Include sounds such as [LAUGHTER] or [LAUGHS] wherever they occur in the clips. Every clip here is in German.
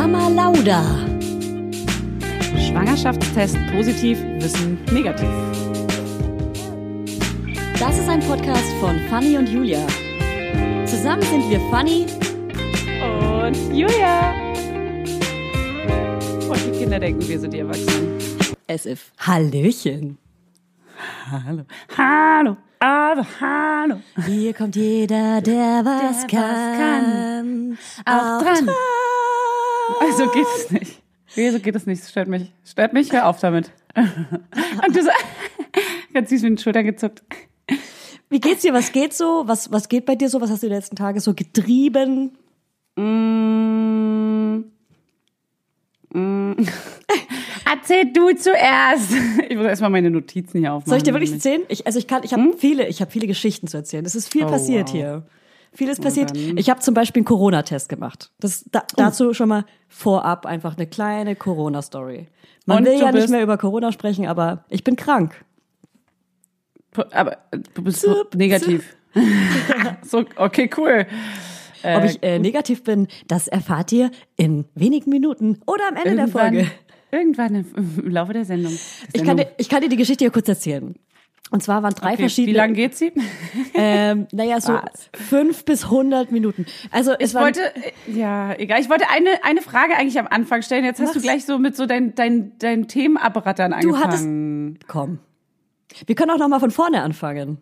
Mama Lauda. Schwangerschaftstest positiv, Wissen negativ. Das ist ein Podcast von Fanny und Julia. Zusammen sind wir Fanny und Julia. Und die Kinder denken, wir sind die Erwachsenen. As if. Hallöchen. Hallo. Hallo. Also, hallo. Hier kommt jeder, der was, der kann. Was kann. Auch, dran. dran. Also geht es nicht. Wieso geht es nicht? Das stört mich. Stört mich, hör auf damit. [LAUGHS] Und du so, [LAUGHS] ganz süß mit den Schultern gezuckt. Wie geht's dir? Was geht so? Was, was geht bei dir so? Was hast du die letzten Tage so getrieben? Mm. Mm. [LAUGHS] Erzähl du zuerst. Ich muss erstmal meine Notizen hier aufmachen. Soll ich dir wirklich erzählen? Ich, also ich kann, ich habe hm? viele, ich habe viele Geschichten zu erzählen. Es ist viel oh, passiert wow. hier. Vieles passiert. Ich habe zum Beispiel einen Corona-Test gemacht. Das da, oh. dazu schon mal vorab einfach eine kleine Corona-Story. Man Und will ja nicht mehr über Corona sprechen, aber ich bin krank. Aber du bist so negativ. [LAUGHS] so, okay, cool. Ob ich äh, negativ bin, das erfahrt ihr in wenigen Minuten oder am Ende der Folge. Irgendwann im Laufe der Sendung. Der ich, kann dir, ich kann dir die Geschichte hier kurz erzählen. Und zwar waren drei okay, verschiedene. Wie lange geht sie? [LAUGHS] Ähm, naja, so Was? fünf bis hundert Minuten. Also es ich wollte, ja, egal. Ich wollte eine eine Frage eigentlich am Anfang stellen. Jetzt hast Was? du gleich so mit so dein dein dein Themenapparattern angefangen. Du hattest. Komm. Wir können auch noch mal von vorne anfangen.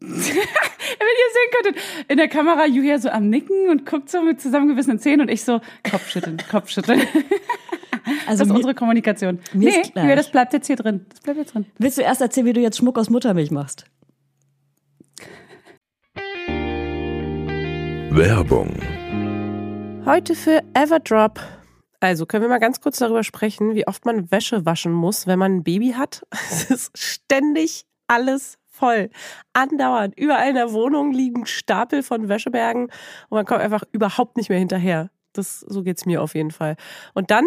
[LAUGHS] Wenn ihr sehen könntet, in der Kamera Julia so am Nicken und guckt so mit zusammengewissenen Zähnen und ich so Kopfschütteln, Kopfschütteln. [LAUGHS] Also das ist unsere Kommunikation. Mir nee, das bleibt jetzt hier drin. Das bleibt jetzt drin. Willst du erst erzählen, wie du jetzt Schmuck aus Muttermilch machst? Werbung. Heute für Everdrop. Also können wir mal ganz kurz darüber sprechen, wie oft man Wäsche waschen muss, wenn man ein Baby hat. [LAUGHS] Es ist ständig alles voll. Andauernd. Überall in der Wohnung liegen Stapel von Wäschebergen und man kommt einfach überhaupt nicht mehr hinterher. Das, so geht's mir auf jeden Fall. Und dann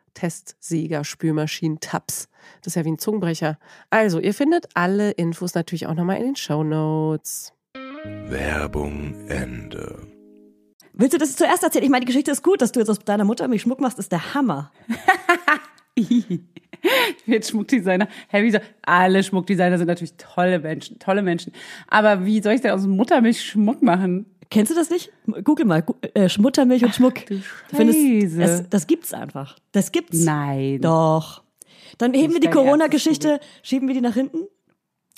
Testsieger, Spülmaschinen, Tabs. Das ist ja wie ein Zungenbrecher. Also, ihr findet alle Infos natürlich auch nochmal in den Show Notes. Werbung Ende. Willst du das zuerst erzählen? Ich meine, die Geschichte ist gut, dass du jetzt aus deiner Mutter mich Schmuck machst, ist der Hammer. [LAUGHS] Jetzt Schmuckdesigner. Hey, wieso? Alle Schmuckdesigner sind natürlich tolle Menschen, tolle Menschen. Aber wie soll ich denn aus Muttermilch Schmuck machen? Kennst du das nicht? Google mal, äh, Muttermilch und Schmuck. Ach, du Findest, es, das gibt's einfach. Das gibt's. Nein. Doch. Dann heben wir die Corona-Geschichte, schieben wir die nach hinten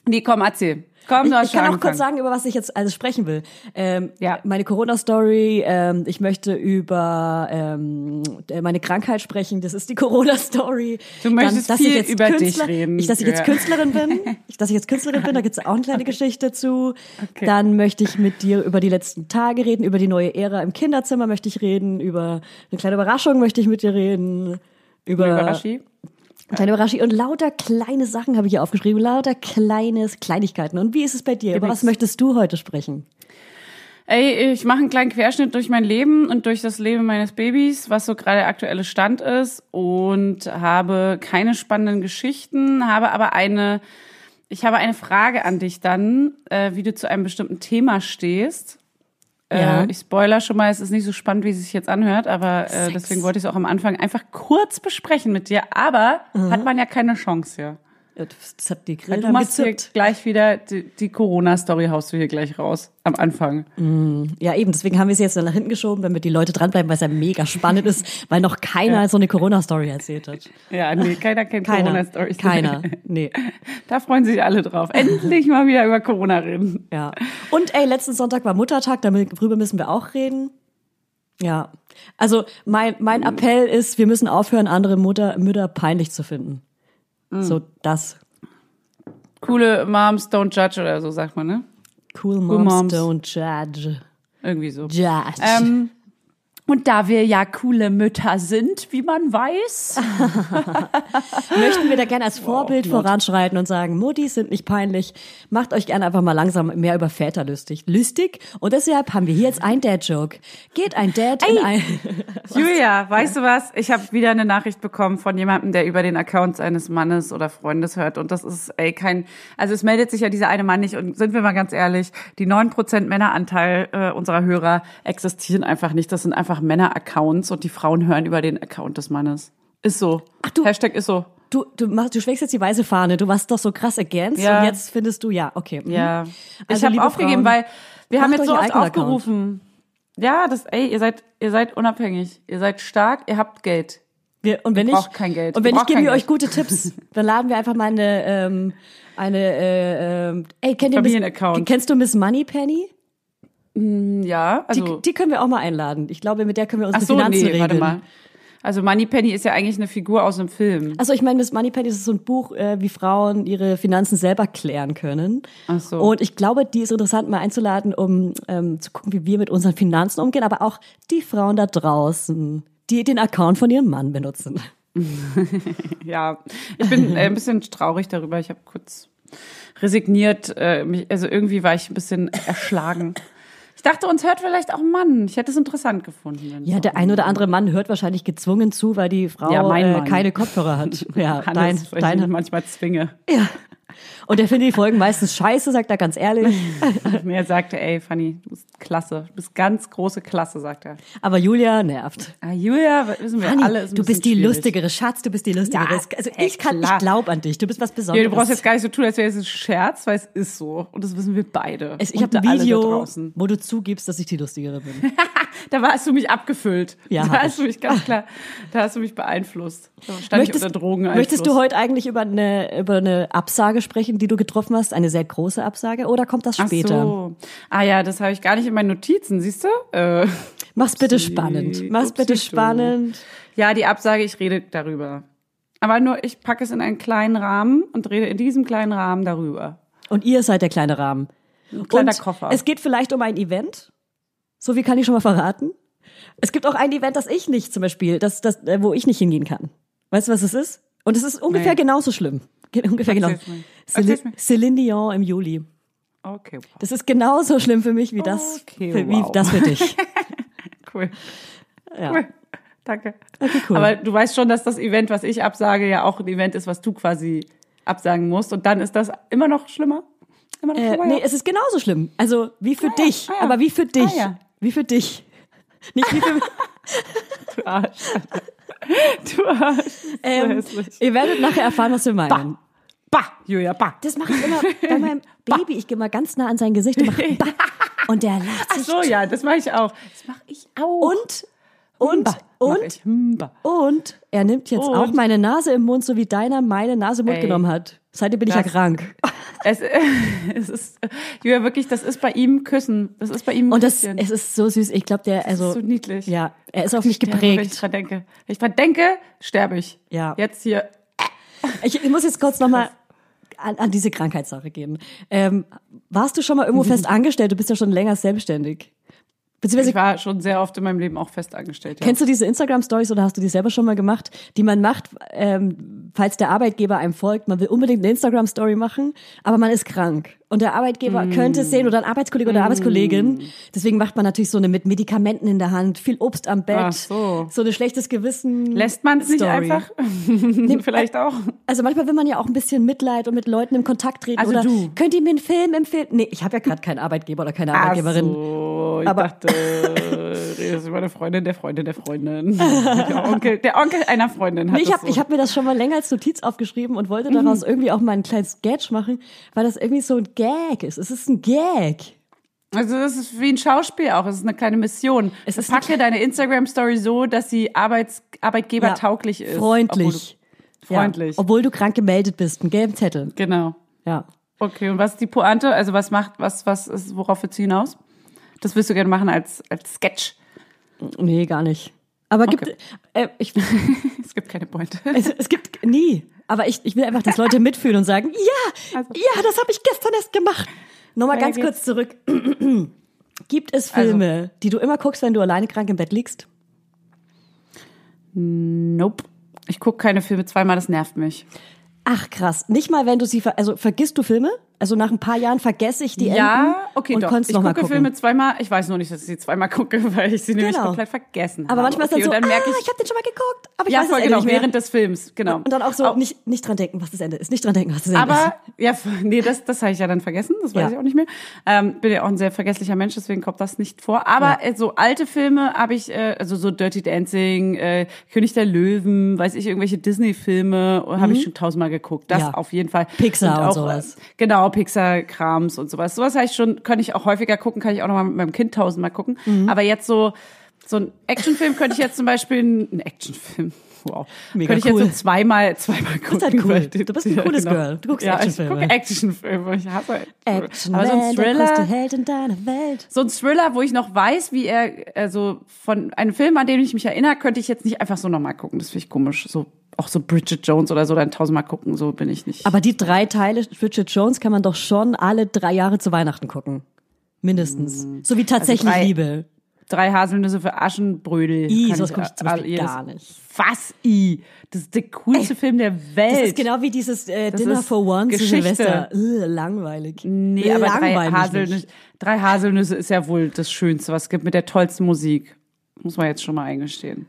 Nee, komm, erzähl. Komm, Ich, ich kann auch kurz sagen, über was ich jetzt alles sprechen will. Ähm, Ja. Meine Corona-Story, ähm, ich möchte über ähm, äh, meine Krankheit sprechen, das ist die [LAUGHS] Corona-Story. Du möchtest dass viel ich jetzt über dich Künstler, reden. Ich, dass ich jetzt. Künstlerin bin, [LAUGHS] ich, dass ich jetzt Künstlerin bin, da gibt's auch eine kleine [LAUGHS] Geschichte zu. Okay. Dann möchte ich mit dir über die letzten Tage reden, über die neue Ära im Kinderzimmer möchte ich reden, über eine kleine Überraschung möchte ich mit dir reden. Über Überraschi. Kleine Überraschung und lauter kleine Sachen habe ich hier aufgeschrieben, lauter kleines Kleinigkeiten. Und wie ist es bei dir? Über was möchtest du heute sprechen? Ey, ich mache einen kleinen Querschnitt durch mein Leben und durch das Leben meines Babys, was so gerade der aktuelle Stand ist und habe keine spannenden Geschichten, habe aber eine, ich habe eine Frage an dich dann, äh, wie du zu einem bestimmten Thema stehst. Ja. Äh, ich spoiler schon mal, es ist nicht so spannend, wie es sich jetzt anhört, aber äh, deswegen wollte ich es auch am Anfang einfach kurz besprechen mit dir, aber hat man ja keine Chance hier. Ja, Das hat die Grillen du haben machst hier gleich wieder, die, die Corona-Story haust du hier gleich raus, am Anfang. Ja, eben, deswegen haben wir sie jetzt nach hinten geschoben, damit die Leute dranbleiben, weil es ja mega spannend ist, weil noch keiner so eine Corona-Story erzählt hat. Ja, nee, keiner kennt. Corona-Stories. Keiner. [LAUGHS] Nee. Da freuen sich alle drauf. Endlich mal wieder über Corona reden. Ja. Und ey, letzten Sonntag war Muttertag, darüber müssen wir auch reden. Ja. Also mein, mein Appell ist, wir müssen aufhören, andere Mutter, Mütter peinlich zu finden. So das. Coole Moms don't judge oder so, sagt man, ne? Cool moms, Moms. don't judge. Irgendwie so. Judge. Ähm, und da wir ja coole Mütter sind, wie man weiß. [LAUGHS] möchten wir da gerne als Vorbild not. voranschreiten und sagen, Muttis sind nicht peinlich, macht euch gerne einfach mal langsam mehr über Väter lustig. Lustig. Und deshalb haben wir hier jetzt ein Dad-Joke. Geht ein Dad in ein... [LAUGHS] Julia, weißt du was? Ich habe wieder eine Nachricht bekommen von jemandem, der über den Account seines Mannes oder Freundes hört. Und das ist, ey, kein, also es meldet sich ja dieser eine Mann nicht. Und sind wir mal ganz ehrlich, die 9% Männeranteil äh, unserer Hörer existieren einfach nicht. Das sind einfach Männer-Accounts und die Frauen hören über den Account des Mannes. Ist so. Ach du- Hashtag ist so. Du, du, machst, du schwägst jetzt die weiße Fahne. Du warst doch so krass against Ja. und jetzt findest du, ja, okay. mhm. Ja. Also, ich habe aufgegeben, Frauen, weil wir haben jetzt so oft aufgerufen. Ja, das, ey, ihr seid, ihr seid unabhängig. Ihr seid stark, ihr habt Geld. Wir, und wenn Ihr ich, kein Geld. Und wenn ich gebe ihr euch gute Tipps, [LAUGHS] dann laden wir einfach mal eine, ähm, eine, äh, ähm, ey, kennt ihr Miss, Familienaccount. kennst du Miss Moneypenny? Ja, Die, also. die können wir auch mal einladen. Ich glaube, mit der können wir unsere Ach so, Finanzen nee, regeln. warte mal. Also Moneypenny ist ja eigentlich eine Figur aus einem Film. Also ich meine, Miss Moneypenny ist so ein Buch, äh, wie Frauen ihre Finanzen selber klären können. Ach so. Und ich glaube, die ist interessant mal einzuladen, um ähm, zu gucken, wie wir mit unseren Finanzen umgehen, aber auch die Frauen da draußen, die den Account von ihrem Mann benutzen. [LAUGHS] Ja, ich bin äh, ein bisschen traurig darüber. Ich habe kurz resigniert. Äh, mich, also irgendwie war ich ein bisschen erschlagen. Ich dachte, uns hört vielleicht auch ein Mann. Ich hätte es interessant gefunden. Ja, der ein oder andere Mann hört wahrscheinlich gezwungen zu, weil die Frau Ja, äh, keine Kopfhörer hat. [LAUGHS] Ja, dein, dein, manchmal zwinge. ja. Und der findet die Folgen meistens scheiße, sagt er ganz ehrlich. [LAUGHS] Mir sagte, ey, Fanny, du bist klasse. Du bist ganz große Klasse, sagt er. Aber Julia nervt. Ah, Julia, wissen wir Fanny, alle, du bist die schwierig. lustigere Schatz, du bist die lustigere. Ja, also ey, ich kann, klar. ich glaube an dich. Du bist was Ja, Besonderes. du brauchst jetzt gar nicht so tun, als wäre es ein Scherz, weil es ist so. Und das wissen wir beide. Es- ich habe ein Video, draußen. wo du zugibst, dass ich die lustigere bin. [LAUGHS] Da hast du mich abgefüllt. Ja, da hast du mich ganz klar, da hast du mich beeinflusst. Da stand ich unter Drogeneinfluss. möchtest du heute eigentlich über eine, über eine Absage sprechen, die du getroffen hast? Eine sehr große Absage? Oder kommt das Ach später? so. Ah ja, das habe ich gar nicht in meinen Notizen, siehst du? Äh, [LAUGHS] Mach's bitte [LAUGHS] Upsi, spannend. Mach's bitte upsi, du. spannend. ja, die Absage, ich rede darüber. Aber nur, ich packe es in einen kleinen Rahmen und rede in diesem kleinen Rahmen darüber. Und ihr seid der kleine Rahmen. Ein kleiner Koffer. Es geht vielleicht um ein Event. So wie kann ich schon mal verraten. Es gibt auch ein Event, das ich nicht zum Beispiel, das, das, äh, wo ich nicht hingehen kann. Weißt du, was es ist? Und es ist ungefähr Nee. genauso schlimm. Ge- Ungefähr genau. Celine. Celine Dion im Juli. Okay, wow. Das ist genauso schlimm für mich wie das, Okay, für, wie wow. das für dich. [LAUGHS] cool. Ja. Cool. Danke. Okay, cool. Aber du weißt schon, dass das Event, was ich absage, ja auch ein Event ist, was du quasi absagen musst. Und dann ist das immer noch schlimmer. Immer noch Äh, schlimmer. nee, ja. es ist genauso schlimm. Also wie für Ah ja, dich, ah ja. aber wie für dich. Ah. Wie für dich. Nicht wie für [LAUGHS] Du Arsch. Du Arsch. ähm, hässlich. Ihr werdet nachher erfahren, was wir meinen. Bah, Julia, bah. Das mache ich immer bei meinem [LAUGHS] Baby. Ich gehe mal ganz nah an sein Gesicht und mache [LAUGHS] bah. Und der lacht Ach sich. so, ja, das mache ich auch. Das mache ich auch. Und, und, Mach und, ich. Bah. und, er nimmt jetzt Und? auch meine Nase im Mund, so wie deiner meine Nase im Mund Ey. genommen hat. Seitdem bin ich ja Das- krank. Es, [LAUGHS] es ist, Julia, wirklich, das ist bei ihm Küssen. Das ist bei ihm ein Und das, es ist so süß. Ich glaube, der, also, so niedlich. ja, er ist auf mich Sterbe, Wenn ich geprägt. dran denke. Wenn ich dran denke, sterbe ich. Ja. Jetzt hier. Ich, ich muss jetzt kurz nochmal an, an diese Krankheitssache gehen. Ähm, warst du schon mal irgendwo [LAUGHS] fest angestellt? Du bist ja schon länger selbstständig. Beziehungsweise Ich war schon sehr oft in meinem Leben auch fest angestellt. Ja. Kennst du diese Instagram-Stories oder hast du die selber schon mal gemacht, die man macht, ähm, falls der Arbeitgeber einem folgt? Man will unbedingt eine Instagram-Story machen, aber man ist krank. Und der Arbeitgeber Mm. könnte es sehen oder ein Arbeitskollege oder Arbeitskollegin. Deswegen macht man natürlich so eine mit Medikamenten in der Hand, viel Obst am Bett, so. so eine schlechtes Gewissen. Lässt man es nicht einfach? [LAUGHS] Vielleicht auch. Also manchmal will man ja auch ein bisschen Mitleid und mit Leuten im Kontakt treten. Also oder du. könnt ihr mir einen Film empfehlen? Nee, ich habe ja gerade keinen Arbeitgeber oder keine Arbeitgeberin. Ach so, ich Aber- dachte, redest über eine Freundin der Freundin der Freundin. [LAUGHS] Der Onkel, der Onkel einer Freundin hat Nee, ich habe so. Mhm. ich hab mir das schon mal länger als Notiz aufgeschrieben und wollte daraus irgendwie auch mal einen kleinen Sketch machen, weil das irgendwie so ein Gag ist. Es ist ein Gag. Also das ist wie ein Schauspiel auch. Es ist eine kleine Mission. Es ist Packe deine Instagram-Story so, dass sie Arbeits Arbeitgeber Ja, ist. Freundlich. Obwohl du, freundlich. Ja, obwohl du krank gemeldet bist, einen gelben Zettel. genau. Ja. Okay, und was ist die Pointe? Also was macht, was, was ist, worauf willst du hinaus? Das willst du gerne machen als, als Sketch. Nee, gar nicht. Aber gibt, Okay. äh, ich, [LAUGHS] Es gibt keine Pointe. es, es gibt nie. Aber ich, ich will einfach, dass Leute mitfühlen und sagen, ja, Also- ja, das habe ich gestern erst gemacht. Nochmal Weiter ganz geht's. kurz zurück. [CLEARS THROAT] Gibt es Also- Filme, die du immer guckst, wenn du alleine krank im Bett liegst? Nope. Ich gucke keine Filme zweimal, das nervt mich. Ach krass, nicht mal wenn du sie, ver also vergisst du Filme? Also nach ein paar Jahren vergesse ich die ja, Enden okay, und doch. Ich noch mal gucke gucken. Filme zweimal. Ich weiß nur nicht, dass ich sie zweimal [LAUGHS] gucke, weil ich sie nämlich Genau. komplett vergessen aber habe. manchmal okay, ist dann so, und dann merke ah, ich, ich habe den schon mal geguckt, aber ich ja, weiß voll Ende genau, nicht mehr. während des Films, genau. und dann auch so Au- nicht, nicht dran denken, was das Ende ist. Nicht dran denken, was das Ende Aber, ja, f- nee, das, das habe ich ja dann vergessen, das weiß Ja. ich auch nicht mehr. Ähm, bin ja auch ein sehr vergesslicher Mensch, deswegen kommt das nicht vor. Aber äh, so alte Filme habe ich, äh, also so Dirty Dancing, äh, König der Löwen, weiß ich, irgendwelche Disney-Filme habe ich schon tausendmal geguckt. Das Mhm. Ja. auf jeden Fall. Pixar und auch, sowas. Äh, genau, Pixar-Krams und sowas. Sowas habe ich schon, kann ich auch häufiger gucken, kann ich auch noch mal mit meinem Kind tausendmal gucken. Mhm. Aber jetzt so, so ein Actionfilm könnte ich jetzt zum Beispiel, ein Actionfilm, wow, Mega könnte ich cool. jetzt so zweimal, zweimal gucken. halt cool. weil die- Du bist ein cooles Girl. Du guckst ja, Actionfilme. Ich gucke Actionfilme. Ich hasse Action Aber so ein Man, der größte Thriller, Held in deiner Welt. so ein Thriller, wo ich noch weiß, wie er, also von einem Film, an den ich mich erinnere, könnte ich jetzt nicht einfach so nochmal gucken. Das finde ich komisch. So, auch so Bridget Jones oder so, dann tausendmal gucken, so bin ich nicht. Aber die drei Teile Bridget Jones kann man doch schon alle drei Jahre zu Weihnachten gucken. Mindestens. So wie tatsächlich Also drei- Liebe. Drei Haselnüsse für Aschenbrödel. I, sowas ich, gucke ich zum Beispiel jedes- gar nicht. Was, I? Das ist der coolste Film der Welt. Das ist genau wie dieses äh, Dinner for One zu Geschichte. Silvester. Ugh, langweilig. Nee, aber drei Haselnüsse, drei Haselnüsse ist ja wohl das Schönste, was es gibt mit der tollsten Musik. Muss man jetzt schon mal eingestehen.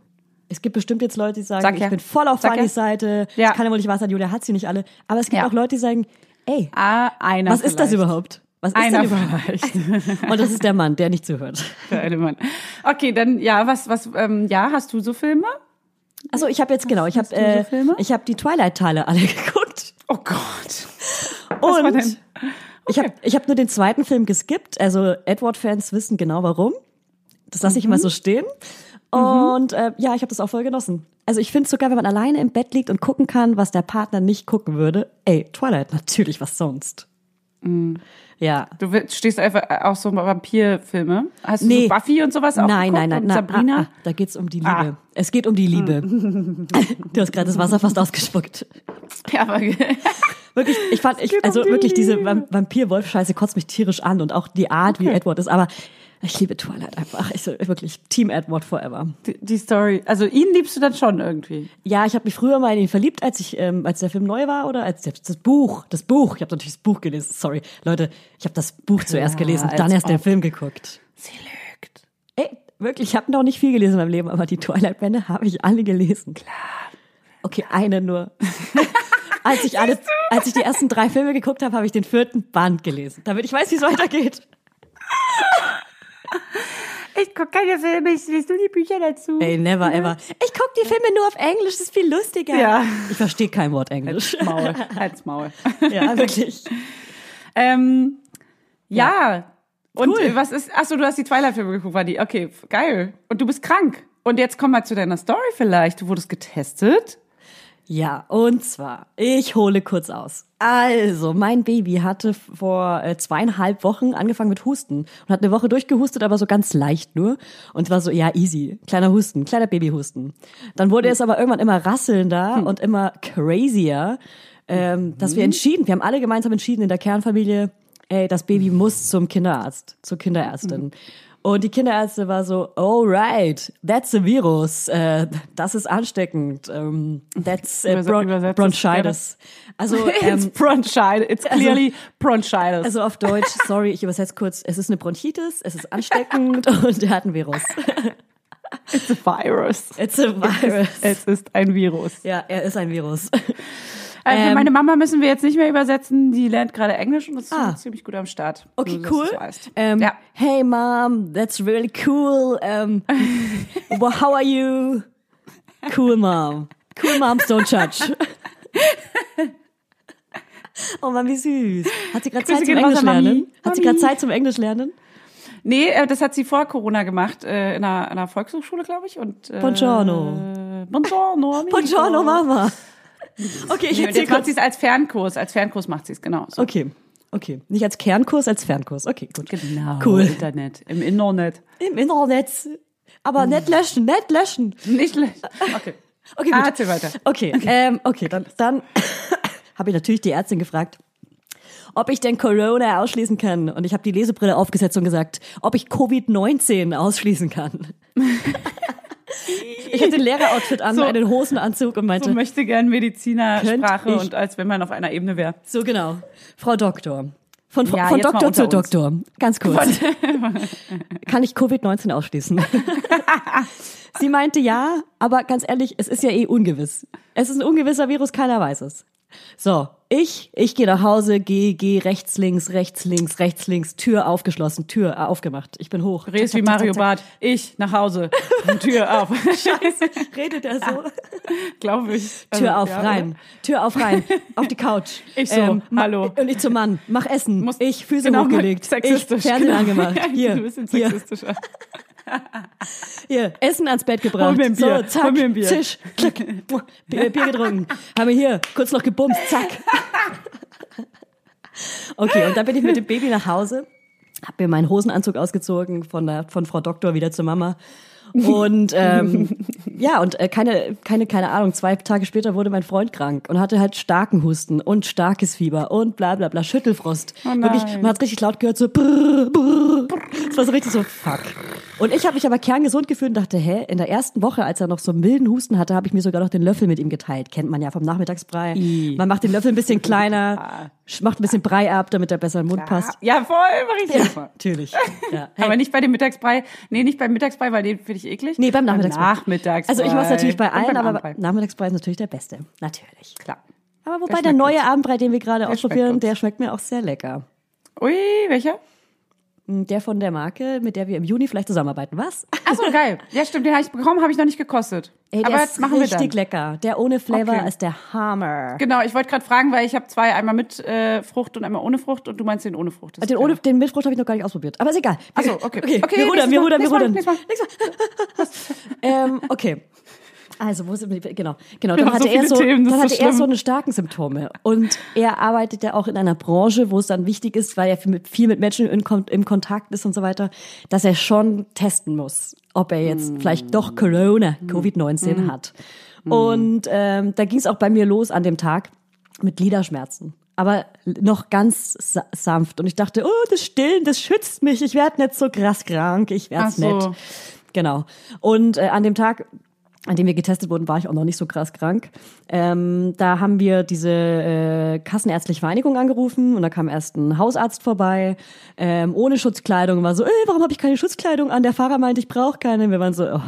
Es gibt bestimmt jetzt Leute, die sagen, Sag ich ja. bin voll auf Sag ja. Fannys Seite. Ja. Das kann ja wohl nicht wahr sein, Julia hat sie nicht alle. Aber es gibt auch Leute, die sagen, ey, Ah, was ist das vielleicht. überhaupt? Was ist Einer denn vielleicht. [LAUGHS] Und das ist der Mann, der nicht zuhört. Der eine Mann. Okay, dann ja, was, was, ähm, ja, hast du so Filme? Also ich habe jetzt genau, ich habe so äh, ich habe die Twilight-Teile alle [LAUGHS] geguckt Oh Gott. und war denn? ich habe ich habe nur den zweiten Film geskippt. Also Edward-Fans wissen genau warum. Das lasse ich Mhm. immer so stehen. Und äh, ja, ich habe das auch voll genossen. Also ich finde sogar, wenn man alleine im Bett liegt und gucken kann, was der Partner nicht gucken würde, ey, Twilight, natürlich, was sonst. Mhm. Ja. Du stehst einfach auf so Vampirfilme. Hast du Nee. so Buffy und sowas auch Nein, nein, nein, nein. Sabrina? Ah, ah, da geht's um die Liebe. Ah. Es geht um die Liebe. [LAUGHS] du hast gerade das Wasser fast ausgespuckt. Ja, aber [LAUGHS] Wirklich, ich fand, ich, um also die wirklich diese Liebe. Vamp- Vampir-Wolf-Scheiße kotzt mich tierisch an und auch die Art, wie Edward ist. Aber ich liebe Twilight einfach. Ich so, wirklich Team Edward forever. die, die Story. Also ihn liebst du dann schon irgendwie. Ja, ich habe mich früher mal in ihn verliebt, als ich, ähm, als der Film neu war oder als das, das Buch, das Buch. Ich habe natürlich das Buch gelesen. Sorry, Leute, ich habe das Buch zuerst gelesen, dann erst den. Film geguckt. Sie lügt. Ey, wirklich, ich habe noch nicht viel gelesen in meinem Leben, aber die Twilight-Bände habe ich alle gelesen. Klar. Okay, eine nur. [LAUGHS] als ich alle, als ich die ersten drei Filme geguckt habe, habe ich den vierten Band gelesen, damit ich weiß, wie es weitergeht. [LAUGHS] Ich gucke keine Filme, ich lese nur die Bücher dazu. Ey, never ever. Ich guck die Filme nur auf Englisch, das ist viel lustiger. Ja. Ich verstehe kein Wort Englisch. Maul, als Maul. [LAUGHS] ja, wirklich. Ähm, ja. Und Cool. was ist, ach so, du hast die Twilight-Filme geguckt, war die, okay, geil. Und du bist krank. Und jetzt komm mal zu deiner Story vielleicht. Du wurdest getestet. Ja, und zwar, ich hole kurz aus. Also, mein Baby hatte vor äh, zweieinhalb Wochen angefangen mit Husten und hat eine Woche durchgehustet, aber so ganz leicht nur. Und war so, ja, easy. Kleiner Husten, kleiner Babyhusten. Dann wurde es aber irgendwann immer rasselnder und immer crazier, ähm, dass wir entschieden, wir haben alle gemeinsam entschieden in der Kernfamilie, ey, das Baby muss zum Kinderarzt, zur Kinderärztin. Und die Kinderärzte war so, oh right, that's a virus, äh, das ist ansteckend, ähm, that's äh, Bron es Bronchitis. Also, [LAUGHS] It's ähm, bronchitis. It's clearly bronchitis. also auf Deutsch, [LAUGHS] sorry, ich übersetze kurz, es ist eine Bronchitis, es ist ansteckend [LAUGHS] und er hat ein Virus. it's a virus. It's a virus. Es ist ein Virus. Ja, er ist ein Virus. Also Ähm, meine Mama müssen wir jetzt nicht mehr übersetzen. Die lernt gerade Englisch und ist Ah. ziemlich gut am Start. Okay, cool. so weißt. Ähm, ja. Hey Mom, that's really cool. Um, [LAUGHS] well, how are you? Cool Mom. Cool Moms don't judge. Oh Mann, wie süß. Hat sie gerade Zeit zum Englisch an Mami. lernen? Hat sie gerade Zeit zum Englisch lernen? Nee, äh, das hat sie vor Corona gemacht, äh, in einer, einer Volkshochschule, glaube ich. Und, äh, Buongiorno. Buongiorno, amigo. Buongiorno Mama. Okay, ich jetzt macht sie es als Fernkurs. Als Fernkurs macht sie es, genau. So. Okay, okay. Nicht als Kernkurs, als Fernkurs. Okay, gut. Genau. Cool. Internet. Im Internet. Im Internet. Aber nicht löschen, nicht löschen. Nicht schlecht. Okay. Okay, Ah, gut. erzähl weiter. Okay, ähm, okay, dann, dann [COUGHS] habe ich natürlich die Ärztin gefragt, ob ich denn Corona ausschließen kann. Und ich habe die Lesebrille aufgesetzt und gesagt, ob ich Covid-19 ausschließen kann. [LAUGHS] ich hatte den Lehreroutfit an, So. einen Hosenanzug und meinte, So möchte gern Medizinersprache und als wenn man auf einer Ebene wäre. so genau, Frau Doktor. Von, Ja, von Doktor zu uns. Doktor. Ganz kurz. [LAUGHS] [LAUGHS] Kann ich Covid-19 ausschließen? [LAUGHS] Sie meinte ja, aber ganz ehrlich, es ist ja eh ungewiss. Es ist ein ungewisser Virus, keiner weiß es. So, ich, ich gehe nach Hause, gehe, gehe rechts, links, rechts, links, rechts, links, Tür aufgeschlossen, Tür äh, aufgemacht. Ich bin hoch. Redest wie Mario. Barth. Ich nach Hause. Tür auf. [LAUGHS] Scheiße, redet er so? [LAUGHS] Glaube ich. Tür Also, auf, ja, rein. oder? Tür auf, rein. Auf die Couch. [LAUGHS] Ich so, ma- hallo. Und ich zum Mann. Mach Essen. Muss- ich Füße genau, hochgelegt. Sexistisch. Ich Fernsehen genau. angemacht. Hier, Ein bisschen sexistischer. hier. Essen ans Bett gebracht. Hol mir ein Bier, So, zack. hol mir ein Bier. Zisch. Klack. Bier, Bier getrunken. Haben wir hier. Kurz noch gebumst. Zack. Okay, und dann bin ich mit dem Baby nach Hause. Hab mir meinen Hosenanzug ausgezogen von, der, von Frau Doktor wieder zur Mama. Und ähm, ja, und äh, keine, keine, keine Ahnung, zwei Tage später wurde mein Freund krank und hatte halt starken Husten und starkes Fieber und bla bla bla, Schüttelfrost. Oh. Wirklich, man hat richtig laut gehört, so brrr, brrr. Es war so richtig so, fuck. Und ich habe mich aber kerngesund gefühlt und dachte, hä, in der ersten Woche, als er noch so einen milden Husten hatte, habe ich mir sogar noch den Löffel mit ihm geteilt. Kennt man ja vom Nachmittagsbrei. I. Man macht den Löffel ein bisschen [LAUGHS] kleiner, macht ein bisschen Brei ab, damit er besser im Mund passt. Ja, voll, mach ich Ja, Mal. natürlich. [LAUGHS] Ja. Hey. Aber nicht bei dem Mittagsbrei. Nee, nicht beim Mittagsbrei, weil den finde ich eklig. Nee, beim Nachmittagsbrei. Nachmittagsbrei. Also ich mache es natürlich bei allen, aber Abendbrei. Nachmittagsbrei ist natürlich der beste. Natürlich. Klar. Aber wobei schmeckt der neue uns. Abendbrei, den wir gerade ausprobieren, der schmeckt mir auch sehr lecker. Ui, welcher? Der von der Marke, mit der wir im Juni vielleicht zusammenarbeiten. Was? Ach so, geil. Ja, stimmt, den habe ich bekommen, habe ich noch nicht gekostet. Ey, der aber ist jetzt machen wir richtig lecker. Der ohne Flavor Okay. ist der Hammer. Genau, ich wollte gerade fragen, weil ich habe zwei, einmal mit äh, Frucht und einmal ohne Frucht und du meinst den ohne Frucht. Ist Den, ohne, den mit Frucht habe ich noch gar nicht ausprobiert. Aber ist egal. Ach so, okay. Okay, Okay, wir rudern, wir rudern, wir rudern. Mal, Mal. [LAUGHS] ähm, okay. Also, wo sind wir? Genau, genau. Dann hatte so er so, Themen, dann ist so hatte er so eine starken Symptome. Und er arbeitet ja auch in einer Branche, wo es dann wichtig ist, weil er viel mit, viel mit Menschen in, im Kontakt ist und so weiter, dass er schon testen muss, ob er jetzt Hm. vielleicht doch Corona, Covid-19 hat. Und ähm, da ging es auch bei mir los an dem Tag mit Gliederschmerzen. Aber noch ganz sa sanft. Und ich dachte, oh, das Stillen, das schützt mich. Ich werde nicht so krass krank. Ich werde Ach so. nicht. Genau. Und äh, an dem Tag, an dem wir getestet wurden, war ich auch noch nicht so krass krank. Ähm, da haben wir diese äh, Kassenärztliche Vereinigung angerufen und da kam erst ein Hausarzt vorbei, ähm, ohne Schutzkleidung, war so, äh, warum habe ich keine Schutzkleidung an? Der Fahrer meinte, ich brauche keine. Wir waren so, oh,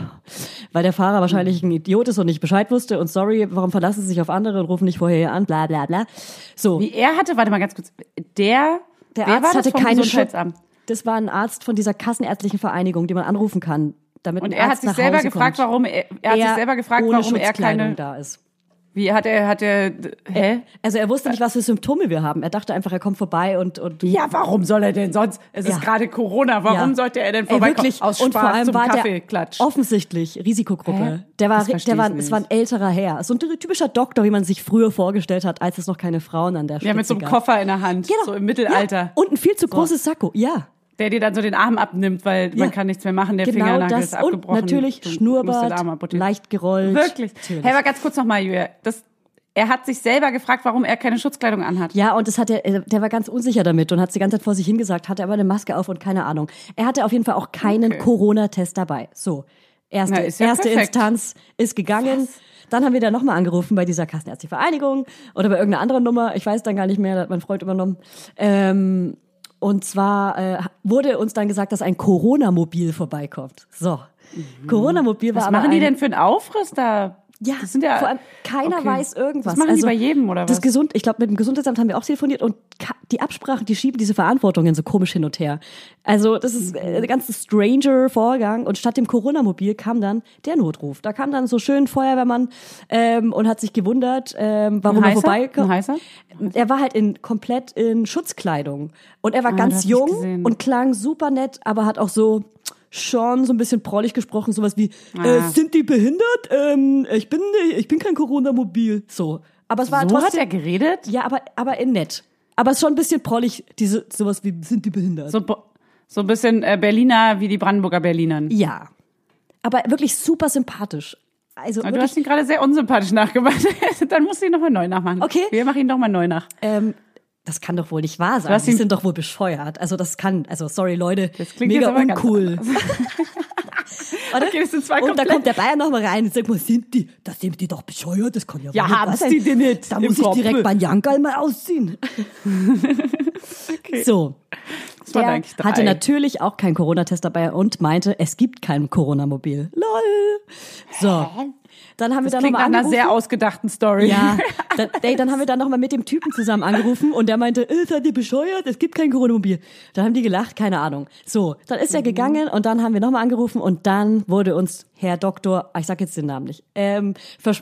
weil der Fahrer wahrscheinlich ein Idiot ist und nicht Bescheid wusste und sorry, warum verlassen Sie sich auf andere und rufen nicht vorher an, bla bla bla. So, Wie er hatte, warte mal ganz kurz. Der, der Arzt hatte keine Schutz. Das war ein Arzt von dieser Kassenärztlichen Vereinigung, die man anrufen kann, damit Und er hat sich selber Hause gefragt, kommt. warum er, er hat sich selber gefragt, ohne warum er keine. da ist. Wie hat er, hat er, hä? Also er wusste nicht, was für Symptome wir haben. Er dachte einfach, er kommt vorbei und, und Ja, warum soll er denn sonst? Es Ja. ist gerade Corona. Warum Ja. sollte er denn Ey, vorbeikommen? wirklich. Aus Spaß und vor allem zum war Kaffeeklatsch. der offensichtlich Risikogruppe. Hä? Der war, der war, ich es war ein nicht. älterer Herr. So ein typischer Doktor, wie man sich früher vorgestellt hat, als es noch keine Frauen an der Spitze ja, mit so einem gab. Koffer in der Hand. Genau. So im Mittelalter. Ja. Und ein viel zu großes Sakko. Ja. Der dir dann so den Arm abnimmt, weil Ja. man kann nichts mehr machen. Der Genau Fingernagel das. ist abgebrochen. Und natürlich Schnurrbart, leicht gerollt. Wirklich. Natürlich. Hey, aber ganz kurz nochmal, Julia. Das, er hat sich selber gefragt, warum er keine Schutzkleidung anhat. Ja, und das hat er, äh, der war ganz unsicher damit und hat die ganze Zeit vor sich hingesagt, hatte aber eine Maske auf und keine Ahnung. Er hatte auf jeden Fall auch keinen Okay. Corona-Test dabei. So. Erste, Na, ja erste perfekt. Instanz ist gegangen. Dann haben wir da nochmal angerufen bei dieser Kassenärztlichen Vereinigung oder bei irgendeiner anderen Nummer. Ich weiß dann gar nicht mehr, da hat mein Freund übernommen. Ähm, und zwar äh, wurde uns dann gesagt, dass ein Corona-Mobil vorbeikommt. So. Corona-Mobil war Mhm. Was machen die denn für einen Aufriss da? Ja, das sind ja vor allem keiner okay. weiß irgendwas. Das machen also, die bei jedem, oder Das was? Gesund, ich glaube, mit dem Gesundheitsamt haben wir auch telefoniert und die Absprachen, die schieben diese Verantwortungen so komisch hin und her. Also das ist äh, ein ganz stranger Vorgang und statt dem Corona-Mobil kam dann der Notruf. Da kam dann so schön Feuerwehrmann ähm, und hat sich gewundert, ähm, warum er vorbeikommt. Er war halt in komplett in Schutzkleidung und er war Ah, ganz das jung und klang super nett, aber hat auch so schon so ein bisschen prollig gesprochen, sowas wie äh, Ah. sind die behindert? Ähm, ich bin ich bin kein Corona-Mobil. So, aber es war So hat trotzdem er geredet? ja, aber aber in nett. Aber es ist schon ein bisschen prollig, diese sowas wie sind die behindert? So, so ein bisschen äh, Berliner wie die Brandenburger Berlinern. ja, aber wirklich super sympathisch. Also Du hast ihn gerade sehr unsympathisch nachgemacht. [LAUGHS] Dann musst du ihn nochmal neu nachmachen. Okay. Wir machen ihn nochmal neu nach. ähm, das kann doch wohl nicht wahr sein. Die sind doch wohl bescheuert. Also das kann, also sorry Leute, Das klingt mega uncool. Oder? [LAUGHS] Okay, und da kommt der Bayern noch mal rein und sagt mal, sind die, das sind die doch bescheuert, das kann ja, Ja, wohl nicht wahr sein. die denn nicht Da muss ich Kopf? direkt meinen Jangal mal ausziehen. [LAUGHS] So. Das war Der drei. hatte natürlich auch keinen Corona-Test dabei und meinte, es gibt kein Corona-Mobil. Lol. So. Dann haben wir Das da klingt nochmal nach einer angerufen. sehr ausgedachten Story. Ja, [LAUGHS] dann, ey, dann haben wir dann nochmal mit dem Typen zusammen angerufen und der meinte, äh, seid ihr bescheuert? Es gibt kein Corona-Mobil. Dann haben die gelacht, keine Ahnung. So, dann ist er gegangen und dann haben wir nochmal angerufen und dann wurde uns Herr Doktor, ah, ich sag jetzt den Namen nicht, ähm,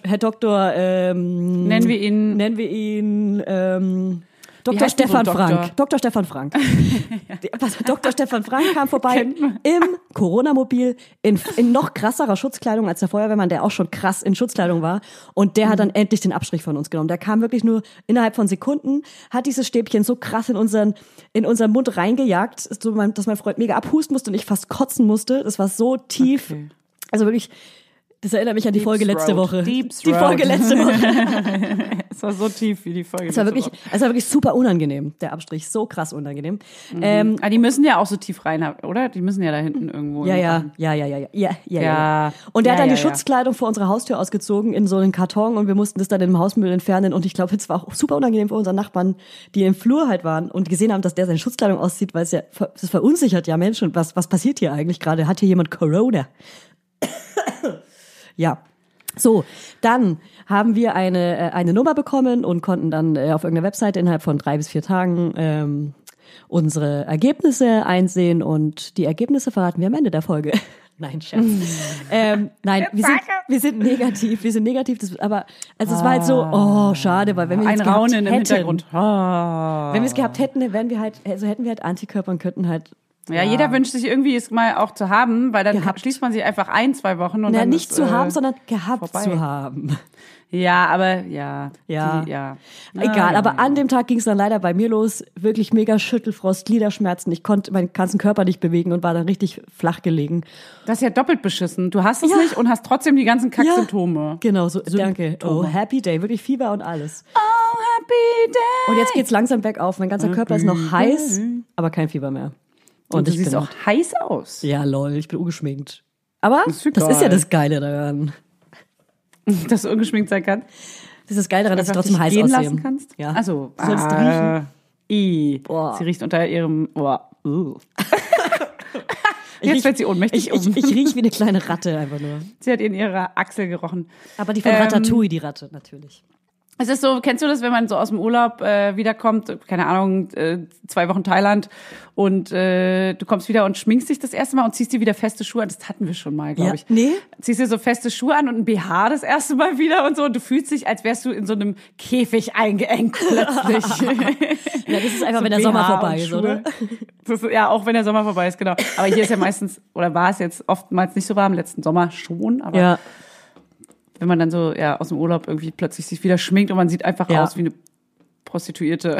Herr Doktor, ähm, Nennen wir ihn- nennen wir ihn, ähm, Dr. Stefan Doktor? Frank. Dr. Stefan Frank. [LAUGHS] Dr. Stefan Frank kam vorbei im Corona-Mobil in, in noch krasserer Schutzkleidung als der Feuerwehrmann, der auch schon krass in Schutzkleidung war. Und der hat dann endlich den Abstrich von uns genommen. Der kam wirklich nur innerhalb von Sekunden, hat dieses Stäbchen so krass in unseren, in unseren Mund reingejagt, dass mein Freund mega abhusten musste und ich fast kotzen musste. Das war so tief. Okay. Also wirklich, das erinnert mich an die Deep Folge letzte Throat. Woche. Deep die Throat. Folge letzte Woche. [LAUGHS] Es war so tief wie die Folge. Es war letzte wirklich, Woche. es war wirklich super unangenehm, der Abstrich. So krass unangenehm. Ähm, Ah, die müssen ja auch so tief rein, oder? Die müssen ja da hinten irgendwo. Ja, ja, ja, ja, ja, ja, ja, ja. Und er hat Ja, dann ja, die. Schutzkleidung vor unserer Haustür ausgezogen in so einen Karton und wir mussten das dann im Hausmüll entfernen und ich glaube, es war auch super unangenehm für unsere Nachbarn, die im Flur halt waren und gesehen haben, dass der seine Schutzkleidung auszieht, weil es ja, das verunsichert ja Menschen. Was, was passiert hier eigentlich gerade? Hat hier jemand Corona? Ja. So, dann haben wir eine, äh, eine Nummer bekommen und konnten dann äh, auf irgendeiner Webseite innerhalb von drei bis vier Tagen ähm, unsere Ergebnisse einsehen und die Ergebnisse verraten wir am Ende der Folge. [LAUGHS] Nein, Scherz. ähm, nein, wir sind, wir sind negativ, wir sind negativ, das, aber also es war halt so, oh, schade, weil wenn wir es gehabt Raunen im hätten, Hintergrund. Ah. wenn wir es gehabt hätten, wären wir halt, also hätten wir halt Antikörper und könnten halt Ja, jeder wünscht sich irgendwie es mal auch zu haben, weil dann Gehabt. schließt man sich einfach ein, zwei Wochen und na, dann nicht ist, zu äh, haben, sondern gehabt vorbei. zu haben. Ja, aber ja. Ja. Die, ja. Egal, Ah, aber an dem Tag ging es dann leider bei mir los. Wirklich mega Schüttelfrost, Gliederschmerzen. Ich konnte meinen ganzen Körper nicht bewegen und war dann richtig flach gelegen. Das ist ja doppelt beschissen. Du hast es Ja. nicht und hast trotzdem die ganzen Kacksymptome. Genau, so, danke. Symptome. Oh, happy day. Wirklich Fieber und alles. Oh, happy day. Und jetzt geht's langsam bergauf. Mein ganzer Körper ist noch heiß, aber kein Fieber mehr. Und, Und du ich siehst auch heiß aus. Ja, lol, ich bin ungeschminkt. Aber Ist das ist ja das Geile daran. [LAUGHS] Dass du ungeschminkt sein kannst. Das ist das Geile daran, dass ich Einfach trotzdem heiß gehen aussehe. lassen kannst. Ja. Also, Du sollst ah, I. Boah. Sie riecht unter ihrem. Oh. Uh. [LAUGHS] Ich Jetzt riech- fällt sie ohnmächtig Ich, um. ich, ich riech wie eine kleine Ratte einfach nur. Sie hat in ihrer Achsel gerochen. Aber die von Ähm, Ratatouille, die Ratte, natürlich. Es ist so, kennst du das, wenn man so aus dem Urlaub äh, wiederkommt, keine Ahnung, äh, zwei Wochen Thailand und äh, du kommst wieder und schminkst dich das erste Mal und ziehst dir wieder feste Schuhe an. Das hatten wir schon mal, glaube Ja. ich. Nee. Ziehst dir so feste Schuhe an und ein BH das erste Mal wieder und so und du fühlst dich, als wärst du in so einem Käfig eingeengt plötzlich. [LAUGHS] Ja, das ist einfach, So wenn der BH Sommer vorbei ist, oder? Ist, ja, auch wenn der Sommer vorbei ist, genau. Aber hier ist ja meistens, oder war es jetzt oftmals nicht so warm, letzten Sommer schon, aber Ja. Wenn man dann so ja aus dem Urlaub irgendwie plötzlich sich wieder schminkt und man sieht einfach Ja. aus wie eine Prostituierte.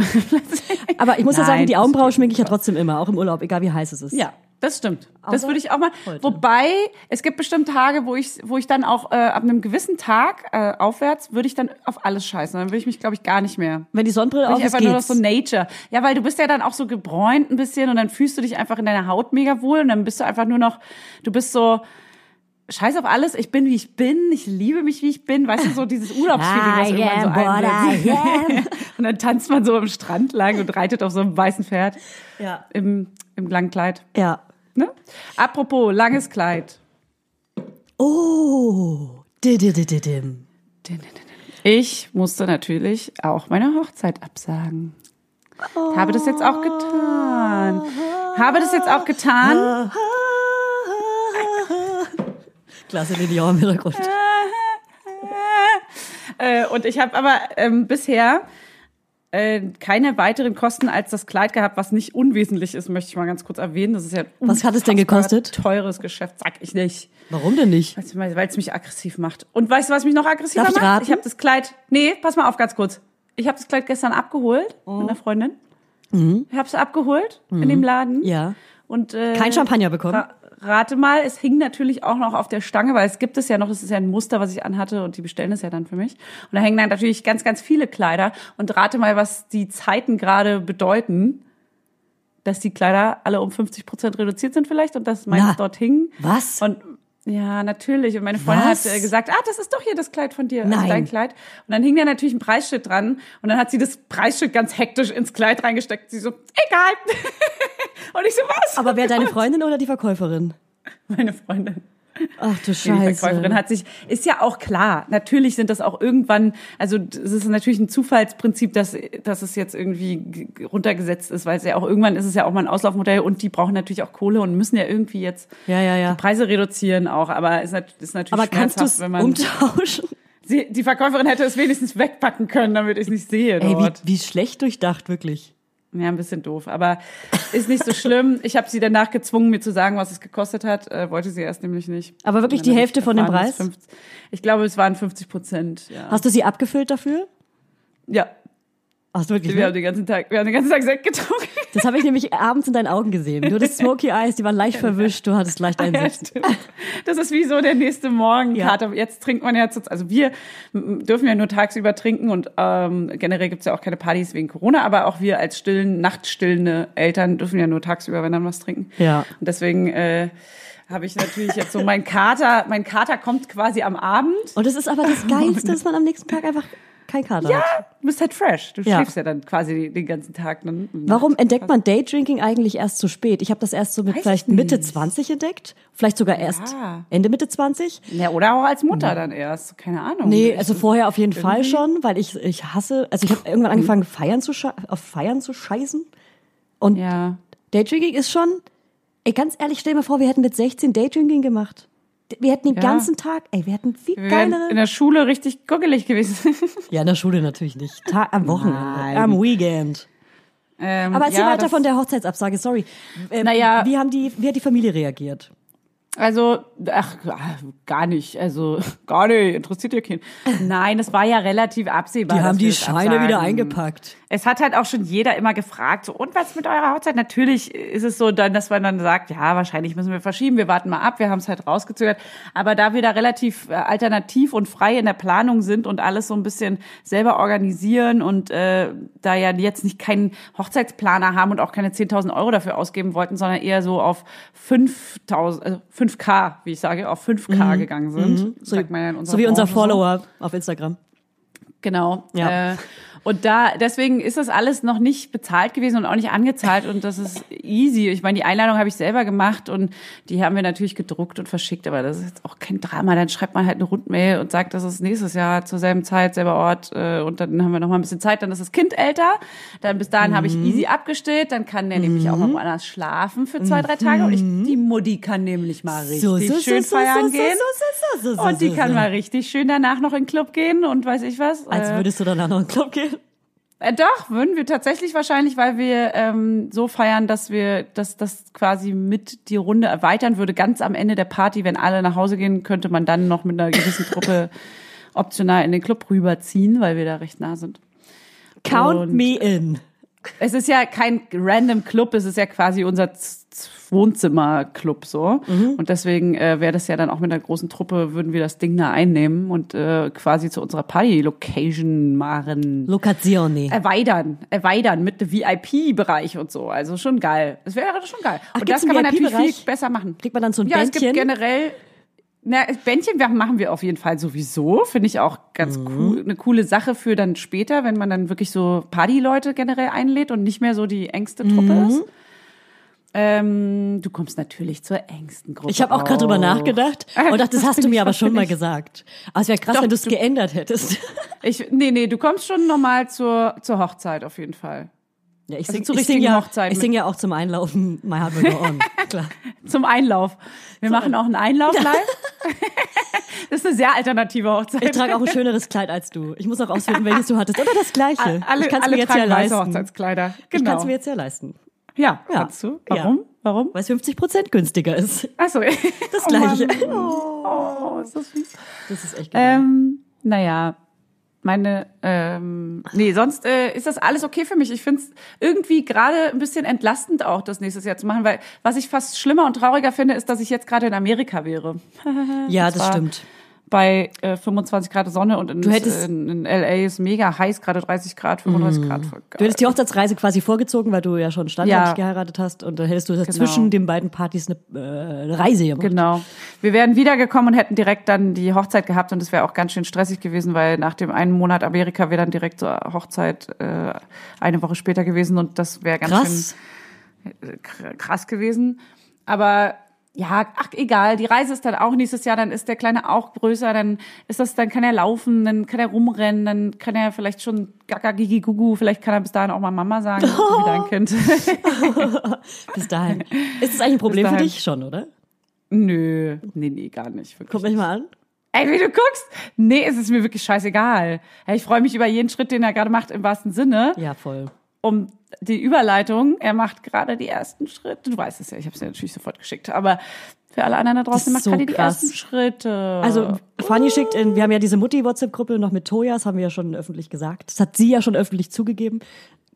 [LAUGHS] Aber ich muss ja Nein, sagen, die das Augenbraue geht schminke ich ja trotzdem immer, auch im Urlaub, egal wie heiß es ist. ja, das stimmt. Das Außer würde ich auch mal. heute. Wobei es gibt bestimmt Tage, wo ich, wo ich dann auch äh, ab einem gewissen Tag äh, aufwärts würde ich dann auf alles scheißen. Dann würde ich mich, glaube ich, gar nicht mehr. Wenn die Sonnenbrille auf ist, einfach nur noch geht's. so Nature. Ja, weil du bist ja dann auch so gebräunt ein bisschen und dann fühlst du dich einfach in deiner Haut mega wohl und dann bist du einfach nur noch, du bist so, scheiß auf alles, ich bin wie ich bin, ich liebe mich wie ich bin, weißt du, so dieses Urlaubsfeeling, was irgendwann so am what I einsetzt. [LAUGHS] Und dann tanzt man so am Strand lang und reitet auf so einem weißen Pferd Ja. im, im langen Kleid. Ja. Ne? Apropos langes Kleid. Oh. Didididim. Ich musste natürlich auch meine Hochzeit absagen. Habe das jetzt auch getan. Habe das jetzt auch getan. Klasse Lilian im Hintergrund. Äh, und ich habe aber ähm, bisher äh, keine weiteren Kosten als das Kleid gehabt, was nicht unwesentlich ist, möchte ich mal ganz kurz erwähnen. Das ist ja ein Was hat es denn gekostet? Teures Geschäft, sag ich nicht. Warum denn nicht? Weil es mich aggressiv macht. Und weißt du, was mich noch aggressiver Darf ich macht? raten? Ich habe das Kleid. Nee, pass mal auf ganz kurz. Ich habe das Kleid gestern abgeholt Oh. mit einer Freundin. Ich habe es abgeholt in dem Laden. Mhm. Ja. Und äh, Kein Champagner bekommen? Ra rate mal, es hing natürlich auch noch auf der Stange, weil es gibt es ja noch, das ist ja ein Muster, was ich anhatte und die bestellen es ja dann für mich. Und da hängen dann natürlich ganz, ganz viele Kleider. Und rate mal, was die Zeiten gerade bedeuten, dass die Kleider alle um 50 Prozent reduziert sind vielleicht und dass meins Na, dort hing. was? Und ja, natürlich. Und meine Freundin Was? hat äh, gesagt, ah, das ist doch hier das Kleid von dir, also Nein. dein Kleid. Und dann hing da natürlich ein Preisschild dran. Und dann hat sie das Preisschild ganz hektisch ins Kleid reingesteckt. Sie so, egal. [LAUGHS] und ich so, was? Aber wer deine [LAUGHS] Freundin oder die Verkäuferin? meine Freundin. Ach du Die Verkäuferin Scheiße. hat sich, ist ja auch klar, natürlich sind das auch irgendwann, also es ist natürlich ein Zufallsprinzip, dass, dass es jetzt irgendwie runtergesetzt ist, weil es ja auch irgendwann ist es ja auch mal ein Auslaufmodell und die brauchen natürlich auch Kohle und müssen ja irgendwie jetzt Ja, ja, ja. die Preise reduzieren auch, aber es ist ist natürlich Aber kannst du es wenn man, umtauschen? sie, die Verkäuferin hätte es wenigstens wegpacken können, damit ich es nicht sehe Ey, wie, wie schlecht durchdacht, wirklich. Ja, ein bisschen doof, aber ist nicht so schlimm. [LAUGHS] Ich habe sie danach gezwungen, mir zu sagen, was es gekostet hat. Äh, wollte sie erst nämlich nicht. Aber wirklich die Hälfte von dem Preis? 50 ich glaube, es waren 50 Prozent. Ja. Hast du sie abgefüllt dafür? ja. Hast du wirklich? Wir haben Ne? den ganzen Tag, wir haben den ganzen Tag Sekt getrunken. Das habe ich nämlich abends in deinen Augen gesehen. Du hattest [LAUGHS] Smoky Eyes, die waren leicht verwischt, du hattest leicht einen Ja, Sekt. Das ist wie so der nächste Morgen. Ja. Kater. Jetzt trinkt man ja, also wir dürfen ja nur tagsüber trinken und ähm, generell gibt's ja auch keine Partys wegen Corona, aber auch wir als stillen, nachtstillende Eltern dürfen ja nur tagsüber, wenn dann was trinken. Ja. Und deswegen äh, habe ich natürlich jetzt so mein Kater, mein Kater kommt quasi am Abend. Und es ist aber das [LAUGHS] Geilste, dass man am nächsten Tag einfach kein Kater Ja, hat. du bist halt fresh. Du Ja. schläfst ja dann quasi den ganzen Tag. Dann Warum entdeckt man Daydrinking eigentlich erst so spät? Ich habe das erst so mit Weiß vielleicht ich Mitte nicht. 20 entdeckt, vielleicht sogar erst Ja. Ende Mitte 20. Ja, oder auch als Mutter dann erst. Keine Ahnung. Nee, also vorher auf jeden Fall schon, weil ich ich hasse, also ich habe irgendwann angefangen feiern zu auf feiern zu scheißen und Ja. Daydrinking ist schon ey ganz ehrlich, stell dir mal vor, wir hätten mit 16 Daydrinking gemacht. Wir hätten den Ja. ganzen Tag, ey, wir hätten viel Wir wären in geilere. der Schule richtig guckelig gewesen. [LAUGHS] Ja, in der Schule natürlich nicht. Ta am Wochenende, Nein. am Weekend. ähm, Aber erzähl ja, weiter von der Hochzeitsabsage, sorry. Ähm, Naja. wie haben die, wie hat die Familie reagiert? Also, ach, gar nicht. Also, gar nicht. Interessiert ja keinen. Nein, es war ja relativ absehbar. Die haben die Scheine wieder absagen. eingepackt. Es hat halt auch schon jeder immer gefragt, so, und was mit eurer Hochzeit? Natürlich ist es so dann, dass man dann sagt, ja, wahrscheinlich müssen wir verschieben, wir warten mal ab, wir haben es halt rausgezögert. Aber da wir da relativ äh, alternativ und frei in der Planung sind und alles so ein bisschen selber organisieren und äh, da ja jetzt nicht keinen Hochzeitsplaner haben und auch keine 10.000 Euro dafür ausgeben wollten, sondern eher so auf 5.000, also 5K, wie ich sage, auf 5K gegangen sind. So, sagt man ja so wie unser Branche so. Follower auf Instagram. Genau. Ja. Äh, und da, deswegen ist das alles noch nicht bezahlt gewesen und auch nicht angezahlt und das ist easy. Ich meine, die Einladung habe ich selber gemacht und die haben wir natürlich gedruckt und verschickt, aber das ist jetzt auch kein Drama. Dann schreibt man halt eine Rundmail und sagt, das ist nächstes Jahr zur selben Zeit, selber Ort äh, und dann haben wir noch mal ein bisschen Zeit, dann ist das Kind älter. Dann bis dahin habe ich Mhm. easy abgestillt, dann kann der nämlich auch mal woanders schlafen für zwei, drei Tage und ich, die Mutti kann nämlich mal richtig schön feiern gehen. so, so, so, Und die so, kann so. mal richtig schön danach noch in den Club gehen und weiß ich was. Als Äh, würdest du danach noch in den Club gehen. Äh, doch, würden wir tatsächlich wahrscheinlich, weil wir ähm, so feiern, dass wir, dass das quasi mit die Runde erweitern würde. Ganz am Ende der Party, wenn alle nach Hause gehen, könnte man dann noch mit einer gewissen Truppe [LAUGHS] optional in den Club rüberziehen, weil wir da recht nah sind. Count Und- me in. Es ist ja kein random Club, es ist ja quasi unser Wohnzimmerclub so. Und deswegen äh, wäre das ja dann auch mit einer großen Truppe, würden wir das Ding da einnehmen und äh, quasi zu unserer Party-Location machen. Locazione. erweitern, erweitern mit dem VIP-Bereich und so. Also schon geil. Das wäre schon geil. Ach, und das kann man natürlich viel besser machen. Kriegt man dann so ein ja, es Bändchen? gibt generell, na, Bändchen machen wir auf jeden Fall sowieso. Finde ich auch ganz Mhm. cool, eine coole Sache für dann später, wenn man dann wirklich so Partyleute generell einlädt und nicht mehr so die engste Truppe Mhm. ist. Ähm, du kommst natürlich zur engsten Gruppe. Ich habe auch gerade drüber nachgedacht [LAUGHS] und dachte, das Was hast du mir aber schon mal gesagt. Aber es wäre krass, Doch, wenn du es geändert hättest. [LAUGHS] Ich, nee, nee, du kommst schon normal zur, zur Hochzeit auf jeden Fall. Ja, ich Also sing, zur ich sing richtigen ja, Hochzeit ich sing ja auch zum Einlaufen My Heart Will Go On. [LAUGHS] Klar. Zum Einlauf. Wir machen auch einen Einlauf live. das ist eine sehr alternative Hochzeit. Ich trage auch ein schöneres Kleid als du. Ich muss auch ausfinden, welches du hattest. Oder das gleiche. alle, ich kann es alle mir jetzt ja weiße leisten. Hochzeitskleider. Ich kann Genau. es mir jetzt ja leisten. Ja, Ja. kannst du. Ja. Warum? Warum? Weil es 50 Prozent günstiger ist. Achso. [LAUGHS] Das gleiche. Oh, ist das fies. Das ist echt geil. Ähm, naja, meine, ähm, nee, sonst äh, ist das alles okay für mich. Ich finde es irgendwie gerade ein bisschen entlastend auch, das nächstes Jahr zu machen, weil was ich fast schlimmer und trauriger finde, ist, dass ich jetzt gerade in Amerika wäre. [LAUGHS] ja, das stimmt. Bei äh, 25 Grad Sonne und in, Du hättest- in, in LA ist mega heiß, gerade 30 Grad, 35 Grad. Voll Du hättest die Hochzeitsreise quasi vorgezogen, weil du ja schon standesamtlich Ja. geheiratet hast und dann hättest du Genau. zwischen den beiden Partys eine, äh, Reise gemacht. Genau. Wir wären wiedergekommen und hätten direkt dann die Hochzeit gehabt und es wäre auch ganz schön stressig gewesen, weil nach dem einen Monat Amerika wäre dann direkt zur Hochzeit äh, eine Woche später gewesen und das wäre ganz Krass. schön kr- krass gewesen. Aber ja, ach egal, die Reise ist dann auch nächstes Jahr, dann ist der Kleine auch größer, dann ist das, dann kann er laufen, dann kann er rumrennen, dann kann er vielleicht schon gaga gigi gugu, vielleicht kann er bis dahin auch mal Mama sagen, [LAUGHS] wieder ein Kind. [LAUGHS] Bis dahin. Ist das eigentlich ein Problem für dich schon, oder? Nö, nee, nee, gar nicht. Guck mich mal an. Ey, wie du guckst. Nee, es ist mir wirklich scheißegal. Ich freue mich über jeden Schritt, den er gerade macht, im wahrsten Sinne. Ja, voll. Um die Überleitung, er macht gerade die ersten Schritte. Du weißt es ja, ich habe es ja natürlich sofort geschickt. Aber für alle anderen da draußen, macht so gerade die ersten Schritte. Also Fanny schickt in, wir haben ja diese Mutti-WhatsApp-Gruppe noch mit Toya, das haben wir ja schon öffentlich gesagt. Das hat sie ja schon öffentlich zugegeben.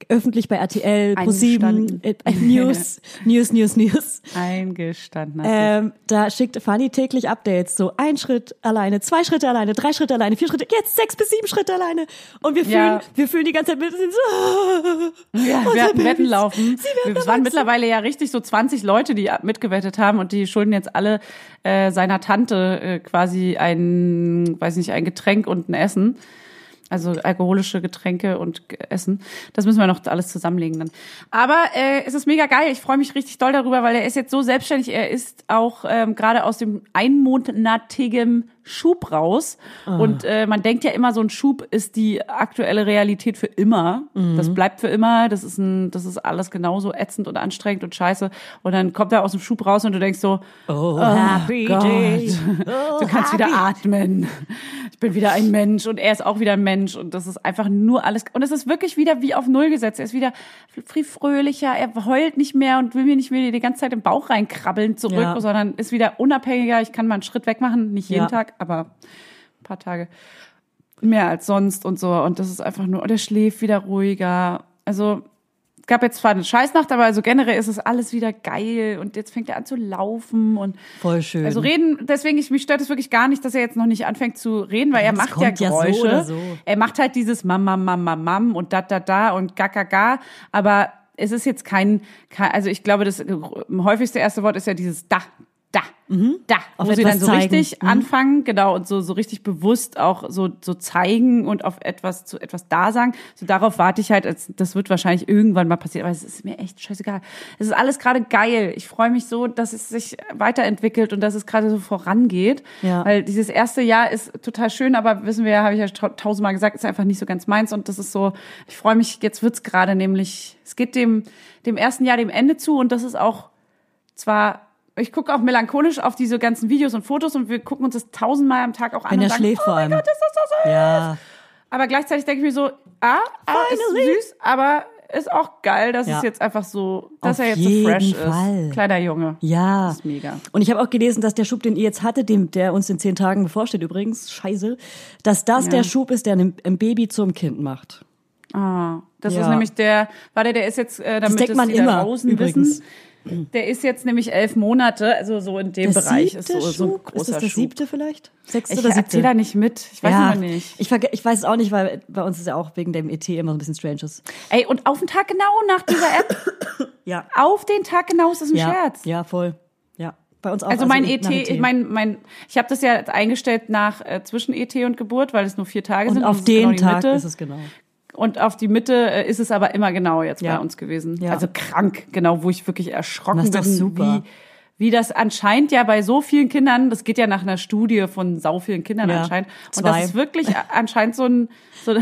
Öffentlich bei RTL, Pro7, Eingestanden. äh, [LAUGHS] News, News, News, News. eingestanden. Ähm, da schickt Fanny täglich Updates. So ein Schritt alleine, zwei Schritte alleine, drei Schritte alleine, vier Schritte, jetzt sechs bis sieben Schritte alleine. Und wir fühlen, Ja. wir fühlen die ganze Zeit mit. So, Ja, unsere wir hatten Wetten laufen. Es waren mittlerweile ja richtig so 20 Leute, die mitgewettet haben und die schulden jetzt alle äh, seiner Tante äh, quasi ein, weiß nicht, ein Getränk und ein Essen. Also alkoholische Getränke und Essen. Das müssen wir noch alles zusammenlegen dann. Aber äh, es ist mega geil. Ich freue mich richtig doll darüber, weil er ist jetzt so selbstständig. Er ist auch ähm, gerade aus dem einmonatigen Schub raus. Und äh, man denkt ja immer, so ein Schub ist die aktuelle Realität für immer. Das bleibt für immer. Das ist ein, das ist alles genauso ätzend und anstrengend und scheiße. Und dann kommt er aus dem Schub raus und du denkst so, Oh, happy Gott. day. [LAUGHS] du kannst wieder atmen. Ich bin wieder ein Mensch und er ist auch wieder ein Mensch und das ist einfach nur alles und es ist wirklich wieder wie auf Null gesetzt. Er ist wieder viel fröhlicher, er heult nicht mehr und will mir nicht mehr die ganze Zeit im Bauch reinkrabbeln zurück, Ja. sondern ist wieder unabhängiger. Ich kann mal einen Schritt weg machen, nicht jeden Ja. Tag, aber ein paar Tage mehr als sonst und so und das ist einfach nur und er schläft wieder ruhiger. Also gab jetzt zwar eine Scheißnacht, aber also generell ist es alles wieder geil und jetzt fängt er an zu laufen und Voll schön. also reden, deswegen, ich, mich stört es wirklich gar nicht, dass er jetzt noch nicht anfängt zu reden, weil er Das macht ja kommt ja so Geräusche. so. Er macht halt dieses Mam, Mam, Mam, Mam, Mam und da, da, da und ga, ga, ga. Aber es ist jetzt kein, kein also ich glaube, das häufigste erste Wort ist ja dieses da, da, da, Auf wo sie dann so zeigen. richtig Mhm. anfangen, genau, und so, so richtig bewusst auch so, so zeigen und auf etwas, zu etwas da sagen. So darauf warte ich halt, als, das wird wahrscheinlich irgendwann mal passieren, aber es ist mir echt scheißegal. Es ist alles gerade geil. Ich freue mich so, dass es sich weiterentwickelt und dass es gerade so vorangeht. Ja. Weil dieses erste Jahr ist total schön, aber wissen wir ja, habe ich ja ta- tausendmal gesagt, ist einfach nicht so ganz meins und das ist so, ich freue mich, jetzt wird's gerade nämlich, es geht dem, dem ersten Jahr dem Ende zu und das ist auch zwar, ich gucke auch melancholisch auf diese ganzen Videos und Fotos und wir gucken uns das tausendmal am Tag auch an Wenn und er schläft oh vor mein allem. Gott, ist das so süß. Ja. Aber gleichzeitig denke ich mir so, ah, ah ist süß, aber ist auch geil, dass Ja. es jetzt einfach so, dass Auf er jetzt so fresh Fall. ist. Kleiner Junge. Ja. Das ist mega. Und ich habe auch gelesen, dass der Schub, den ihr jetzt hattet, dem, der uns in zehn Tagen bevorsteht übrigens, scheiße, dass das Ja. der Schub ist, der ein ein Baby zum Kind macht. Ah, das Ja. ist nämlich der, warte, der ist jetzt, äh, damit denkt es man immer, übrigens. wissen, der ist jetzt nämlich elf Monate, also so in dem Der Bereich ist so, so ein großer Ist das der Schub. siebte vielleicht? Sechste Ich oder siebte? erzähle da nicht mit, ich weiß ja, immer nicht. Ich, ich weiß es auch nicht, weil bei uns ist ja auch wegen dem ET immer so ein bisschen strange ist. Ey, und auf den Tag genau nach dieser App, [COUGHS] Ja. auf den Tag genau ist das ein Ja, Scherz. ja, voll. Ja, bei uns auch. Also mein ich- ET, nach ich mein, mein, ich habe das ja eingestellt nach äh, zwischen ET und Geburt, weil es nur vier Tage und sind. auf genau den Tag Mitte. ist es genau. Und auf die Mitte äh, ist es aber immer genau jetzt Ja. bei uns gewesen. Ja. Also krank, genau, wo ich wirklich erschrocken Das ist bin, super. wie wie das anscheinend ja bei so vielen Kindern, das geht ja nach einer Studie von sau vielen Kindern Ja, anscheinend. Und zwei. das ist wirklich anscheinend so ein, so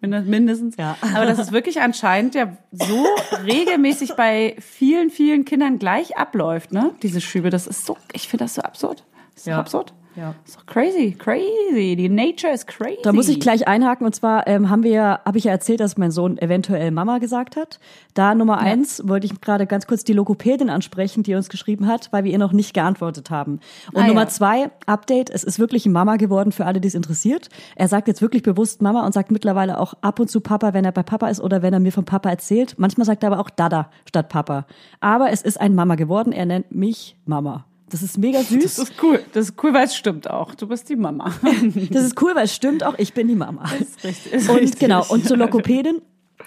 ein [LAUGHS] mindestens. Ja. Aber das ist wirklich anscheinend ja so regelmäßig bei vielen, vielen Kindern gleich abläuft, ne? Diese Schübe. Das ist so, ich finde das so absurd. Das ist so absurd. Ja. Das ist doch crazy, crazy. Die Nature is crazy. Da muss ich gleich einhaken und zwar ähm, haben wir ja, habe ich ja erzählt, dass mein Sohn eventuell Mama gesagt hat. Da Nummer eins wollte ich gerade ganz kurz die Logopädin ansprechen, die uns geschrieben hat, weil wir ihr noch nicht geantwortet haben. Und Ah, Nummer ja. zwei, Update, es ist wirklich ein Mama geworden für alle, die es interessiert. Er sagt jetzt wirklich bewusst Mama und sagt mittlerweile auch ab und zu Papa, wenn er bei Papa ist oder wenn er mir von Papa erzählt. Manchmal sagt er aber auch Dada statt Papa. Aber es ist ein Mama geworden, er nennt mich Mama. Das ist mega süß. Das ist cool. Das ist cool, weil es stimmt auch. Du bist die Mama. [LAUGHS] Das ist cool, weil es stimmt auch, ich bin die Mama. ist richtig, ist und richtig. genau, und zur [LAUGHS] Lokopädin.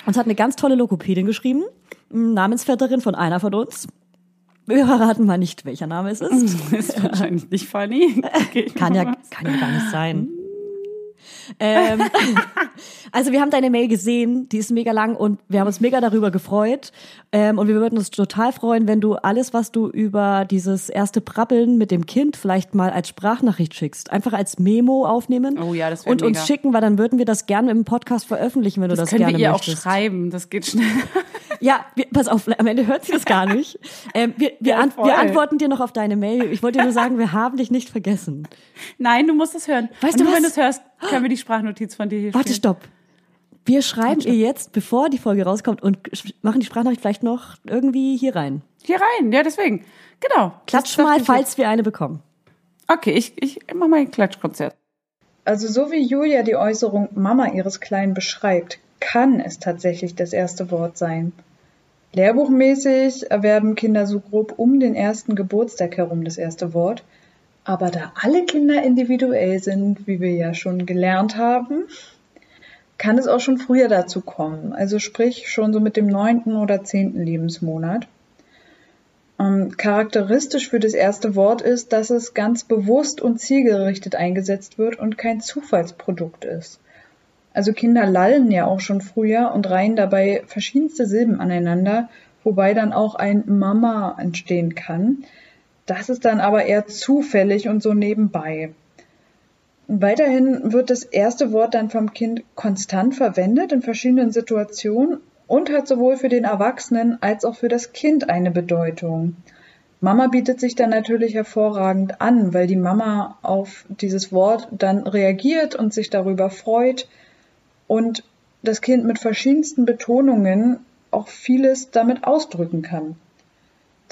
Uns hat eine ganz tolle Lokopädin geschrieben, Namensvetterin von einer von uns. Wir verraten mal nicht, welcher Name es ist. [LAUGHS] ist wahrscheinlich nicht funny. Okay. Kann ja, kann ja gar nicht sein. Ähm, [LAUGHS] also wir haben deine Mail gesehen, die ist mega lang und wir haben uns mega darüber gefreut. Ähm, und wir würden uns total freuen, wenn du alles, was du über dieses erste Prabbeln mit dem Kind vielleicht mal als Sprachnachricht schickst. Einfach als Memo aufnehmen Oh ja, das und uns mega. schicken, weil dann würden wir das gerne im Podcast veröffentlichen, wenn du das, Das können gerne wir ihr möchtest. auch schreiben. Das geht schnell. [LAUGHS] Ja, wir, pass auf, am Ende hört sie das gar [LAUGHS] nicht. Ähm, wir, wir, Ja, an, wir antworten dir noch auf deine Mail. Ich wollte dir nur sagen, wir haben dich nicht vergessen. Nein, du musst es hören. Weißt Und du nur wenn du was? es hörst, können wir die Sprachnotiz von dir hier Warte, spielen. stopp. Wir schreiben ihr jetzt, bevor die Folge rauskommt, und machen die Sprachnachricht vielleicht noch irgendwie hier rein. Hier rein, ja, deswegen. Genau. Klatsch mal, falls wir eine bekommen. Okay, ich, ich mach mal ein Klatschkonzert. Also so wie Julia die Äußerung Mama ihres Kleinen beschreibt, kann es tatsächlich das erste Wort sein. Lehrbuchmäßig erwerben Kinder so grob um den ersten Geburtstag herum das erste Wort. Aber da alle Kinder individuell sind, wie wir ja schon gelernt haben, kann es auch schon früher dazu kommen. Also sprich schon so mit dem neunten oder zehnten Lebensmonat. Ähm, charakteristisch für das erste Wort ist, dass es ganz bewusst und zielgerichtet eingesetzt wird und kein Zufallsprodukt ist. Also Kinder lallen ja auch schon früher und reihen dabei verschiedenste Silben aneinander, wobei dann auch ein Mama entstehen kann. Das ist dann aber eher zufällig und so nebenbei. Weiterhin wird das erste Wort dann vom Kind konstant verwendet in verschiedenen Situationen und hat sowohl für den Erwachsenen als auch für das Kind eine Bedeutung. Mama bietet sich dann natürlich hervorragend an, weil die Mama auf dieses Wort dann reagiert und sich darüber freut und das Kind mit verschiedensten Betonungen auch vieles damit ausdrücken kann.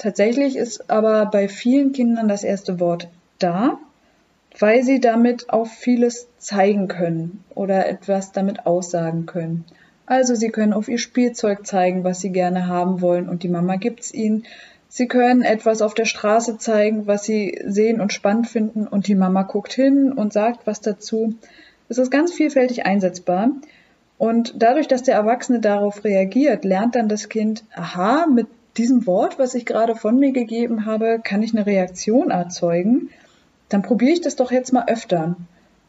Tatsächlich ist aber bei vielen Kindern das erste Wort da, weil sie damit auch vieles zeigen können oder etwas damit aussagen können. Also sie können auf ihr Spielzeug zeigen, was sie gerne haben wollen und die Mama gibt's ihnen. Sie können etwas auf der Straße zeigen, was sie sehen und spannend finden und die Mama guckt hin und sagt was dazu. Es ist ganz vielfältig einsetzbar und dadurch, dass der Erwachsene darauf reagiert, lernt dann das Kind, aha, mit diesem Wort, was ich gerade von mir gegeben habe, kann ich eine Reaktion erzeugen, dann probiere ich das doch jetzt mal öfter.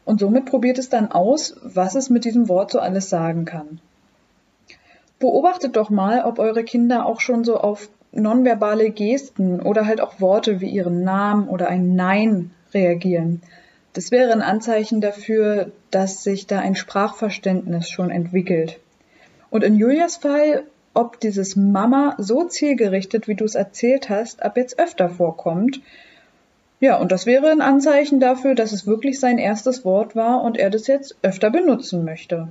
Und somit probiert es dann aus, was es mit diesem Wort so alles sagen kann. Beobachtet doch mal, ob eure Kinder auch schon so auf nonverbale Gesten oder halt auch Worte wie ihren Namen oder ein Nein reagieren. Das wäre ein Anzeichen dafür, dass sich da ein Sprachverständnis schon entwickelt. Und in Julias Fall, ob dieses Mama so zielgerichtet, wie du es erzählt hast, ab jetzt öfter vorkommt. Ja, und das wäre ein Anzeichen dafür, dass es wirklich sein erstes Wort war und er das jetzt öfter benutzen möchte.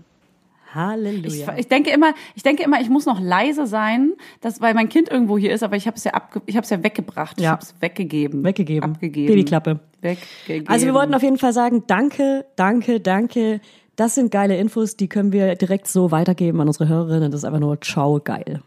Halleluja. Ich, ich denke immer, ich denke immer, ich muss noch leise sein, dass, weil mein Kind irgendwo hier ist, aber ich habe es ja abge, ich habe es ja weggebracht, ich Ja. habe es weggegeben, Weggegeben. abgegeben, Babyklappe. weggegeben. Also wir wollten auf jeden Fall sagen, danke, danke, danke. Das sind geile Infos, die können wir direkt so weitergeben an unsere Hörerinnen. Das ist einfach nur ciao geil.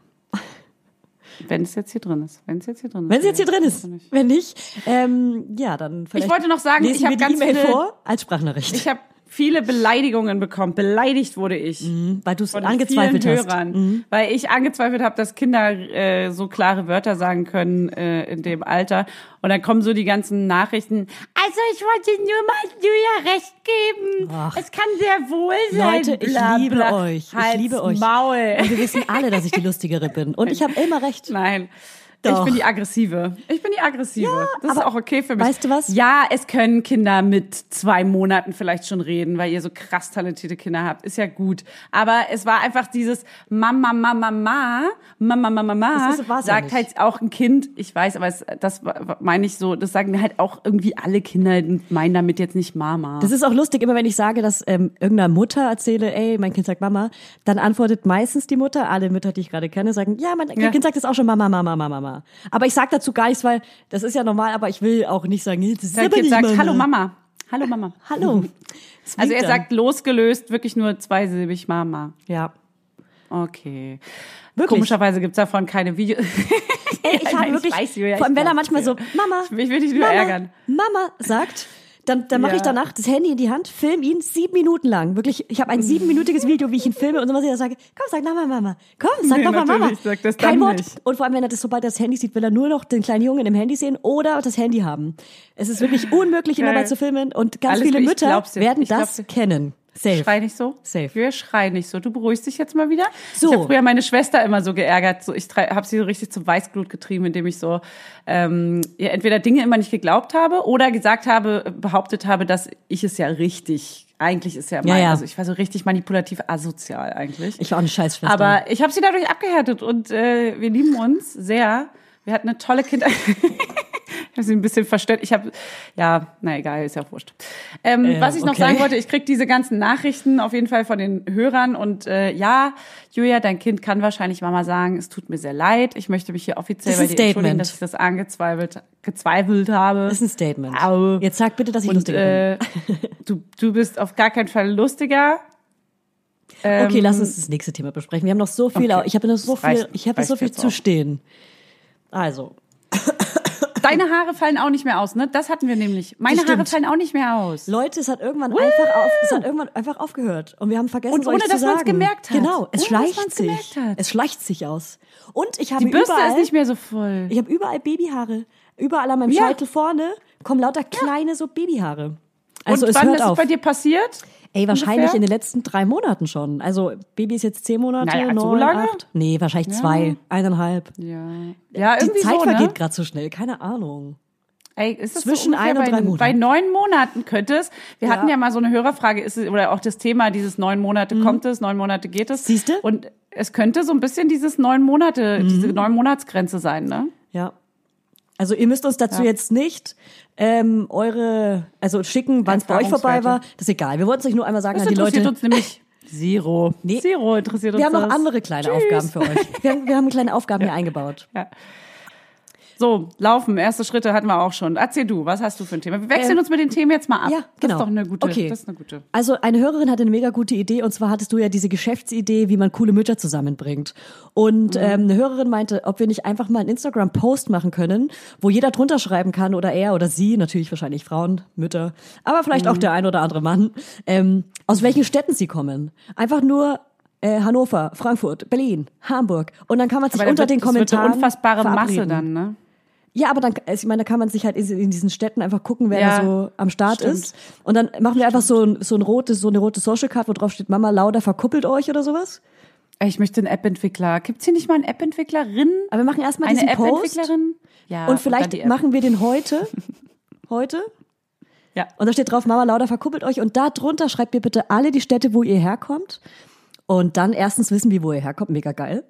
wenn es jetzt hier drin ist, wenn es jetzt hier drin ist, Wenn sie jetzt hier drin ist. Nicht. Wenn nicht, ähm, ja, dann vielleicht wollte noch sagen, ich hab wir die ganz E-Mail viele- vor als Sprachnachricht, Ich habe viele Beleidigungen bekommen. Beleidigt wurde ich. weil du es von angezweifelt hast. Hörern, weil ich angezweifelt habe, dass Kinder äh, so klare Wörter sagen können äh, in dem Alter. Und dann kommen so die ganzen Nachrichten. Also ich wollte nur mal Julia recht geben. Ach. Es kann sehr wohl sein. Leute, ich bla, liebe bla. euch. Ich liebe euch. Maul. Und wir wissen alle, dass ich die lustigere bin. Und ich habe [LAUGHS] immer recht. Nein. Doch. Ich bin die Aggressive. Ich bin die Aggressive. das ist auch okay für mich. weißt du was? Ja, es können Kinder mit zwei Monaten vielleicht schon reden, weil ihr so krass talentierte Kinder habt. Ist ja gut. Aber es war einfach dieses Mama, Mama, Mama, Mama, Mama, Mama. Das ist- ja sagt nicht. halt auch ein Kind. Ich weiß, aber es, das meine ich so. Das sagen mir halt auch irgendwie alle Kinder meinen damit jetzt nicht Mama. Das ist auch lustig, immer wenn ich sage, dass ähm, irgendeiner Mutter erzähle, ey, mein Kind sagt Mama, dann antwortet meistens die Mutter, alle Mütter, die ich gerade kenne, sagen, ja, mein Ja. Kind sagt jetzt auch schon Mama, Mama, Mama, Mama. Aber ich sage dazu gar nichts, weil das ist ja normal, aber ich will auch nicht sagen, das ist Dein aber Kind sagt, Mama. hallo Mama. Hallo Mama. [LAUGHS] Hallo. Das Also er dann. sagt losgelöst wirklich nur zweisilbig Mama. ja. Okay. Wirklich? Komischerweise gibt's davon keine Videos. [LAUGHS] Ey, ich habe wirklich, weiß, Julia, vor allem ich wenn er manchmal so, Mama, Ich will dich nur Mama, ärgern. Mama sagt, dann, dann mache Ja. ich danach das Handy in die Hand, film ihn sieben Minuten lang. Wirklich, ich habe ein [LAUGHS] siebenminütiges Video, wie ich ihn filme und so was ich dann sage, komm, sag nochmal Mama, komm, sag Nee, nochmal Mama. sag das Kein Wort. nicht. Und vor allem, wenn er das, sobald er das Handy sieht, will er nur noch den kleinen Jungen im Handy sehen oder das Handy haben. Es ist wirklich unmöglich, ihn dabei zu filmen und ganz Alles viele Mütter werden Ich das kennen. Safe. Schrei nicht so. Safe. Wir schreien nicht so. Du beruhigst dich jetzt mal wieder. So. Ich habe früher meine Schwester immer so geärgert. So, ich habe sie so richtig zum Weißglut getrieben, indem ich so ähm, ihr entweder Dinge immer nicht geglaubt habe oder gesagt habe, behauptet habe, dass ich es ja richtig. Eigentlich ist ja mein, ja. also ich war so richtig manipulativ asozial eigentlich. Ich war auch eine Scheißschwester. Aber ich habe sie dadurch abgehärtet und äh, wir lieben uns sehr. Wir hatten eine tolle Kindheit. [LAUGHS] ich habe sie ein bisschen verstört. Ich habe, ja, na egal, ist ja wurscht. Ähm, Äh, was ich noch okay. sagen wollte, ich krieg diese ganzen Nachrichten auf jeden Fall von den Hörern und äh, ja, Julia, dein Kind kann wahrscheinlich Mama sagen, es tut mir sehr leid. Ich möchte mich hier offiziell bei dir entschuldigen, Statement. dass ich das angezweifelt gezweifelt habe. das ist ein Statement. Au. Jetzt sag bitte, dass ich und lustig bin. äh, du, du bist auf gar keinen Fall lustiger. Ähm, Okay, lass uns das nächste Thema besprechen. Wir haben noch so viel, Okay. ich habe noch so viel, ich habe so viel zu auch. Also, Deine Haare fallen auch nicht mehr aus, ne? Das hatten wir nämlich. Meine Das Haare stimmt. fallen auch nicht mehr aus. Leute, es hat irgendwann einfach auf, es hat irgendwann einfach aufgehört und wir haben vergessen, Und es ohne, dass man's sagen. gemerkt hat. Genau, es Ohne, schleicht sich. Es schleicht sich aus. Und ich habe Die Bürste überall, ist nicht mehr so voll. ich habe überall Babyhaare. Überall an meinem Ja. Scheitel vorne kommen lauter kleine so Babyhaare. Also Und es wann hört ist es auf. bei dir passiert? Ey, wahrscheinlich ungefähr? in den letzten drei Monaten schon. Also Baby ist jetzt zehn Monate, Naja, neun, so lange? acht. Nee, wahrscheinlich zwei, eineinhalb. Ja. Ja, Die irgendwie Zeit so, ne? vergeht gerade so schnell, keine Ahnung. Ey, ist Zwischen so ein und bei, drei Monaten. bei neun Monaten könnte es. Wir Ja. hatten ja mal so eine Hörerfrage, ist es, oder auch das Thema, dieses neun Monate kommt es, neun Monate geht es. Mhm. Siehste? Und es könnte so ein bisschen dieses neun Monate, Mhm. diese neun Monatsgrenze sein, ne? Ja. Also ihr müsst uns dazu Ja. jetzt nicht ähm, eure, also schicken, wann es bei euch vorbei war. Das ist egal. Wir wollten es euch nur einmal sagen Das an die interessiert Leute. uns nämlich Zero. Nee. Zero interessiert uns Wir haben noch das. andere kleine Tschüss. Aufgaben für euch. Wir haben, wir haben kleine Aufgaben [LAUGHS] hier eingebaut. Ja. So, laufen, erste Schritte hatten wir auch schon. Erzähl du, was hast du für ein Thema? Wir wechseln Ähm, uns mit den Themen jetzt mal ab. Ja, Das genau. ist doch eine gute. Okay. Das ist eine gute. Also eine Hörerin hatte eine mega gute Idee und zwar hattest du ja diese Geschäftsidee, wie man coole Mütter zusammenbringt. Und ähm, eine Hörerin meinte, ob wir nicht einfach mal einen Instagram-Post machen können, wo jeder drunter schreiben kann oder er oder sie, natürlich wahrscheinlich Frauen, Mütter, aber vielleicht auch der ein oder andere Mann, ähm, aus welchen Städten sie kommen. Einfach nur äh, Hannover, Frankfurt, Berlin, Hamburg. Und dann kann man sich unter wird, den das wird Kommentaren eine unfassbare Masse verabreden. dann, ne? Ja, aber dann, also ich meine, da kann man sich halt in diesen Städten einfach gucken, wer Ja, da so am Start stimmt. ist. Und dann machen wir einfach so ein, so ein rotes, so eine rote Social Card, wo drauf steht, Mama Lauda verkuppelt euch oder sowas. Ich möchte einen App-Entwickler. Gibt's hier nicht mal einen App-Entwicklerin? Aber wir machen erstmal Eine diesen Post. App-Entwicklerin? Ja. Und vielleicht App. machen wir den heute. [LAUGHS] Heute. Ja. Und da steht drauf, Mama Lauda verkuppelt euch. Und da drunter schreibt ihr bitte alle die Städte, wo ihr herkommt. Und dann erstens wissen wir, wo ihr herkommt. Mega geil.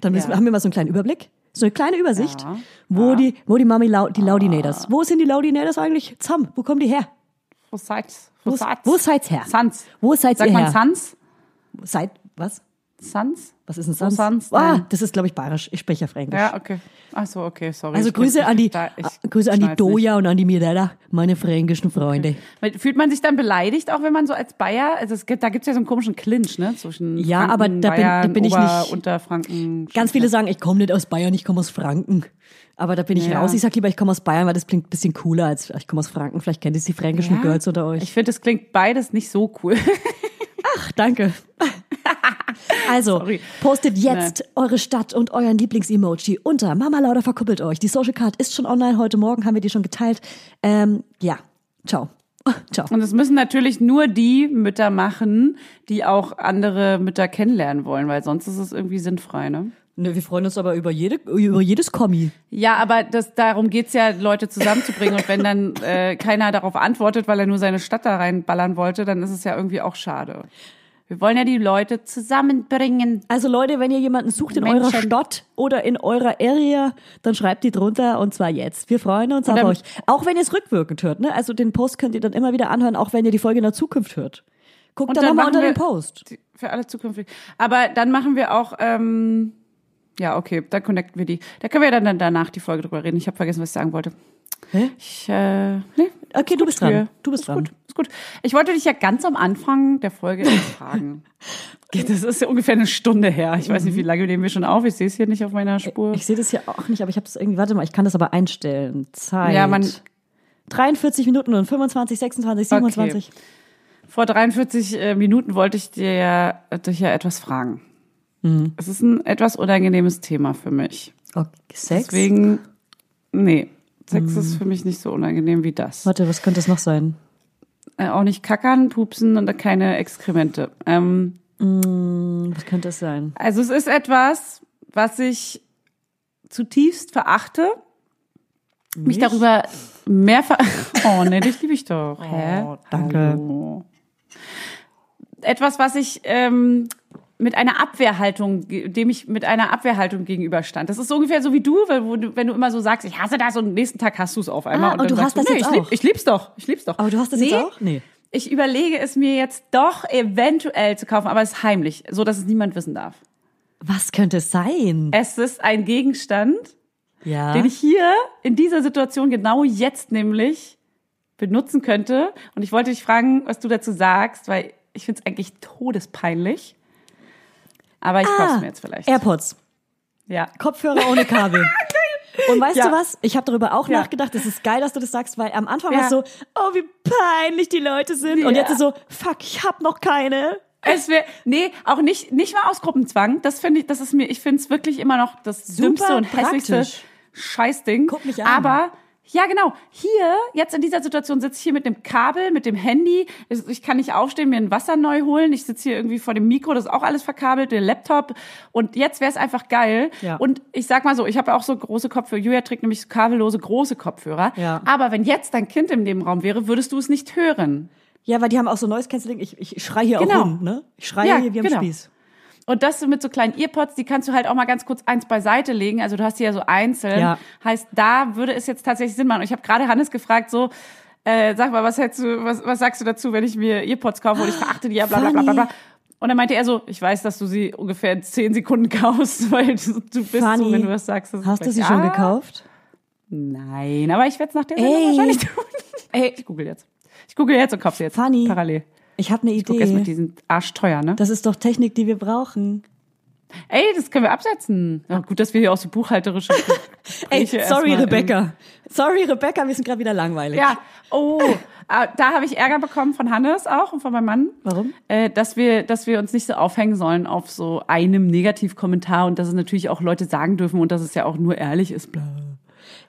Dann Ja. haben wir mal so einen kleinen Überblick. So eine kleine Übersicht, Ja. wo die, wo die Mami Lau, die Laudinators. Wo sind die Laudinators eigentlich? Zam, wo kommen die her? Wo seid's? Wo, Wo seid's? wo seid's her? Sans. Wo seid Sagt ihr man her? Sans? Seid, was? Sans? Was ist ein Sans? Sans Ah, das ist, glaube ich, bayerisch. Ich spreche ja Fränkisch. Ja, okay. Ach so, okay, sorry. Also Ich- Grüße ich- an die, da- ich äh, Grüße an die Doja und an die Mirella, meine fränkischen Freunde. nicht. Fühlt man sich dann beleidigt, auch wenn man so als Bayer, also es gibt, da gibt's ja so einen komischen Clinch, ne, zwischen Ja, Franken, aber da bin- da Bayern, bin ich Ober, nicht- Unterfranken. Ganz viele sagen, ich komme nicht aus Bayern, ich komme aus Franken. Aber da bin ich Ja. raus. Ich sag lieber, ich komme aus Bayern, weil das klingt ein bisschen cooler als ich komme aus Franken. Vielleicht kennt ihr die fränkischen Ja. Girls unter euch. Ich finde, es klingt beides nicht so cool. Ach, danke. Also, Sorry. postet jetzt eure Stadt und euren Lieblings-Emoji unter Mama Lauda verkuppelt euch. Die Social Card ist schon online. Heute Morgen haben wir die schon geteilt. Ähm, ja, ciao. [LAUGHS] Ciao. Und es müssen natürlich nur die Mütter machen, die auch andere Mütter kennenlernen wollen, weil sonst ist es irgendwie sinnfrei, ne? Ne, wir freuen uns aber über, jede, über jedes Kommi. Ja, aber das, darum geht's ja, Leute zusammenzubringen. Und wenn dann äh, keiner darauf antwortet, weil er nur seine Stadt da reinballern wollte, dann ist es ja irgendwie auch schade. Wir wollen ja die Leute zusammenbringen. Also Leute, wenn ihr jemanden sucht in Menschen. eurer Stadt oder in eurer Area, dann schreibt die drunter und zwar jetzt. Wir freuen uns Und auf euch. Auch wenn ihr es rückwirkend hört, ne? Also den Post könnt ihr dann immer wieder anhören, auch wenn ihr die Folge in der Zukunft hört. Guckt dann, dann nochmal unter den Post. Für alle zukünftig. Aber dann machen wir auch, ähm, ja, okay, dann connecten wir die. Da können wir dann, dann danach die Folge drüber reden. Ich habe vergessen, was ich sagen wollte. Hä? Ich, äh, nee, Okay, du bist dran. Kühe. Du bist ist dran. Gut, ist gut. Ich wollte dich ja ganz am Anfang der Folge [LAUGHS] fragen. Das ist ja ungefähr eine Stunde her. Ich weiß nicht, wie lange nehmen wir schon auf. Ich sehe es hier nicht auf meiner Spur. Ich sehe das hier auch nicht, aber ich habe das irgendwie, warte mal, ich kann das aber einstellen. Zeit. Ja, man- 43 Minuten und 25, 26, 27. Vor 43 äh, Minuten wollte ich dir ja, dich ja etwas fragen. Mhm. Es ist ein etwas unangenehmes Thema für mich. Okay, Sex? Deswegen, nee, Sex ist für mich nicht so unangenehm wie das. Warte, was könnte es noch sein? Äh, auch nicht kackern, pupsen und keine Exkremente. Ähm, Hm, Was könnte es sein? also es ist etwas, was ich zutiefst verachte. Mich darüber mehr ver [LAUGHS] Oh, nee, dich liebe ich doch. Hä? Oh, danke. Hallo. Etwas, was ich ähm, mit einer Abwehrhaltung, dem ich mit einer Abwehrhaltung gegenüberstand. Das ist so ungefähr so wie du, du, wenn du immer so sagst, ich hasse das und am nächsten Tag hast du es auf einmal. Ah, und, und dann du hast das nee, jetzt ich auch? Ich lieb's doch, ich lieb's doch. Aber du hast das nee, jetzt auch? Nee. Ich überlege es mir jetzt doch eventuell zu kaufen, aber es ist heimlich, so dass es niemand wissen darf. Was könnte es sein? Es ist ein Gegenstand, Ja. den ich hier in dieser Situation genau jetzt nämlich benutzen könnte. Und ich wollte dich fragen, was du dazu sagst, weil ich finde es eigentlich todespeinlich. Aber ich kaufe es mir jetzt vielleicht. AirPods. Ja. Kopfhörer ohne Kabel. [LAUGHS] Und weißt Ja. du was? Ich habe darüber auch Ja. nachgedacht. Es ist geil, dass du das sagst, weil am Anfang Ja. war es so, oh, wie peinlich die Leute sind. Und jetzt ist so, fuck, ich hab noch keine. Es wäre, nee, auch nicht, nicht mal aus Gruppenzwang. Das finde ich, das ist mir, ich finde es wirklich immer noch das Super dümmste und hässlichste praktisch. Scheißding. Guck mich an. Aber, ja, genau. Hier, jetzt in dieser Situation sitze ich hier mit dem Kabel, mit dem Handy. Ich kann nicht aufstehen, mir ein Wasser neu holen. Ich sitze hier irgendwie vor dem Mikro, das ist auch alles verkabelt, der Laptop. Und jetzt wäre es einfach geil. Ja. Und ich sag mal so, ich habe auch so große Kopfhörer. Julia trägt nämlich so kabellose große Kopfhörer. Ja. Aber wenn jetzt dein Kind im Nebenraum wäre, würdest du es nicht hören. Ja, weil die haben auch so Noise Cancelling. Ich, ich schrei hier Genau. auch rum, ne? Ich schreie Ja, hier wie am genau. Spieß. Und das mit so kleinen Earpods, die kannst du halt auch mal ganz kurz eins beiseite legen. Also du hast die ja so einzeln. Ja. Heißt, da würde es jetzt tatsächlich Sinn machen. Und ich habe gerade Hannes gefragt, so, äh, sag mal, was hättest du, was, was sagst du dazu, wenn ich mir Earpods kaufe und ich verachte die ja, bla bla bla bla. bla. Und dann meinte er so, ich weiß, dass du sie ungefähr in zehn Sekunden [LAUGHS] kaufst, weil du, du bist Funny. so, wenn du was sagst. Hast du sie schon ja. gekauft? Nein, aber ich werde es nach der Sendung Ey. wahrscheinlich tun. [LAUGHS] Ey, ich google jetzt. Ich google jetzt und kauf sie jetzt. Funny. Parallel. Ich habe eine Ich guck erst mit Idee. diesen arschteuer, ne? Das ist doch Technik, die wir brauchen. Ey, das können wir absetzen. Ja, gut, dass wir hier auch so buchhalterische [LAUGHS] Ey, sorry, erstmal Rebecca. Sorry, Rebecca, wir sind gerade wieder langweilig. Ja, oh, äh, da habe ich Ärger bekommen von Hannes auch und von meinem Mann. Warum? Äh, dass wir, dass wir uns nicht so aufhängen sollen auf so einem Negativkommentar und dass es natürlich auch Leute sagen dürfen und dass es ja auch nur ehrlich ist. Bla.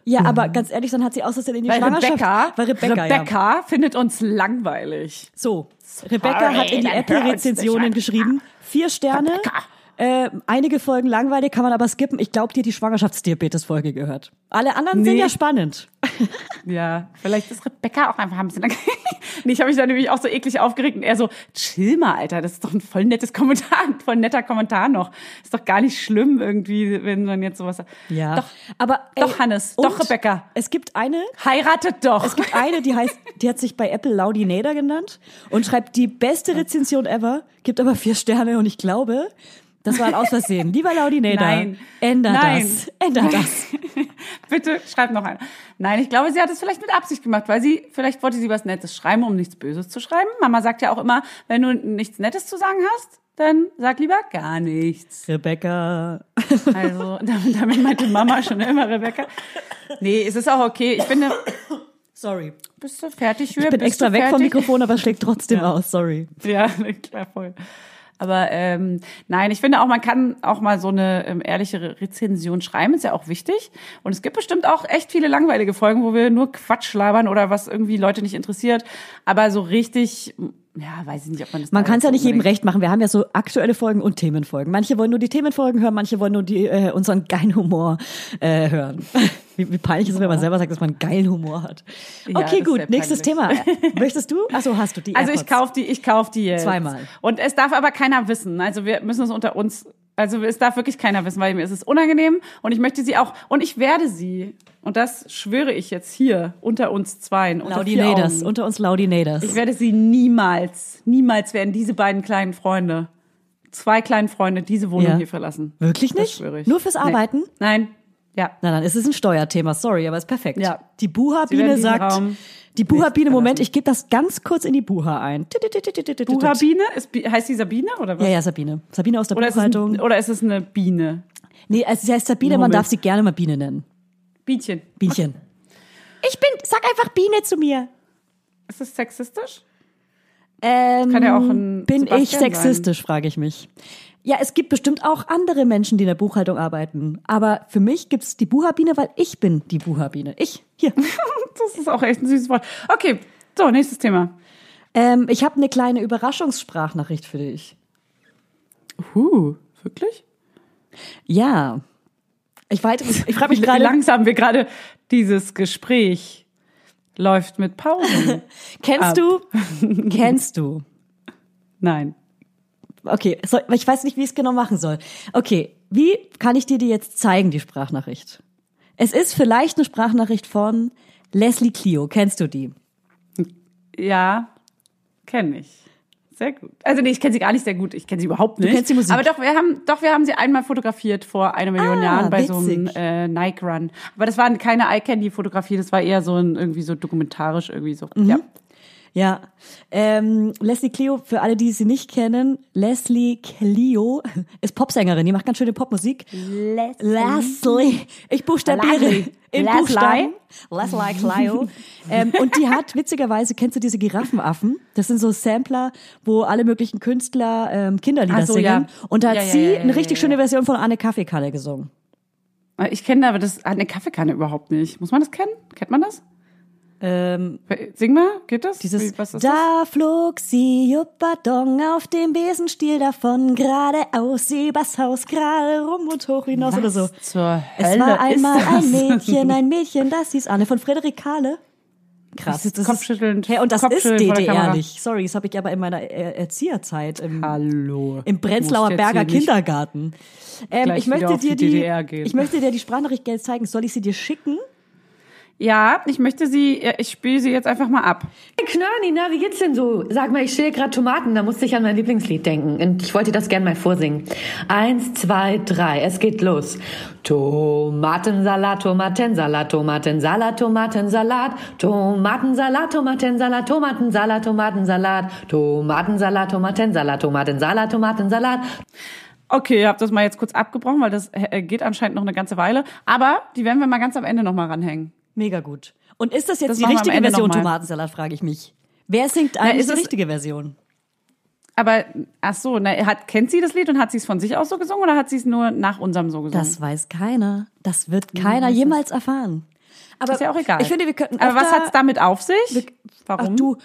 Ja, aber ganz ehrlich, dann hat sie aus Versehen in die Weil Schwangerschaft. Rebecca, weil Rebecca, ja. Rebecca findet uns langweilig. So, Rebecca hat in die Apple-Rezensionen geschrieben, vier Sterne. Rebecca. Äh, einige Folgen langweilig, kann man aber skippen. Ich glaube, dir die Schwangerschaftsdiabetes-Folge gehört. Alle anderen sind Nee. ja spannend. [LAUGHS] Ja, vielleicht ist Rebecca auch einfach ein bisschen. [LAUGHS] nee, ich habe mich da nämlich auch so eklig aufgeregt und er so, chill mal, Alter, das ist doch ein voll nettes Kommentar, [LAUGHS] voll netter Kommentar noch. Ist doch gar nicht schlimm irgendwie, wenn man jetzt sowas. Ja. Doch, aber doch, Hannes, doch, Rebecca. Es gibt eine, heiratet doch. es gibt eine, die heißt, die hat sich bei Apple Laudinator genannt und schreibt die beste Rezension ever, gibt aber vier Sterne und ich glaube, das war ein Aus Versehen. Lieber Laudinator, Nein. änder Nein. das, änder das. [LAUGHS] Bitte schreib noch einen. Nein, ich glaube, sie hat es vielleicht mit Absicht gemacht, weil sie, vielleicht wollte sie was Nettes schreiben, um nichts Böses zu schreiben. Mama sagt ja auch immer, wenn du nichts Nettes zu sagen hast, dann sag lieber gar nichts. Rebecca. Also, [LAUGHS] damit, damit meinte Mama schon immer Rebecca. Nee, es ist auch okay. Ich finde, Sorry. bist du fertig? Ich bin extra weg vom Mikrofon, aber es schlägt trotzdem aus, sorry. Ja, [LAUGHS] klar, voll. Aber ähm, nein, ich finde auch, man kann auch mal so eine ähm, ehrliche Re- Rezension schreiben, ist ja auch wichtig. Und es gibt bestimmt auch echt viele langweilige Folgen, wo wir nur Quatsch labern oder was irgendwie Leute nicht interessiert. Aber so richtig, ja, weiß ich nicht, ob man das Man kann es ja nicht jedem recht machen. Wir haben ja so aktuelle Folgen und Themenfolgen. Manche wollen nur die Themenfolgen hören, manche wollen nur die, äh, unseren geilen Humor äh, hören. [LAUGHS] Wie, wie peinlich ist es, wenn man selber sagt, dass man geilen Humor hat. Ja, Okay, ist gut. Nächstes Thema. [LAUGHS] Möchtest du? Achso, hast du die Also ich AirPods. kauf die, ich kauf die jetzt. Zweimal. Und es darf aber keiner wissen. Also wir müssen es unter uns, also es darf wirklich keiner wissen, weil mir ist es unangenehm und ich möchte sie auch, und ich werde sie, und das schwöre ich jetzt hier, unter uns zweien, Laudinators. Unter uns Laudinators. Ich werde sie niemals, niemals werden diese beiden kleinen Freunde, zwei kleinen Freunde, diese Wohnung Ja. hier verlassen. Wirklich Das nicht? schwöre ich. Nur fürs Nee. Arbeiten? Nein. Ja. Na dann ist es ein Steuerthema. Sorry, aber ist perfekt. Ja. Die Buha-Biene sagt, Raum die Buha-Biene, Moment, ich gebe das ganz kurz in die Buha ein. Buha-Biene? Heißt die Sabine oder was? Ja, ja, Sabine. Sabine aus der Oder ist, es Buchhaltung. oder ist es eine Biene? nee, also sie heißt Sabine, man darf sie gerne mal Biene nennen. Bienchen. Bienchen. Ich bin, sag einfach Biene zu mir. Ist das sexistisch? Ähm, Kann ja auch ein bin Sebastian ich sexistisch, frage ich mich. Ja, es gibt bestimmt auch andere Menschen, die in der Buchhaltung arbeiten. Aber für mich gibt's die Buha-Biene, weil ich bin die Buha-Biene. Ich, hier. [LAUGHS] Das ist auch echt ein süßes Wort. Okay, so, nächstes Thema. ähm, ich habe eine kleine Überraschungssprachnachricht für dich. Uh, wirklich? Ja. Ich, weit- ich frage mich Wie gerade, langsam wir gerade dieses Gespräch läuft mit Pausen. [LAUGHS] kennst du, [LAUGHS] kennst du, Nein. okay, soll, ich weiß nicht, wie ich es genau machen soll. Okay, wie kann ich dir die jetzt zeigen, die Sprachnachricht? Es ist vielleicht eine Sprachnachricht von Leslie Clio. Kennst du die? Ja, kenne ich. Sehr gut. Also nee, ich kenne sie gar nicht sehr gut. Ich kenne sie überhaupt nicht. kennst die Musik. Aber doch, wir haben, doch, wir haben sie einmal fotografiert vor einer Million Ah, Jahren bei so einem witzig. äh, Nike Run. Aber das war keine Eye Candy Fotografie. Das war eher so ein irgendwie so dokumentarisch irgendwie so. Mhm. Ja. Ja, ähm, Leslie Clio, für alle, die sie nicht kennen, Leslie Clio ist Popsängerin, die macht ganz schöne Popmusik. Leslie. Ich buchstabiere Leslie. in Leslie. Buchstaben. Leslie Clio. ähm, und die hat, witzigerweise, kennst du diese Giraffenaffen? Das sind so Sampler, wo alle möglichen Künstler ähm, Kinderlieder so, singen. ja. Und da hat Ja, ja, sie eine richtig schöne. Version von Anne Kaffeekanne gesungen. Ich kenne aber das, eine Kaffeekanne überhaupt nicht. Muss man das kennen? Kennt man das? Ähm, Sing mal, geht das? Dieses, Wie, was ist das? da flog sie Jupperdong auf dem Besenstiel davon, geradeaus übers Haus, gerade rum und hoch hinaus oder so. zur Es Hölle war einmal ein das? Mädchen, ein Mädchen, das hieß Anne von Frederik Kahle. Krass. Das ist kopfschüttelnd- Hey, und das ist Kopfschütteln Kamera. DDR-lich. Sorry, das habe ich aber in meiner Er Erzieherzeit im, Hallo. im jetzt Berger nicht Kindergarten. Ähm, ich möchte dir die die, DDR ich möchte dir die Sprachnachricht gerne zeigen. Soll ich sie dir schicken? Ja, ich möchte sie, ich spiele sie jetzt einfach mal ab. Knörni, na, wie geht's denn so? Sag mal, ich schäle gerade Tomaten, da musste ich an mein Lieblingslied denken. Und ich wollte das gerne mal vorsingen. Eins, zwei, drei, es geht los. Tomatensalat, Tomatensalat, Tomatensalat, Tomatensalat, Tomatensalat, Tomatensalat, Tomatensalat, Tomatensalat, Tomatensalat, Tomatensalat, Tomatensalat, Tomatensalat. Okay, ihr habt das mal jetzt kurz abgebrochen, weil das äh, geht anscheinend noch eine ganze Weile. Aber die werden wir mal ganz am Ende noch mal ranhängen. Mega gut. Und ist das jetzt Das die wir richtige Version. Tomatensalat, frage ich mich. Wer singt eigentlich ist die es- richtige Version? Aber ach so, na, hat, kennt sie das Lied und hat sie es von sich aus so gesungen oder hat sie es nur nach unserem so gesungen? Das weiß keiner. Das wird keiner jemals erfahren. Aber ist ja auch egal. Ich finde, wir könnten Aber was öfter- hat's damit auf sich? Ach Warum? du,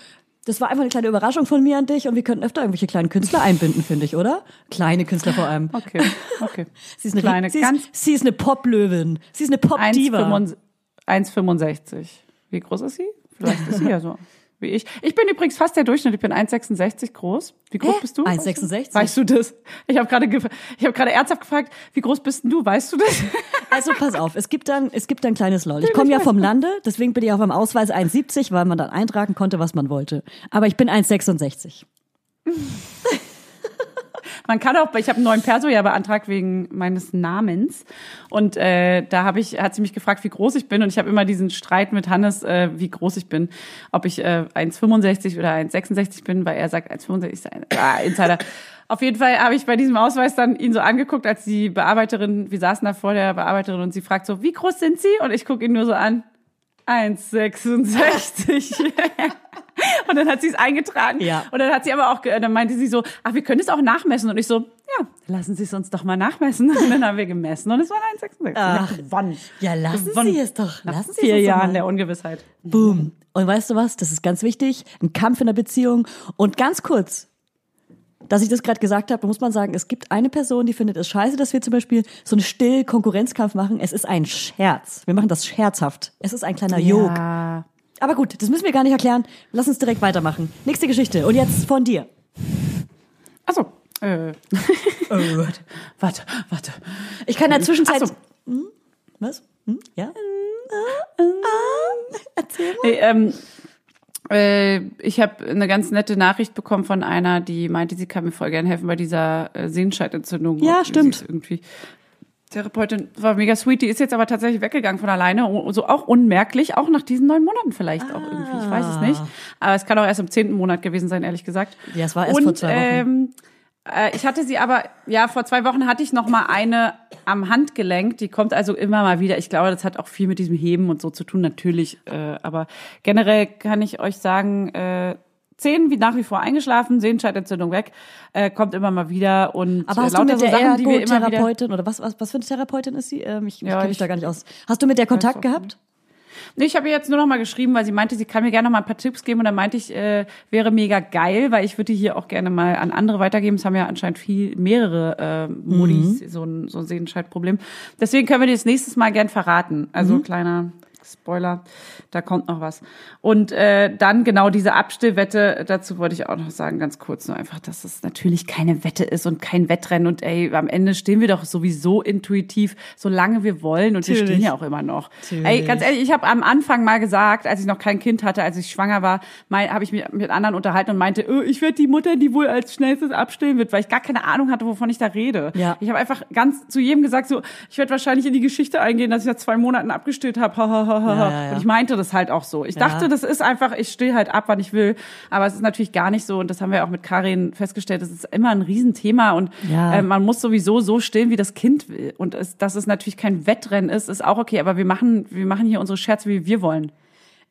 das war einfach eine kleine Überraschung von mir an dich und wir könnten öfter irgendwelche kleinen Künstler einbinden, finde ich, oder? Kleine Künstler vor allem. Okay, okay. [LAUGHS] Sie ist eine, Kleine, sie ganz ist, sie ist eine Poplöwin. Sie ist eine Pop-Diva. 1,65. 1,65. Wie groß ist sie? Vielleicht ist sie ja so [LAUGHS] wie ich. Ich bin übrigens fast der Durchschnitt. Ich bin 1,66 groß. Wie groß Hä? bist du? 1,66? Weißt du das? Ich habe gerade ich habe gerade ernsthaft gefragt, wie groß bist denn du? Weißt du das? [LAUGHS] Also pass auf, es gibt dann, es gibt ein kleines LOL. Ich komme ja vom Lande, deswegen bin ich auf meinem Ausweis 1,70, weil man dann eintragen konnte, was man wollte. Aber ich bin 1,66. [LAUGHS] Man kann auch, ich habe einen neuen Perso ja beantragt wegen meines Namens und äh, da habe ich, hat sie mich gefragt, wie groß ich bin und ich habe immer diesen Streit mit Hannes, äh, wie groß ich bin, ob ich äh, 1,65 oder 1,66 bin, weil er sagt 1,65 ist ein ah, Insider. [LAUGHS] Auf jeden Fall habe ich bei diesem Ausweis dann ihn so angeguckt, als die Bearbeiterin, wir saßen da vor der Bearbeiterin und sie fragt so, wie groß sind Sie? Und ich gucke ihn nur so an, 1,66. [LAUGHS] Und dann hat sie es eingetragen. Ja. Und dann hat sie aber auch, dann meinte sie so, ach, wir können es auch nachmessen. Und ich so, ja, lassen Sie es uns doch mal nachmessen. [LAUGHS] Und dann haben wir gemessen und es waren 1,66. Ach. Gewonnen. Ja, lassen Gewonnen. Sie es doch. Nach Lassen Sie vier es doch Jahren mal. der Ungewissheit. Boom. Und weißt du was? Das ist ganz wichtig. Ein Kampf in der Beziehung. Und ganz kurz, dass ich das gerade gesagt habe, muss man sagen, es gibt eine Person, die findet es scheiße, dass wir zum Beispiel so einen still Konkurrenzkampf machen. Es ist ein Scherz. Wir machen das scherzhaft. Es ist ein kleiner Jog. Ja. Aber gut, das müssen wir gar nicht erklären. Lass uns direkt weitermachen. Nächste Geschichte. Und jetzt von dir. Achso. Äh. Oh. [LAUGHS] warte, warte. Ich kann in der Zwischenzeit. Ach so. Hm? Was? Hm? Ja? Ah, erzähl mal. Nee, ähm, äh, ich habe eine ganz nette Nachricht bekommen von einer, die meinte, sie kann mir voll gerne helfen bei dieser äh, Sehenscheidentzündung. Ja, stimmt. Irgendwie Therapeutin war mega sweet, die ist jetzt aber tatsächlich weggegangen von alleine, o- so auch unmerklich, auch nach diesen neun Monaten vielleicht auch irgendwie, ich weiß es nicht. Aber es kann auch erst im zehnten Monat gewesen sein, ehrlich gesagt. Ja, es war erst Und, vor zwei Wochen. Ähm, äh, ich hatte sie aber, ja, vor zwei Wochen hatte ich noch mal eine am Handgelenk. Die kommt also immer mal wieder. Ich glaube, das hat auch viel mit diesem Heben und so zu tun, natürlich. Äh, aber generell kann ich euch sagen, äh, Zehen wie nach wie vor eingeschlafen, Sehenscheidentzündung weg, äh, kommt immer mal wieder und Aber äh, hast du lauter mit so der Sachen, die wir immer wieder. Oder was, was, was für eine Therapeutin ist sie? Ähm, ich ich Ja, kenne mich ich- da gar nicht aus. Hast du mit der Kontakt gehabt? Nee, ich habe ihr jetzt nur noch mal geschrieben, weil sie meinte, sie kann mir gerne noch mal ein paar Tipps geben und dann meinte ich, äh, wäre mega geil, weil ich würde die hier auch gerne mal an andere weitergeben. Es haben ja anscheinend viel mehrere äh, Modis so ein so ein Sehenscheidproblem. Deswegen können wir die das nächstes Mal gern verraten. Also kleiner Spoiler, da kommt noch was. Und äh, dann genau diese Abstillwette, dazu wollte ich auch noch sagen, ganz kurz nur einfach, dass es natürlich keine Wette ist und kein Wettrennen. Und ey, am Ende stehen wir doch sowieso intuitiv, solange wir wollen. Und wir Natürlich. stehen ja auch immer noch. Natürlich. Ey, ganz ehrlich, ich habe am Anfang mal gesagt, als ich noch kein Kind hatte, als ich schwanger war, habe ich mich mit anderen unterhalten und meinte, oh, ich werde die Mutter, die wohl als schnellstes abstillen wird, weil ich gar keine Ahnung hatte, wovon ich da rede. Ja. Ich habe einfach ganz zu jedem gesagt, so, ich werde wahrscheinlich in die Geschichte eingehen, dass ich nach zwei Monaten abgestillt habe. Ja, ja, [LAUGHS] ja. Und ich meinte das halt auch so. Ich dachte, das ist einfach, ich still halt ab, wann ich will. Aber es ist natürlich gar nicht so. Und das haben wir auch mit Karin festgestellt. Das ist immer ein Riesenthema. Und Ja. äh, man muss sowieso so stillen, wie das Kind will. Und es, dass es natürlich kein Wettrennen ist, ist auch okay. Aber wir machen, wir machen hier unsere Scherze, wie wir wollen.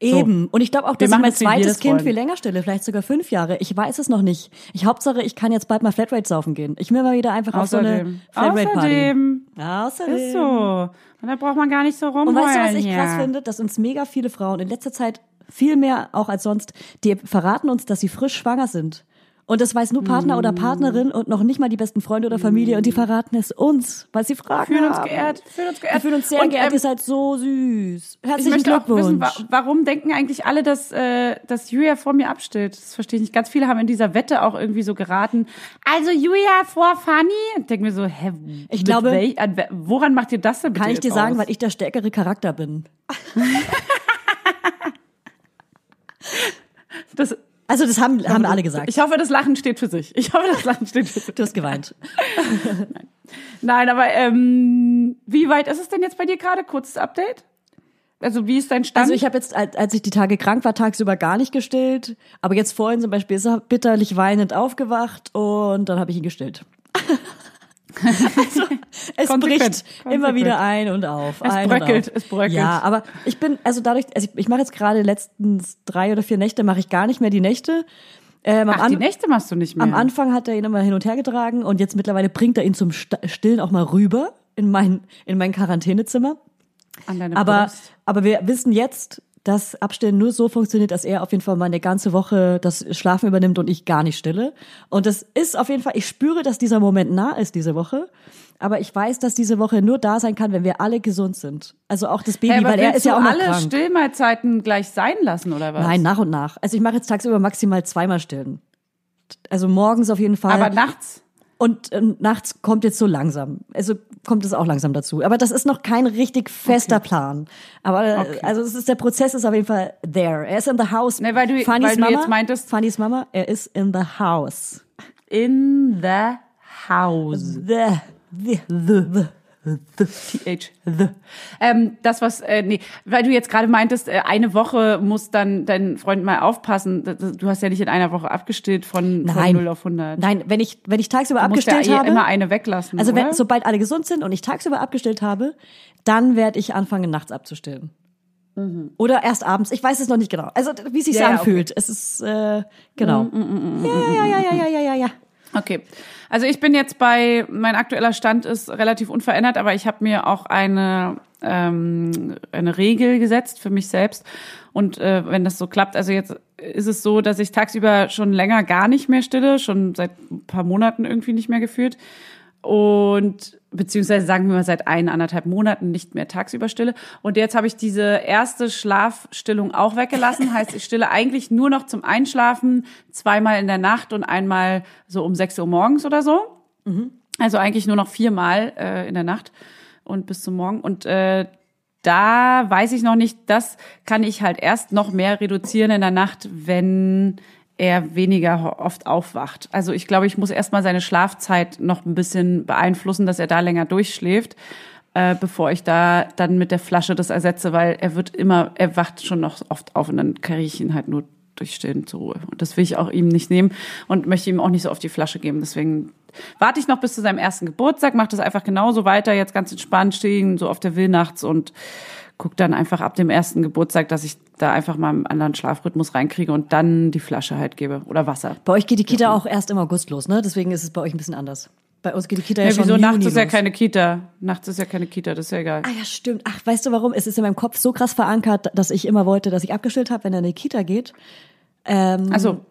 Eben. Und ich glaube auch, dass ich mein zweites Kind viel länger stille, vielleicht sogar fünf Jahre. Ich weiß es noch nicht. Ich Hauptsache, ich kann jetzt bald mal Flatrate saufen gehen. Ich will mal wieder einfach auf so eine Außerdem. Flatrate-Party. Außerdem. Außerdem. Ist so. Und da braucht man gar nicht so rumheulen Und weißt du, was ich hier. krass finde? Dass uns mega viele Frauen in letzter Zeit viel mehr auch als sonst, die verraten uns, dass sie frisch schwanger sind. Und das weiß nur Partner oder Partnerin und noch nicht mal die besten Freunde oder Familie. Und die verraten es uns, weil sie fragen. Fühlen uns geehrt, fühlen uns geehrt. Wir fühlen uns sehr Und, geehrt. ähm, Ihr seid so süß. Ich Herzlichen Glückwunsch. wissen, wa warum denken eigentlich alle, dass, äh, dass Julia vor mir abstillt? Das verstehe ich nicht. Ganz viele haben in dieser Wette auch irgendwie so geraten. Also Julia vor Fanny? Und denke mir so, hä, Ich glaube- welch, an, we- woran macht ihr das denn bitte Kann ich dir sagen, aus? weil ich der stärkere Charakter bin. [LAUGHS] das, Also das haben, haben alle gesagt. Ich hoffe, das Lachen steht für sich. Ich hoffe, das Lachen steht für [LAUGHS] sich. du hast geweint. [LAUGHS] Nein, aber ähm, wie weit ist es denn jetzt bei dir gerade? Kurzes Update? Also wie ist dein Stand? Also ich habe jetzt, als als ich die Tage krank war, tagsüber gar nicht gestillt. Aber jetzt vorhin zum Beispiel ist er bitterlich weinend aufgewacht und dann habe ich ihn gestillt. [LAUGHS] [LAUGHS] Also, es Konsequent, bricht immer konsequent. wieder ein und auf. Es ein bröckelt, es bröckelt. Ja, aber ich bin, also dadurch, also ich, ich mache jetzt gerade letztens drei oder vier Nächte, mache ich gar nicht mehr die Nächte. Ähm, Ach, die Nächte machst du nicht mehr. Am Anfang hat er ihn immer hin und her getragen und jetzt mittlerweile bringt er ihn zum Stillen auch mal rüber in mein, in mein Quarantänezimmer. An deine Aber, Brust. aber wir wissen jetzt, dass Abstillen nur so funktioniert, dass er auf jeden Fall mal eine ganze Woche das Schlafen übernimmt und ich gar nicht stille. Und das ist auf jeden Fall, ich spüre, dass dieser Moment nah ist diese Woche. Aber ich weiß, dass diese Woche nur da sein kann, wenn wir alle gesund sind. Also auch das Baby, Hey, aber weil er ist ja auch noch alle krank. Stillmahlzeiten gleich sein lassen oder was? Nein, nach und nach. Also ich mache jetzt tagsüber maximal zweimal stillen. Also morgens auf jeden Fall. Aber nachts. Und äh, nachts kommt jetzt so langsam. Also kommt es auch langsam dazu. Aber das ist noch kein richtig fester Plan. Aber äh, Okay. also es ist der Prozess ist auf jeden Fall there. Er ist in the house. Nee, weil du- Fannys weil du Mama, jetzt meintest- Fannys Mama, er ist in the house. In the house. The, the, the, the. The, TH, th. Ähm, das, was, äh, nee, weil du jetzt gerade meintest, äh, eine Woche muss dann dein Freund mal aufpassen. Du hast ja nicht in einer Woche abgestillt von, Nein. von 0 auf 100. Nein, wenn ich, wenn ich tagsüber du abgestillt ja habe. immer eine weglassen. Also, wenn, oder? sobald alle gesund sind und ich tagsüber abgestillt habe, dann werde ich anfangen, nachts abzustillen. Mhm. Oder erst abends. Ich weiß es noch nicht genau. Also, wie es sich ja, anfühlt. Okay. Es ist, äh, genau. Mhm, mhm, mhm, ja, ja, ja, ja, ja, ja, ja. Okay. Also ich bin jetzt bei, mein aktueller Stand ist relativ unverändert, aber ich habe mir auch eine, ähm, eine Regel gesetzt für mich selbst. Und äh, wenn das so klappt, also jetzt ist es so, dass ich tagsüber schon länger gar nicht mehr stille, schon seit ein paar Monaten irgendwie nicht mehr gefühlt. Und beziehungsweise sagen wir mal seit ein, anderthalb Monaten nicht mehr tagsüber stille. Und jetzt habe ich diese erste Schlafstillung auch weggelassen. Heißt, ich stille eigentlich nur noch zum Einschlafen zweimal in der Nacht und einmal so um 6 Uhr morgens oder so. Also eigentlich nur noch viermal äh, in der Nacht und bis zum Morgen. Und äh, da weiß ich noch nicht, das kann ich halt erst noch mehr reduzieren in der Nacht, wenn er weniger oft aufwacht. Also ich glaube, ich muss erstmal seine Schlafzeit noch ein bisschen beeinflussen, dass er da länger durchschläft, äh, bevor ich da dann mit der Flasche das ersetze, weil er wird immer, er wacht schon noch oft auf und dann kriege ich ihn halt nur durch Stillen zur Ruhe. Und das will ich auch ihm nicht nehmen und möchte ihm auch nicht so auf die Flasche geben. Deswegen warte ich noch bis zu seinem ersten Geburtstag, mache das einfach genauso weiter, jetzt ganz entspannt stehen, so auf der Will nachts und guck dann einfach ab dem ersten Geburtstag, dass ich da einfach mal einen anderen Schlafrhythmus reinkriege und dann die Flasche halt gebe oder Wasser. Bei euch geht die Kita auch erst im August los, ne? Deswegen ist es bei euch ein bisschen anders. Bei uns geht die Kita ja, Ja, schon wieso nachts ist ja keine Kita? Nachts ist ja keine Kita, das ist ja egal. Ah ja, stimmt. Ach, weißt du warum? Es ist in meinem Kopf so krass verankert, dass ich immer wollte, dass ich abgestillt habe, wenn er in die Kita geht. Ähm, Also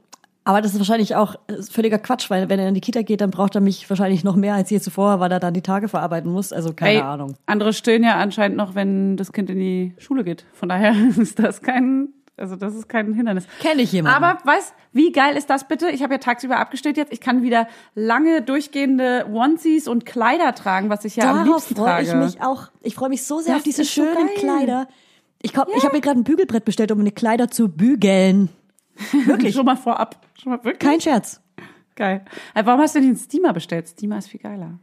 Aber das ist wahrscheinlich auch äh, völliger Quatsch, weil wenn er in die Kita geht, dann braucht er mich wahrscheinlich noch mehr als je zuvor, weil er dann die Tage verarbeiten muss. Also keine Ey, Ahnung. Andere stillen ja anscheinend noch, wenn das Kind in die Schule geht. Von daher [LAUGHS] ist das kein, also das ist kein Hindernis. Kenn ich jemanden. Aber weißt, wie geil ist das bitte? Ich habe ja tagsüber abgestellt jetzt. Ich kann wieder lange durchgehende Onesies und Kleider tragen, was ich ja am Darauf liebsten freue trage. ich mich auch. Ich freue mich so sehr Das auf diese so schönen geil. Kleider. Ich, komm, ich habe mir gerade ein Bügelbrett bestellt, um meine Kleider zu bügeln. [LAUGHS] Wirklich. Schon mal vorab. Schon mal wirklich. Kein Scherz. Geil. Aber warum hast du den Steamer bestellt? Steamer ist viel geiler.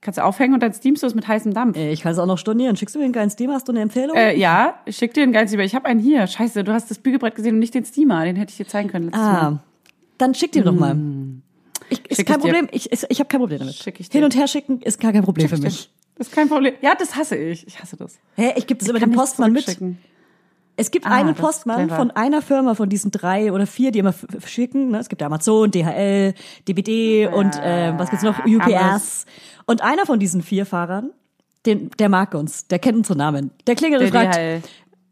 Kannst du aufhängen und dann steamst du es mit heißem Dampf. Äh, Ich kann es auch noch stornieren. Schickst du mir einen geilen Steam? Hast du eine Empfehlung? Äh, ja, ich schick dir einen geilen Steamer. Ich habe einen hier. Scheiße, du hast das Bügelbrett gesehen und nicht den Steamer. Den hätte ich dir zeigen können letztes Mal. ah, dann schick dir doch mal. Ich, ist Schick kein ich. Problem. Ich, ich, ich habe kein Problem damit. Schick ich dir. Hin und her schicken ist gar kein Problem für mich. Das ist kein Problem. Ja, das hasse ich. Ich hasse das. Hä, ich gebe das Kann dem nicht Postmann mit. Es gibt Ah, einen Postmann von einer Firma von diesen drei oder vier, die immer schicken. Ne? Es gibt Amazon, DHL, DPD und ähm, was gibt's noch? UPS. Hermes. Und einer von diesen vier Fahrern, den, der mag uns, der kennt unsere Namen. Der klingelt und fragt. DHL.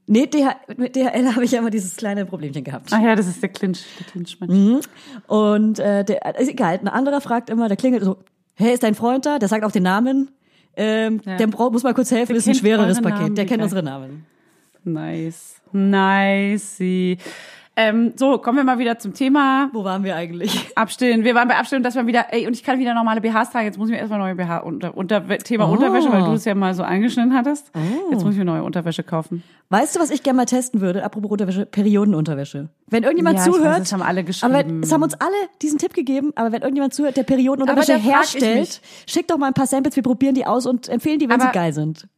Nee, DHL, mit DHL habe ich ja immer dieses kleine Problemchen gehabt. Ach ja, das ist der Clinch. Der Clinch Mhm. Und äh, der ist egal. Ein anderer fragt immer, der klingelt so, hey, ist dein Freund da? Der sagt auch den Namen. Ähm, Ja. Der muss mal kurz helfen, Der das ist ein schwereres Paket. Namen, der kennt unsere Namen. Nice. Nice. Ähm, so, kommen wir mal wieder zum Thema Wo waren wir eigentlich? Abstillen. Wir waren bei Abstillen, dass man wieder, ey, und ich kann wieder normale BHs tragen. Jetzt muss ich mir erstmal neue BH unter, unter Thema Oh. Unterwäsche, weil du es ja mal so angeschnitten hattest. Jetzt muss ich mir neue Unterwäsche kaufen. Weißt du, was ich gerne mal testen würde? Apropos Unterwäsche, Periodenunterwäsche. Wenn irgendjemand Ja, ich weiß, zuhört, das haben alle aber geschrieben. wenn, es haben uns alle diesen Tipp gegeben, aber wenn irgendjemand zuhört, der Periodenunterwäsche Aber herstellt, schickt doch mal ein paar Samples, wir probieren die aus und empfehlen die, wenn Aber- sie geil sind.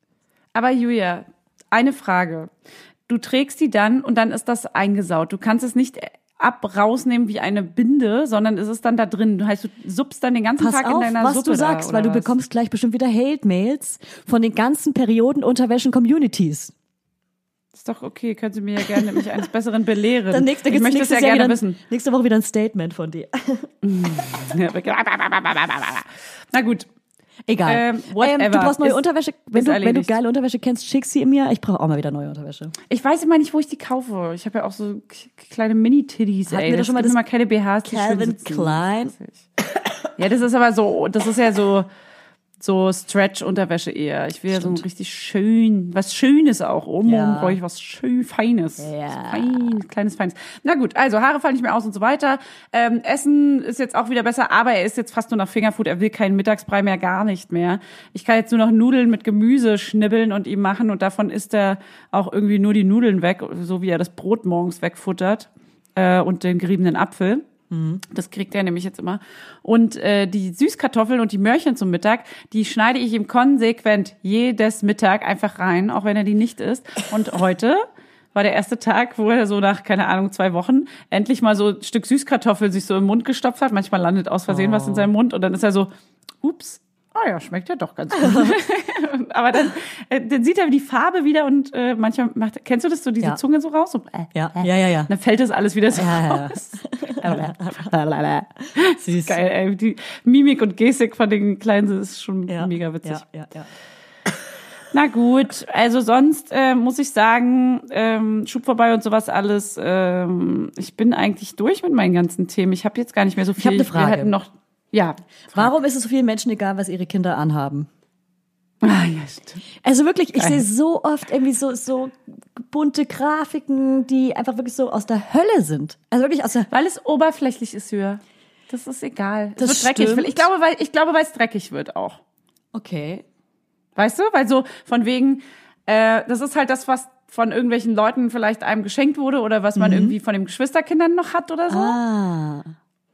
Aber Julia, eine Frage. Du trägst die dann und dann ist das eingesaut. Du kannst es nicht ab rausnehmen wie eine Binde, sondern es ist dann da drin. Du heißt, du suppst dann den ganzen Pass Tag auf, in deiner was Suppe du sagst, da, weil du was? bekommst gleich bestimmt wieder Hate-Mails von den ganzen Periodenunterwäschen-Communities. Ist doch okay, können Sie mir ja gerne mich eines Besseren belehren. [LAUGHS] Dann nächste, ich möchte es ja Jahr gerne wissen. nächste Woche wieder ein Statement von dir. [LAUGHS] [LAUGHS] Na gut. Egal. Ähm, whatever. du brauchst neue Ist- Unterwäsche. Wenn du, wenn du geile Unterwäsche kennst, schick sie mir. Ich brauche auch mal wieder neue Unterwäsche. Ich weiß immer nicht, wo ich die kaufe. Ich habe ja auch so kleine Mini-Titties, Hatten ey. wir Das schon mal das immer keine BHs, Calvin. Klein? Ja, das ist aber so, das ist ja so, so Stretch-Unterwäsche eher. Ich will ja so ein richtig schön, was Schönes auch. Oh, morgen Ja. brauche ich was schön Feines. Ja. Fein, kleines Feines. Na gut, also Haare fallen nicht mehr aus und so weiter. Ähm, Essen ist jetzt auch wieder besser, aber er ist jetzt fast nur noch Fingerfood. Er will keinen Mittagsbrei mehr, gar nicht mehr. Ich kann jetzt nur noch Nudeln mit Gemüse schnibbeln und ihm machen und davon isst er auch irgendwie nur die Nudeln weg, so wie er das Brot morgens wegfuttert äh, und den geriebenen Apfel. Das kriegt er nämlich jetzt immer. Und äh, die Süßkartoffeln und die Möhrchen zum Mittag, die schneide ich ihm konsequent jedes Mittag einfach rein, auch wenn er die nicht isst. Und heute war der erste Tag, wo er so nach, keine Ahnung, zwei Wochen endlich mal so ein Stück Süßkartoffel sich so im Mund gestopft hat. Manchmal landet aus Versehen was in seinem Mund und dann ist er so, ups, ah ja, schmeckt ja doch ganz gut. [LAUGHS] Aber dann, äh, dann sieht er die Farbe wieder und äh, manchmal macht, kennst du das so, diese Ja. Zunge so raus? So, äh, Ja, ja, ja, ja. dann fällt das alles wieder so Ja, ja, ja. raus. [LAUGHS] Süß. Geil, ey. Die Mimik und Gestik von den Kleinen ist schon Ja, mega witzig. Ja, ja, ja. Na gut, also sonst äh, muss ich sagen, ähm, Schub vorbei und sowas alles. Ähm, ich bin eigentlich durch mit meinen ganzen Themen. Ich habe jetzt gar nicht mehr so viel. hab eine Frage. Wir hatten noch, ja. Warum ist es so vielen Menschen egal, was ihre Kinder anhaben? Ah, ja, stimmt. Also wirklich, ich sehe so oft irgendwie so, so bunte Grafiken, die einfach wirklich so aus der Hölle sind. Also wirklich aus der Weil es oberflächlich ist höher. Das ist egal. Das es wird dreckig. Ich glaube, weil ich glaube, weil es dreckig wird auch. Okay. Weißt du? Weil so von wegen, äh, das ist halt das, was von irgendwelchen Leuten vielleicht einem geschenkt wurde oder was man irgendwie von den Geschwisterkindern noch hat oder so. Ah.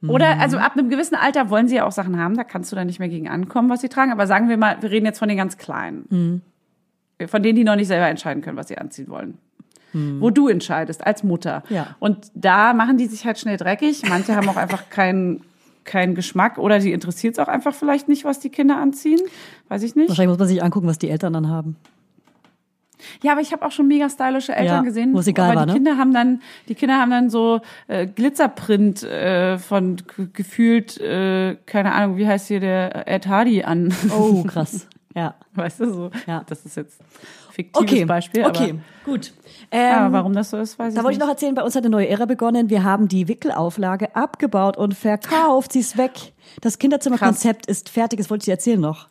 Oder also ab einem gewissen Alter wollen sie ja auch Sachen haben, da kannst du dann nicht mehr gegen ankommen, was sie tragen. Aber sagen wir mal, wir reden jetzt von den ganz Kleinen. Von denen, die noch nicht selber entscheiden können, was sie anziehen wollen. Wo du entscheidest als Mutter. Ja. Und da machen die sich halt schnell dreckig. Manche haben auch einfach keinen keinen Geschmack oder die interessiert es auch einfach vielleicht nicht, was die Kinder anziehen. Weiß ich nicht. Wahrscheinlich muss man sich angucken, was die Eltern dann haben. Ja, aber ich habe auch schon mega stylische Eltern Ja, gesehen. wo es egal aber war, die ne? Kinder haben dann, die Kinder haben dann so äh, Glitzerprint äh, von gefühlt, äh, keine Ahnung, wie heißt hier der Ed Hardy an. Oh, [LAUGHS] krass. Ja. weißt du so? Ja. Das ist jetzt fiktives Okay, Beispiel. okay, gut. Ähm, aber warum das so ist, weiß ich Da wollte ich nicht. noch erzählen, bei uns hat eine neue Ära begonnen. Wir haben die Wickelauflage abgebaut und verkauft. Sie ist weg. Das Kinderzimmerkonzept ist fertig. Das wollte ich dir erzählen noch.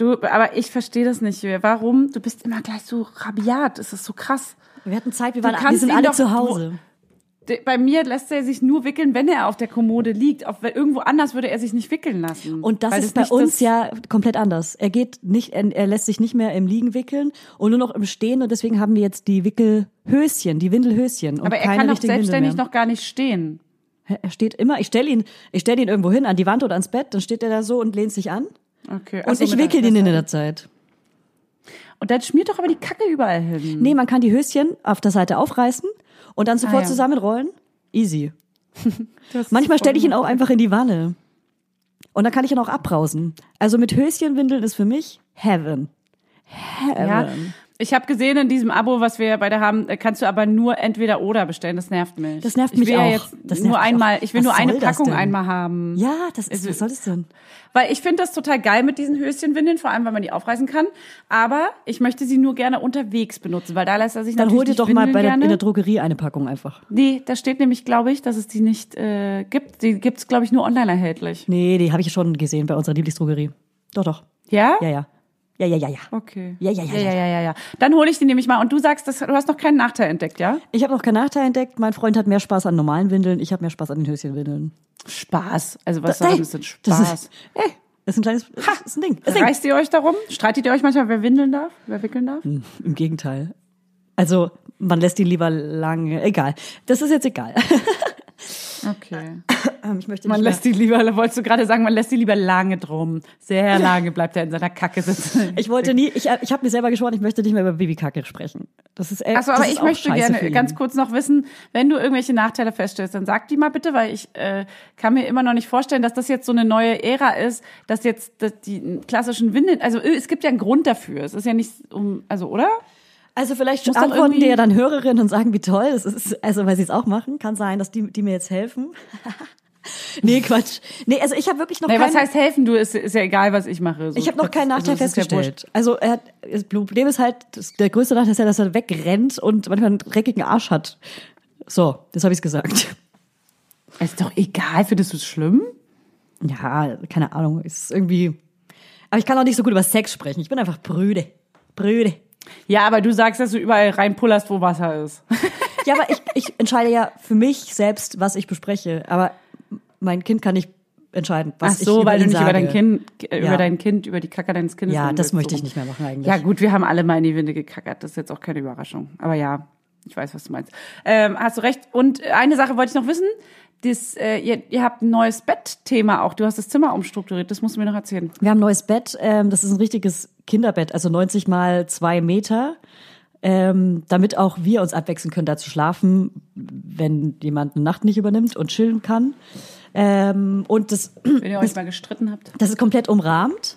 Du, aber ich verstehe das nicht. Warum? Du bist immer gleich so rabiat. Es ist so krass. Wir hatten Zeit, wir, waren, wir sind alle doch- zu Hause. Bei mir lässt er sich nur wickeln, wenn er auf der Kommode liegt. Auf, irgendwo anders würde er sich nicht wickeln lassen. Und das ist bei nicht uns das- ja komplett anders. Er geht nicht, er, er lässt sich nicht mehr im Liegen wickeln und nur noch im Stehen und deswegen haben wir jetzt die Wickelhöschen, die Windelhöschen Aber er kann doch selbstständig noch gar nicht stehen. Er steht immer, ich stelle ihn, ich stelle ihn irgendwo hin, an die Wand oder ans Bett, dann steht er da so und lehnt sich an Okay. und Ach so, ich wickel ihn in der Zeit. Und dann schmiert doch aber die Kacke überall hin. Nee, man kann die Höschen auf der Seite aufreißen und dann sofort Ah, ja. zusammenrollen. Easy. [LAUGHS] Manchmal stelle ich ihn auch einfach in die Wanne. Und dann kann ich ihn auch abbrausen. Also mit Höschenwindeln ist für mich Heaven. Heaven. Ja, ich habe gesehen in diesem Abo, was wir beide haben, äh, kannst du aber nur entweder oder bestellen. Das nervt mich. Das nervt ich mich will auch. Ja jetzt Das nur mich auch. einmal. Ich will Was nur eine Packung einmal haben. Ja, das ist, Also- was soll das denn? Weil ich finde das total geil mit diesen Höschenwindeln, vor allem weil man die aufreißen kann. Aber ich möchte sie nur gerne unterwegs benutzen, weil da lässt er sich Dann natürlich hol dir doch mal bei der, in der Drogerie eine Packung einfach. Nee, da steht nämlich, glaube ich, dass es die nicht äh, gibt. Die gibt's, glaube ich, nur online erhältlich. Nee, die habe ich schon gesehen bei unserer Lieblingsdrogerie. Doch, doch. Ja? Ja, ja. Ja, ja, ja, ja. Okay. Ja, ja, ja, ja, ja, ja, ja, ja. Dann hole ich die nämlich mal. Und du sagst, dass, du hast noch keinen Nachteil entdeckt, ja? Ich habe noch keinen Nachteil entdeckt. Mein Freund hat mehr Spaß an normalen Windeln. Ich habe mehr Spaß an den Höschenwindeln. Spaß. Also was soll denn das denn das Spaß? ist- Ey, das ist ein kleines, das ist ein Ding. Das ist ein. Reißt ihr euch darum? Streitet ihr euch manchmal, wer windeln darf? Wer wickeln darf? Im Gegenteil. Also, man lässt ihn lieber lange. Egal. Das ist jetzt egal. [LAUGHS] Okay. Ähm, ich möchte Man lässt die lieber, wolltest du gerade sagen, man lässt die lieber lange drum. Sehr lange bleibt er in seiner Kacke sitzen. Ich wollte nie, ich, ich habe mir selber geschworen, ich möchte nicht mehr über Babykacke sprechen. Das ist, äh, Achso, aber ich möchte scheiße gerne ganz kurz noch wissen, wenn du irgendwelche Nachteile feststellst, dann sag die mal bitte, weil ich äh, kann mir immer noch nicht vorstellen, dass das jetzt so eine neue Ära ist, dass jetzt dass die klassischen Windeln, also äh, es gibt ja einen Grund dafür. Es ist ja nicht um, also oder? Also vielleicht Muss antworten irgendwie- dir ja dann Hörerinnen und sagen, wie toll es ist. Also weil sie es auch machen, kann sein, dass die, die mir jetzt helfen. [LAUGHS] nee, Quatsch. Nee, also ich habe wirklich noch Nee, keinen, was heißt helfen? Du ist, ist ja egal, was ich mache. So, ich habe noch keinen also, Nachteil es ist ja festgestellt. also er hat, das Problem ist halt, das, der größte Nachteil ist ja, dass er wegrennt und manchmal einen dreckigen Arsch hat. So, das habe ich gesagt. Ist doch egal, findest du es schlimm? Ja, keine Ahnung, ist irgendwie. Aber ich kann auch nicht so gut über Sex sprechen. Ich bin einfach Brüde. Brüde. Ja, aber du sagst, dass du überall reinpullerst, wo Wasser ist. [LAUGHS] Ja, aber ich, ich entscheide ja für mich selbst, was ich bespreche. Aber mein Kind kann nicht entscheiden, was Ach ich so, über weil du nicht sage. über dein Kind, äh, Ja. über dein Kind, über die Kacke deines Kindes Ja, das möchte ich nicht mehr machen eigentlich. Ja, gut, wir haben alle mal in die Winde gekackert. Das ist jetzt auch keine Überraschung. Aber ja, ich weiß, was du meinst. Ähm, hast du recht. Und eine Sache wollte ich noch wissen. Das, äh, ihr, ihr habt ein neues Bettthema auch. Du hast das Zimmer umstrukturiert. Das musst du mir noch erzählen. Wir haben ein neues Bett. Ähm, das ist ein richtiges Kinderbett, also 90 mal zwei Meter. Ähm, damit auch wir uns abwechseln können, da zu schlafen, wenn jemand eine Nacht nicht übernimmt und chillen kann. Ähm, und das Wenn ihr euch mal gestritten habt. Das ist komplett umrahmt.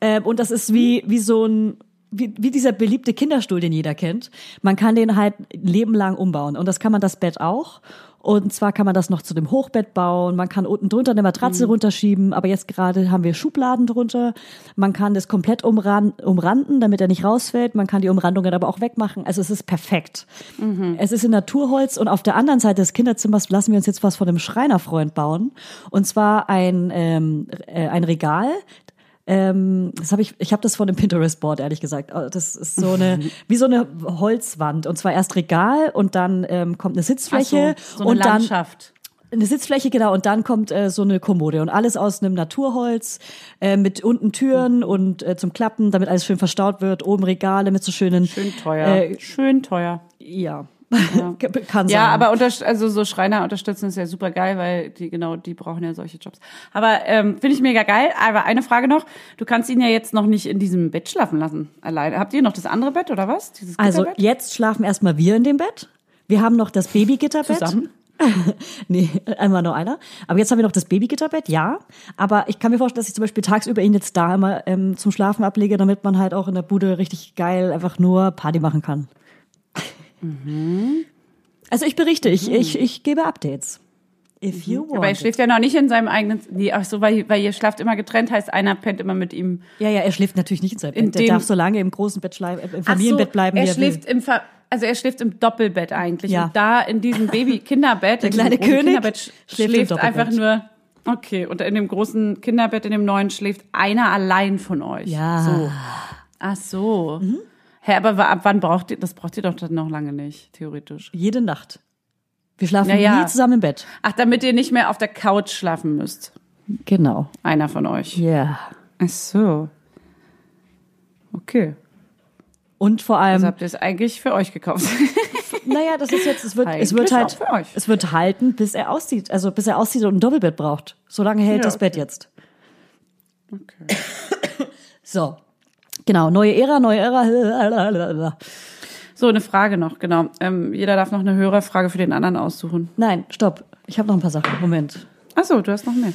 Ähm, und das ist wie, wie so ein, wie, wie dieser beliebte Kinderstuhl, den jeder kennt. Man kann den halt ein Leben lang umbauen. Und das kann man das Bett auch. Und zwar kann man das noch zu dem Hochbett bauen. Man kann unten drunter eine Matratze runterschieben. Aber jetzt gerade haben wir Schubladen drunter. Man kann das komplett umran umranden, damit er nicht rausfällt. Man kann die Umrandungen aber auch wegmachen. Also es ist perfekt. Es ist in Naturholz. Und auf der anderen Seite des Kinderzimmers lassen wir uns jetzt was von einem Schreinerfreund bauen. Und zwar ein, ähm, äh, ein Regal, ähm, das habe ich, ich habe das von dem Pinterest-Board, ehrlich gesagt. Oh, Das ist so eine, [LAUGHS] wie so eine Holzwand. Und zwar erst Regal und dann ähm, kommt eine Sitzfläche so, so eine und dann Landschaft. eine Sitzfläche, genau, und dann kommt äh, so eine Kommode und alles aus einem Naturholz äh, mit unten Türen und äh, zum Klappen, damit alles schön verstaut wird, oben Regale mit so schönen Schön teuer. Äh, Schön teuer. ja, [LAUGHS] kann sein. Ja, aber unter, also so Schreiner unterstützen ist ja super geil, weil die genau, die brauchen ja solche Jobs. Aber ähm, finde ich mega geil. Aber eine Frage noch: Du kannst ihn ja jetzt noch nicht in diesem Bett schlafen lassen alleine. Habt ihr noch das andere Bett oder was? Dieses also Gitterbett? jetzt schlafen erstmal wir in dem Bett. Wir haben noch das Babygitterbett. Zusammen? [LAUGHS] nee, einmal nur einer. Aber jetzt haben wir noch das Babygitterbett, ja. Aber ich kann mir vorstellen, dass ich zum Beispiel tagsüber ihn jetzt da immer ähm, zum Schlafen ablege, damit man halt auch in der Bude richtig geil einfach nur Party machen kann. Mhm. Also ich berichte, ich, ich, ich gebe Updates. If you want. Mhm. Aber er schläft ja noch nicht in seinem eigenen. Nee, ach so, weil, weil ihr schlaft immer getrennt, heißt einer pennt immer mit ihm. ja, ja, er schläft natürlich nicht in seinem In Bett. Der dem- darf so lange im großen Bett bleiben, im Ach so, Familienbett bleiben, er wie er schläft will. im Ver also er schläft im Doppelbett eigentlich. Ja. Und da in diesem Baby-Kinderbett, [LAUGHS] Der kleine König schläft schläft, einfach nur. Okay, und in dem großen Kinderbett, in dem neuen, schläft einer allein von euch. Ja. Mhm. So. Ach so. Hä, aber ab wann braucht ihr, das braucht ihr doch dann noch lange nicht, theoretisch. Jede Nacht. Wir schlafen Ja, ja. nie zusammen im Bett. Ach, damit ihr nicht mehr auf der Couch schlafen müsst. Genau. Einer von euch. Ja. Ach so. Okay. Und vor allem, Also habt ihr es eigentlich für euch gekauft. [LAUGHS] Naja, das ist jetzt, es wird, es wird halt, für euch. es wird halten, bis er auszieht. Also bis er auszieht und ein Doppelbett braucht. So lange hält Ja, das Bett okay. jetzt. [COUGHS] So. Genau, neue Ära, neue Ära. So, eine Frage noch, genau. Ähm, jeder darf noch eine Hörerfrage für den anderen aussuchen. Nein, stopp. Ich habe noch ein paar Sachen. Moment. Ach so, du hast noch mehr.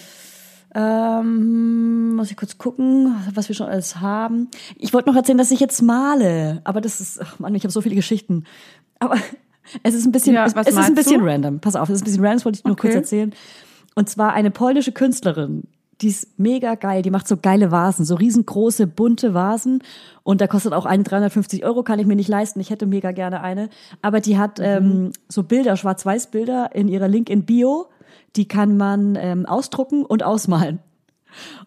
Ähm, muss ich kurz gucken, was wir schon alles haben. Ich wollte noch erzählen, dass ich jetzt male, aber das ist, ach Mann, ich habe so viele Geschichten. Aber [LAUGHS] es ist ein bisschen, Ja, es, es ist ein bisschen du? random. Pass auf, es ist ein bisschen random, das wollte ich nur Okay. kurz erzählen. Und zwar eine polnische Künstlerin, die ist mega geil, die macht so geile Vasen, so riesengroße, bunte Vasen. Und da kostet auch eine 350 Euro, kann ich mir nicht leisten. Ich hätte mega gerne eine. Aber die hat ähm, so Bilder, Schwarz-Weiß-Bilder in ihrer Link in Bio. Die kann man ähm, ausdrucken und ausmalen.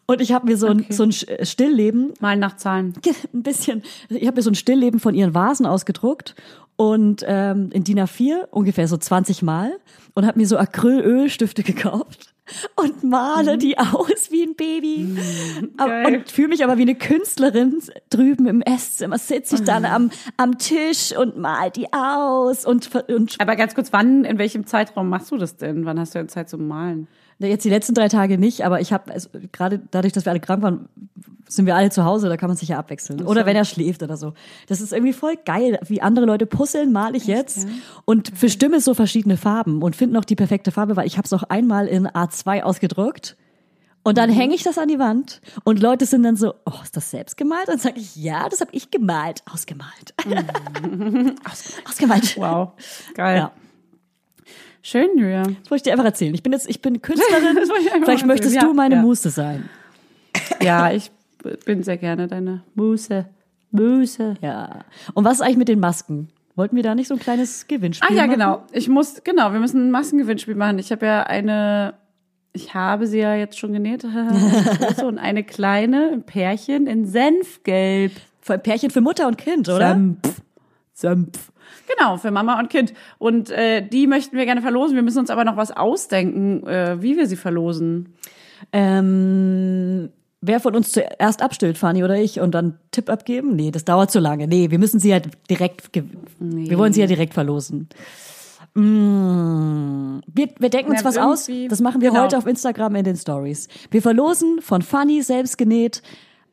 Und ich habe mir so ein, so ein Sch- Stillleben Mal nach Zahlen. [LAUGHS] ein bisschen. Ich habe mir so ein Stillleben von ihren Vasen ausgedruckt und ähm, in DIN A4 ungefähr so 20 Mal und habe mir so Acrylölstifte gekauft und male die aus wie ein Baby Aber- geil. und fühle mich aber wie eine Künstlerin drüben im Esszimmer sitze ich dann am am Tisch und mal die aus und und Aber ganz kurz, wann, in welchem Zeitraum machst du das denn? Wann hast du denn Zeit zum Malen? Jetzt die letzten drei Tage nicht, aber ich habe also, gerade dadurch, dass wir alle krank waren, sind wir alle zu Hause, da kann man sich ja abwechseln. Oder wenn er schläft oder so. Das ist irgendwie voll geil, wie andere Leute puzzeln, male ich jetzt und für Stimme so verschiedene Farben und finde noch die perfekte Farbe, weil ich habe es auch einmal in A2 ausgedruckt. Und dann hänge ich das an die Wand und Leute sind dann so, oh, ist das selbst gemalt? Dann sage ich, ja, das habe ich gemalt, ausgemalt. Aus, [LAUGHS] ausgemalt. Wow. Geil. Ja. Schön, Julia. Das wollte ich dir einfach erzählen. Ich bin jetzt, ich bin Künstlerin. [LAUGHS] Ich Vielleicht möchtest erzählen. du Ja, meine ja. Muse sein. Ja, ich bin sehr gerne deine Muse. Muse. Ja. Und was ist eigentlich mit den Masken? Wollten wir da nicht so ein kleines Gewinnspiel Ah ja, machen? genau. Ich muss, genau, wir müssen ein Massengewinnspiel machen. Ich habe ja eine, ich habe sie ja jetzt schon genäht, [LAUGHS] und eine kleine, ein Pärchen in Senfgelb. Für ein Pärchen für Mutter und Kind, oder? Senf. Senf. Genau, für Mama und Kind. Und äh, die möchten wir gerne verlosen. Wir müssen uns aber noch was ausdenken, äh, wie wir sie verlosen. Ähm, wer von uns zuerst abstillt, Fanny oder ich, und dann Tipp abgeben? Nee, das dauert zu lange. Nee, wir müssen sie ja direkt, ge- wir wollen sie ja direkt verlosen. Mm, wir, wir denken uns Ja, was aus. Das machen wir genau. heute auf Instagram in den Stories. Wir verlosen von Fanny selbst genäht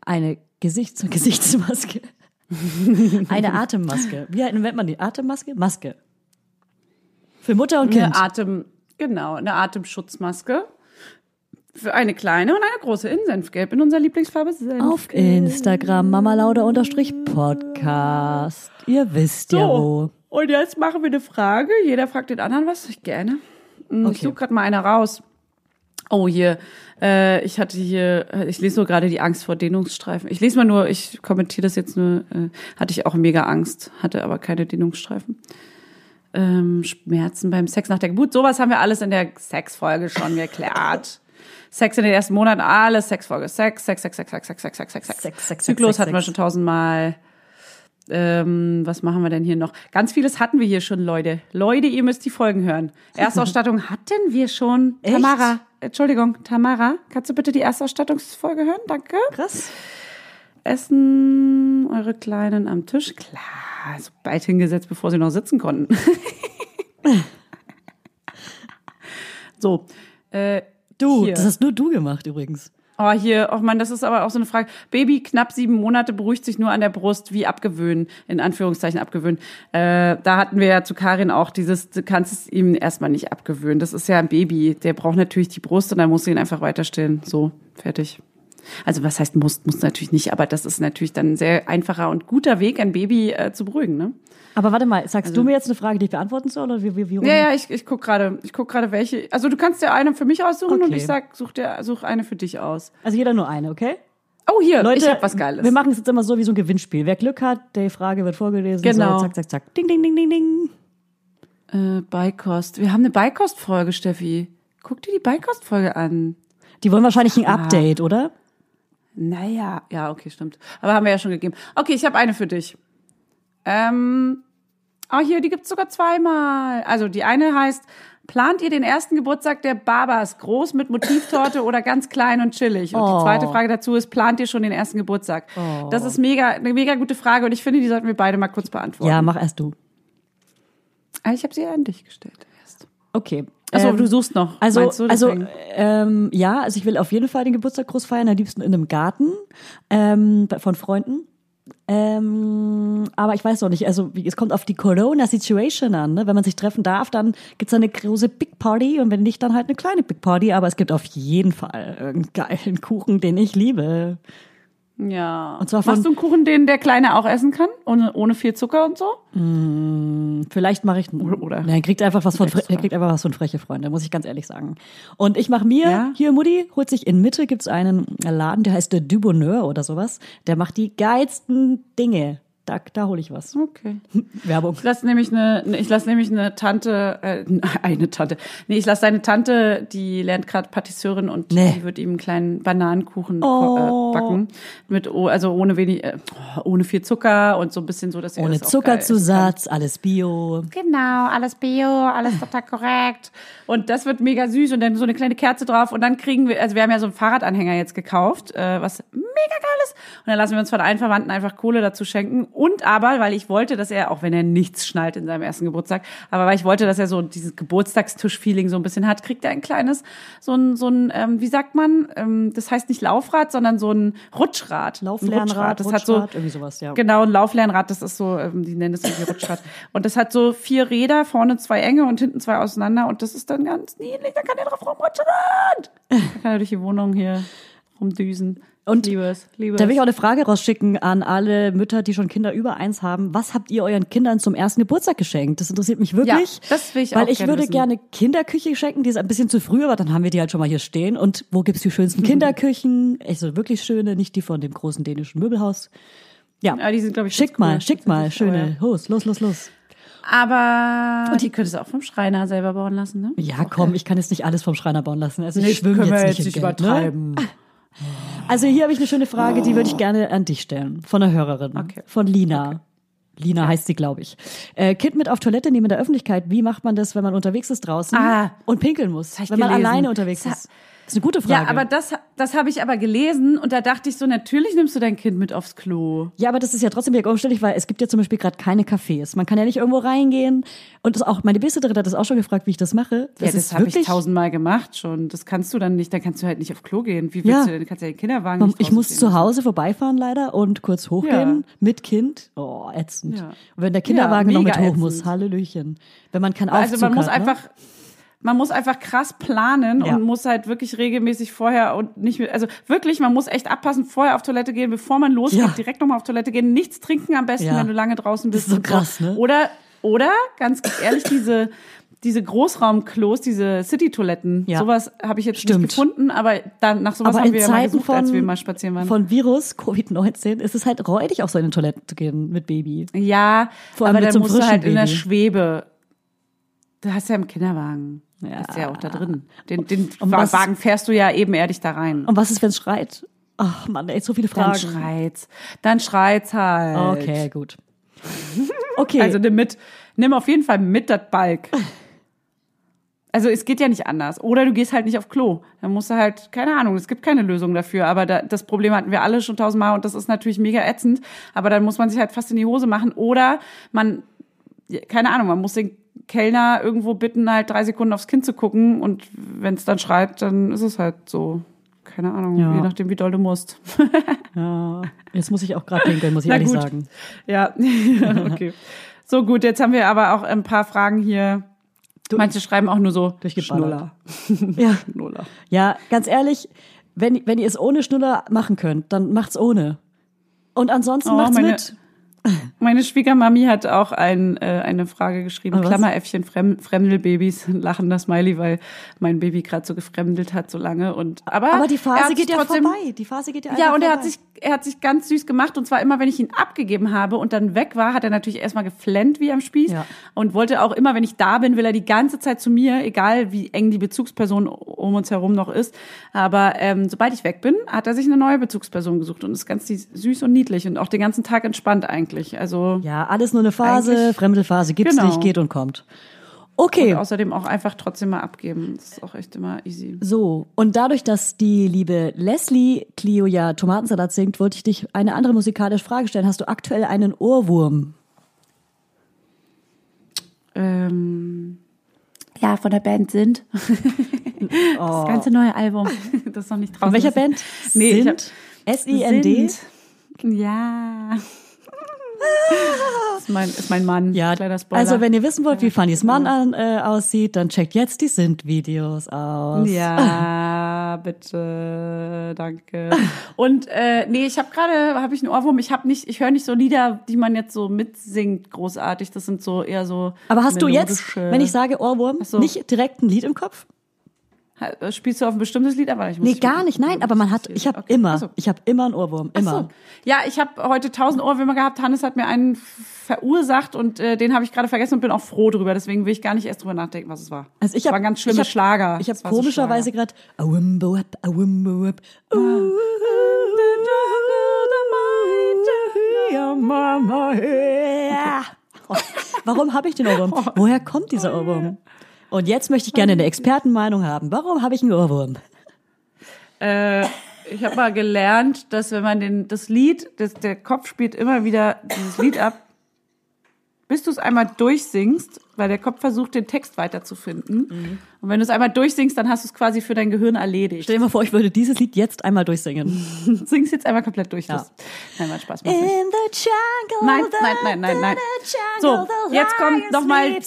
eine Gesichts [LAUGHS] Gesichtsmaske. [LAUGHS] eine Atemmaske. Wie nennt man die? Atemmaske? Maske. Für Mutter und Kind. Eine Atem, genau, eine Atemschutzmaske. Für eine kleine und eine große in Senfgelb, in unserer Lieblingsfarbe Senfgelb. Auf Instagram mamalauder unterstrich Podcast. Ihr wisst ja wo. So, und jetzt machen wir eine Frage. Jeder fragt den anderen was. Ich gerne. Hm, Ich Okay. suche gerade mal eine raus. Oh, hier. Äh, ich hatte hier, äh, ich lese nur gerade die Angst vor Dehnungsstreifen. Ich lese mal nur, ich kommentiere das jetzt nur, äh, hatte ich auch mega Angst, hatte aber keine Dehnungsstreifen. Ähm, Schmerzen beim Sex nach der Geburt. Sowas haben wir alles in der Sexfolge schon geklärt. Sex in den ersten Monaten, alles Sexfolge. Sex, Sex, Sex, Sex, Sex, Sex, Sex, Sex, Sex, Sex. Sex, Sex, Zyklus Sex, hatten wir Sex. schon tausendmal. Ähm, was machen wir denn hier noch? Ganz vieles hatten wir hier schon, Leute. Leute, ihr müsst die Folgen hören. Erstausstattung hatten wir schon. Echt? Tamara, Entschuldigung, Tamara, kannst du bitte die Erstausstattungsfolge hören? Danke. Krass. Essen eure Kleinen am Tisch. Klar, so bald hingesetzt, bevor sie noch sitzen konnten. [LAUGHS] so. Äh, Du, hier. das hast nur du gemacht übrigens. Oh, hier, oh Mann, das ist aber auch so eine Frage. Baby, knapp sieben Monate, beruhigt sich nur an der Brust, wie abgewöhnen, in Anführungszeichen abgewöhnen. Äh, da hatten wir ja zu Karin auch dieses, du kannst es ihm erstmal nicht abgewöhnen. Das ist ja ein Baby, der braucht natürlich die Brust und dann musst du ihn einfach weiterstellen. So, fertig. Also was heißt muss, muss natürlich nicht, aber das ist natürlich dann ein sehr einfacher und guter Weg, ein Baby äh, zu beruhigen, ne? Aber warte mal, sagst du mir jetzt eine Frage, die ich beantworten soll? Oder wie, wie, wie? Ja, ja, ich, ich guck gerade, ich guck gerade welche. Also du kannst dir eine für mich aussuchen und Okay. ich sag, such dir, such eine für dich aus. Also jeder nur eine, okay? Oh, hier, Leute, ich hab was Geiles. wir machen es jetzt immer so wie so ein Gewinnspiel. Wer Glück hat, die Frage wird vorgelesen. Genau. So, zack, zack, zack. Ding, ding, ding, ding, ding. Äh, Beikost. Wir haben eine Beikost-Folge, Steffi. Guck dir die Beikost-Folge an. Die wollen wahrscheinlich ein Update, oder? Naja, ja, okay, stimmt. Aber haben wir ja schon gegeben. Okay, ich habe eine für dich. Ähm, oh, hier, die gibt's sogar zweimal. Also die eine heißt, plant ihr den ersten Geburtstag der Babas groß mit Motivtorte oder ganz klein und chillig? Und Oh. die zweite Frage dazu ist, plant ihr schon den ersten Geburtstag? Das ist mega, eine mega gute Frage und ich finde, die sollten wir beide mal kurz beantworten. Ja, mach erst du. Ah, Ich habe sie an dich gestellt erst. Okay. Achso, Ähm, du suchst noch. Also, du, also ähm, ja, also ich will auf jeden Fall den Geburtstag groß feiern, am liebsten in einem Garten ähm, von Freunden. Ähm, aber ich weiß noch nicht, also es kommt auf die Corona-Situation an. Ne? Wenn man sich treffen darf, dann gibt's eine große Big Party und wenn nicht, dann halt eine kleine Big Party. Aber es gibt auf jeden Fall irgendeinen geilen Kuchen, den ich liebe. Ja. Und zwar von- Machst du einen Kuchen, den der Kleine auch essen kann? Ohne, ohne viel Zucker und so? Vielleicht mache ich Oder- oder- Nein, er kriegt einfach was von er kriegt einfach was von freche Freunde, muss ich ganz ehrlich sagen. Und ich mache mir Ja? hier Mutti holt sich in Mitte gibt's einen Laden, der heißt der Du Bonheur oder sowas. Der macht die geilsten Dinge. Da, da hole ich was. Okay. [LAUGHS] Werbung. Ich lasse nämlich eine, ich lasse nämlich eine Tante, äh, [LAUGHS] eine Tante. Nee, ich lasse seine Tante, die lernt gerade Patisseurin und Nee. die wird ihm einen kleinen Bananenkuchen Oh. äh, backen mit oh, also ohne wenig äh, ohne viel Zucker und so ein bisschen so, dass er Ohne das Zuckerzusatz, alles Bio. Genau, alles Bio, alles total korrekt. Und das wird mega süß und dann so eine kleine Kerze drauf und dann kriegen wir, also wir haben ja so einen Fahrradanhänger jetzt gekauft, äh, was mega geil ist. Und dann lassen wir uns von allen Verwandten einfach Kohle dazu schenken. Und aber, weil ich wollte, dass er, auch wenn er nichts schnallt in seinem ersten Geburtstag, aber weil ich wollte, dass er so dieses Geburtstagstisch-Feeling so ein bisschen hat, kriegt er ein kleines, so ein, so ein, ähm, wie sagt man, ähm, das heißt nicht Laufrad, sondern so ein Rutschrad. Lauflernrad, Das hat so, Rutschrad, irgendwie sowas, ja. Genau, ein Lauflernrad, das ist so, ähm, die nennen es irgendwie Rutschrad. Und das hat so vier Räder, vorne zwei enge und hinten zwei auseinander und das ist dann ganz niedlich, da kann er drauf rumrutschen. Da kann er durch die Wohnung hier rumdüsen. Und liebes, liebes. Da will ich auch eine Frage rausschicken an alle Mütter, die schon Kinder über eins haben. Was habt ihr euren Kindern zum ersten Geburtstag geschenkt? Das interessiert mich wirklich. Ja, das will ich Weil auch ich gerne würde wissen. gerne Kinderküche schenken, die ist ein bisschen zu früh, aber dann haben wir die halt schon mal hier stehen. Und wo gibt's die schönsten [LAUGHS] Kinderküchen? Also wirklich schöne, nicht die von dem großen dänischen Möbelhaus. Ja, Ja, die sind, glaube ich, schickt cool. mal, schickt mal, schöne. Los, los, los, los. Aber und die könntest du auch vom Schreiner selber bauen lassen, ne? Ja, komm, ich kann jetzt nicht alles vom Schreiner bauen lassen. Also ich Nee, schwimme können wir jetzt jetzt nicht, nicht in Geld, Ne? Also hier habe ich eine schöne Frage, die würde ich gerne an dich stellen. Von einer Hörerin. Okay. Von Lina. Lina heißt sie, glaube ich. Äh, kind mit auf Toilette nehmen in der Öffentlichkeit. Wie macht man das, wenn man unterwegs ist draußen Ah. und pinkeln muss? Wenn man gelesen. alleine unterwegs Das ist. Das ist eine gute Frage. Ja, aber das, das habe ich aber gelesen und da dachte ich so, natürlich nimmst du dein Kind mit aufs Klo. Ja, aber das ist ja trotzdem wieder umständlich, weil es gibt ja zum Beispiel gerade keine Cafés. Man kann ja nicht irgendwo reingehen. Und das auch, meine Babysitterin hat das auch schon gefragt, wie ich das mache. Das ja, das habe ich tausendmal gemacht schon. Das kannst du dann nicht, dann kannst du halt nicht auf Klo gehen. Wie willst Ja. du denn, kannst ja den Kinderwagen nicht ich muss zu. Hause vorbeifahren leider und kurz hochgehen Ja. mit Kind. Oh, ätzend. Ja. Und wenn der Kinderwagen noch mit mega hoch muss, ätzend. Hallöchen. Wenn man keinen Aufzug Also man muss hat, ne? Man muss einfach krass planen Ja. und muss halt wirklich regelmäßig vorher und nicht mehr, also wirklich, man muss echt abpassen, vorher auf Toilette gehen, bevor man losgeht, Ja. direkt nochmal auf Toilette gehen, nichts trinken am besten, Ja. wenn du lange draußen Das bist. ist so krass, ne? Oder, oder, ganz ehrlich, diese, diese Großraumklos, diese City-Toiletten, Ja. sowas habe ich jetzt Stimmt. nicht gefunden, aber dann nach sowas aber haben wir ja mal Zeiten gesucht, von, als wir mal spazieren waren. von Virus, Covid-19, ist es halt räudig, auf so eine Toilette zu gehen mit Baby. ja, Vor allem aber dann musst du halt in der Baby. Schwebe. Du hast ja im Kinderwagen. Ja. Ist ja auch da drin. Den, den was- Wagen fährst du ja ebenerdig da rein. Und was ist, wenn es schreit? Ach Mann, ey, so viele Dann Fragen. schreit's. Dann schreit's halt. Okay, gut. Okay. Also nimm mit, nimm auf jeden Fall mit das Balk. Also es geht ja nicht anders. Oder du gehst halt nicht auf Klo. Dann musst du halt, keine Ahnung, es gibt keine Lösung dafür. Aber da, das Problem hatten wir alle schon tausendmal und das ist natürlich mega ätzend. Aber dann muss man sich halt fast in die Hose machen. Oder man, keine Ahnung, man muss den Kellner irgendwo bitten, halt drei Sekunden aufs Kind zu gucken. Und wenn es dann schreit, dann ist es halt so. Keine Ahnung, Ja. je nachdem, wie doll du musst. [LAUGHS] ja, jetzt muss ich auch gerade pinkeln, muss ich Na ehrlich gut. sagen. Ja, [LAUGHS] okay. So gut, jetzt haben wir aber auch ein paar Fragen hier. Manche schreiben auch nur so. Schnuller. [LAUGHS] Ja. Schnuller. Ja, ganz ehrlich, wenn, wenn ihr es ohne Schnuller machen könnt, dann macht's ohne. Und ansonsten Oh, macht's meine- mit. Meine Schwiegermami hat auch ein, äh, eine Frage geschrieben. Ah? Klammeräffchen, Frem Fremdelbabys, [LAUGHS] lachender Smiley, weil mein Baby gerade so gefremdelt hat so lange. Und, aber, Aber die Phase geht ja trotzdem, vorbei. Die Phase geht ja Ja, und er hat sich, er hat sich ganz süß gemacht. Und zwar immer, wenn ich ihn abgegeben habe und dann weg war, hat er natürlich erstmal geflennt wie am Spieß. Ja. Und wollte auch immer, wenn ich da bin, will er die ganze Zeit zu mir, egal wie eng die Bezugsperson um uns herum noch ist. Aber ähm, sobald ich weg bin, hat er sich eine neue Bezugsperson gesucht und ist ganz süß und niedlich und auch den ganzen Tag entspannt eigentlich. Also Ja, alles nur eine Phase, Eigentlich- Fremdelphase gibt's Genau. nicht, geht und kommt. Okay. und außerdem auch einfach trotzdem mal abgeben. Das ist auch echt immer easy. So, und dadurch, dass die liebe Leslie Clio ja Tomatensalat singt, wollte ich dich eine andere musikalische Frage stellen. Hast du aktuell einen Ohrwurm? Ähm, ja, von der Band sind. [LAUGHS] Das ganze neue Album. [LAUGHS] Das ist noch nicht draußen. Oh. Von welcher Band? Nee? S-I-N-D? Sind. Ja. Ist, mein, ist mein Mann. Ja, also wenn ihr wissen wollt, wie Fannys Mann an, äh, aussieht, dann checkt jetzt die Sind-Videos aus. Ja, [LAUGHS] bitte, danke. Und äh, nee, ich habe gerade, habe ich einen Ohrwurm. Ich habe nicht, ich höre nicht so Lieder, die man jetzt so mitsingt, großartig. Das sind so eher so. Aber hast du jetzt, wenn ich sage Ohrwurm, so. nicht direkt ein Lied im Kopf? Spielst du auf ein bestimmtes Lied? Aber ich muss Nee, gar nicht, nein, aber man hat, ich habe Okay. immer, so. ich habe immer einen Ohrwurm, immer. So. Ja, ich habe heute tausend Ohrwürmer gehabt. Hannes hat mir einen verursacht und äh, den habe ich gerade vergessen und bin auch froh drüber. Deswegen will ich gar nicht erst drüber nachdenken, was es war. Also ich das hab, war ein ganz schlimmer ich hab, Schlager. Ich habe war so komischerweise Schlager. gerade Awimbo-wap, Awimbo-wap. Uh, Warum habe ich den Ohrwurm? Woher kommt dieser Ohrwurm? Und jetzt möchte ich gerne eine Expertenmeinung haben. Warum habe ich einen Ohrwurm? Äh, ich habe mal gelernt, dass wenn man den, das Lied, das, der Kopf spielt immer wieder dieses Lied ab, bis du es einmal durchsingst, weil der Kopf versucht, den Text weiterzufinden. Mhm. Und wenn du es einmal durchsingst, dann hast du es quasi für dein Gehirn erledigt. Stell dir mal vor, ich würde dieses Lied jetzt einmal durchsingen. [LAUGHS] Sing es jetzt einmal komplett durch. Ja. Nein, mal Spaß. Macht nicht. In the jungle, Nein, nein, nein, nein, nein. So, jetzt kommt nochmal.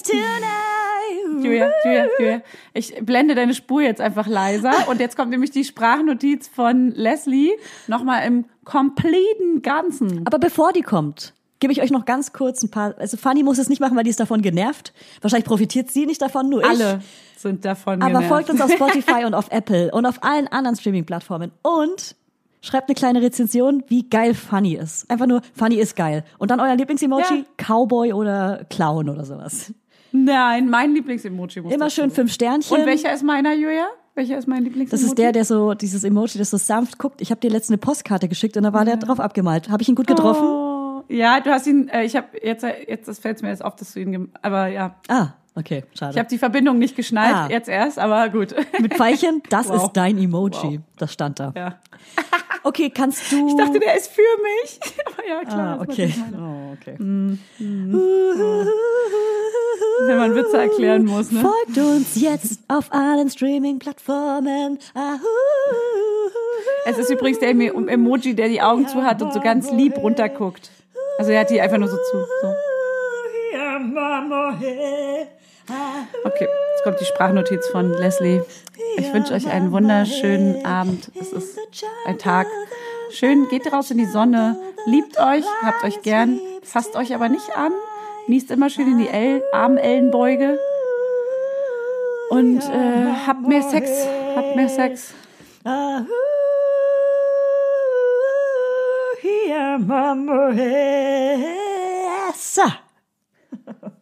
Julia, Julia, Julia. Ich blende deine Spur jetzt einfach leiser. Und jetzt kommt nämlich die Sprachnotiz von Leslie nochmal im kompletten Ganzen. Aber bevor die kommt, gebe ich euch noch ganz kurz ein paar. Also Fanny muss es nicht machen, weil die ist davon genervt. Wahrscheinlich profitiert sie nicht davon, nur ich. Alle sind davon Aber genervt. folgt uns auf [LAUGHS] Spotify und auf Apple und auf allen anderen Streaming-Plattformen. Und schreibt eine kleine Rezension, wie geil Funny ist. Einfach nur, Funny ist geil. Und dann euer Lieblings-Emoji, Ja. Cowboy oder Clown oder sowas. Nein, mein Lieblings-Emoji muss Immer schön fünf Sternchen. Und welcher ist meiner, Julia? Welcher ist mein Lieblings-Emoji? Das ist der, der so, dieses Emoji, das so sanft guckt. Ich habe dir letzte eine Postkarte geschickt und da war der drauf abgemalt. Habe ich ihn gut getroffen? Oh, ja, du hast ihn, äh, ich habe jetzt, jetzt das fällt mir jetzt auf, dass du ihn, aber ja, Ah, okay, schade. ich habe die Verbindung nicht geschnallt, Ah. jetzt erst, aber gut. Mit Pfeilchen, das Wow. ist dein Emoji. Wow. Das stand da. ja. [LAUGHS] Okay, kannst du. Ich dachte, der ist für mich. [LAUGHS] aber ja, klar. Ah, okay. wollte ich meinen. Oh, okay. Wenn man Witze erklären muss, ne? Folgt uns jetzt auf allen Streaming-Plattformen. Ahu. Es ist übrigens der Emo- Emoji, der die Augen zu hat und so ganz lieb runterguckt. Also er hat die einfach nur so zu. So. Okay, jetzt kommt die Sprachnotiz von Leslie. Ich wünsche euch einen wunderschönen Abend. Es ist ein Tag. Schön, geht raus in die Sonne, liebt euch, habt euch gern, fasst euch aber nicht an, niest immer schön in die El Armellenbeuge und äh, habt mehr Sex, habt mehr Sex. Ahu. [LAUGHS]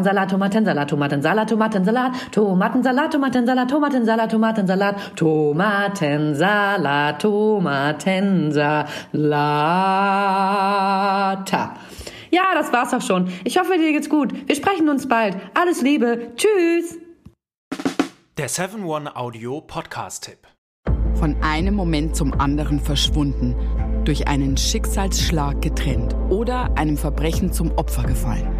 Tomatensalat, Tomatensalat, Tomatensalat, Tomatensalat, Tomatensalat, Tomatensalat, Tomatensalat, Tomatensalat, Tomatensalat. Ja, das war's auch schon. Ich hoffe, dir geht's gut. Wir sprechen uns bald. Alles Liebe. Tschüss. Der 7-One Audio Podcast-Tipp. Von einem Moment zum anderen verschwunden, durch einen Schicksalsschlag getrennt oder einem Verbrechen zum Opfer gefallen.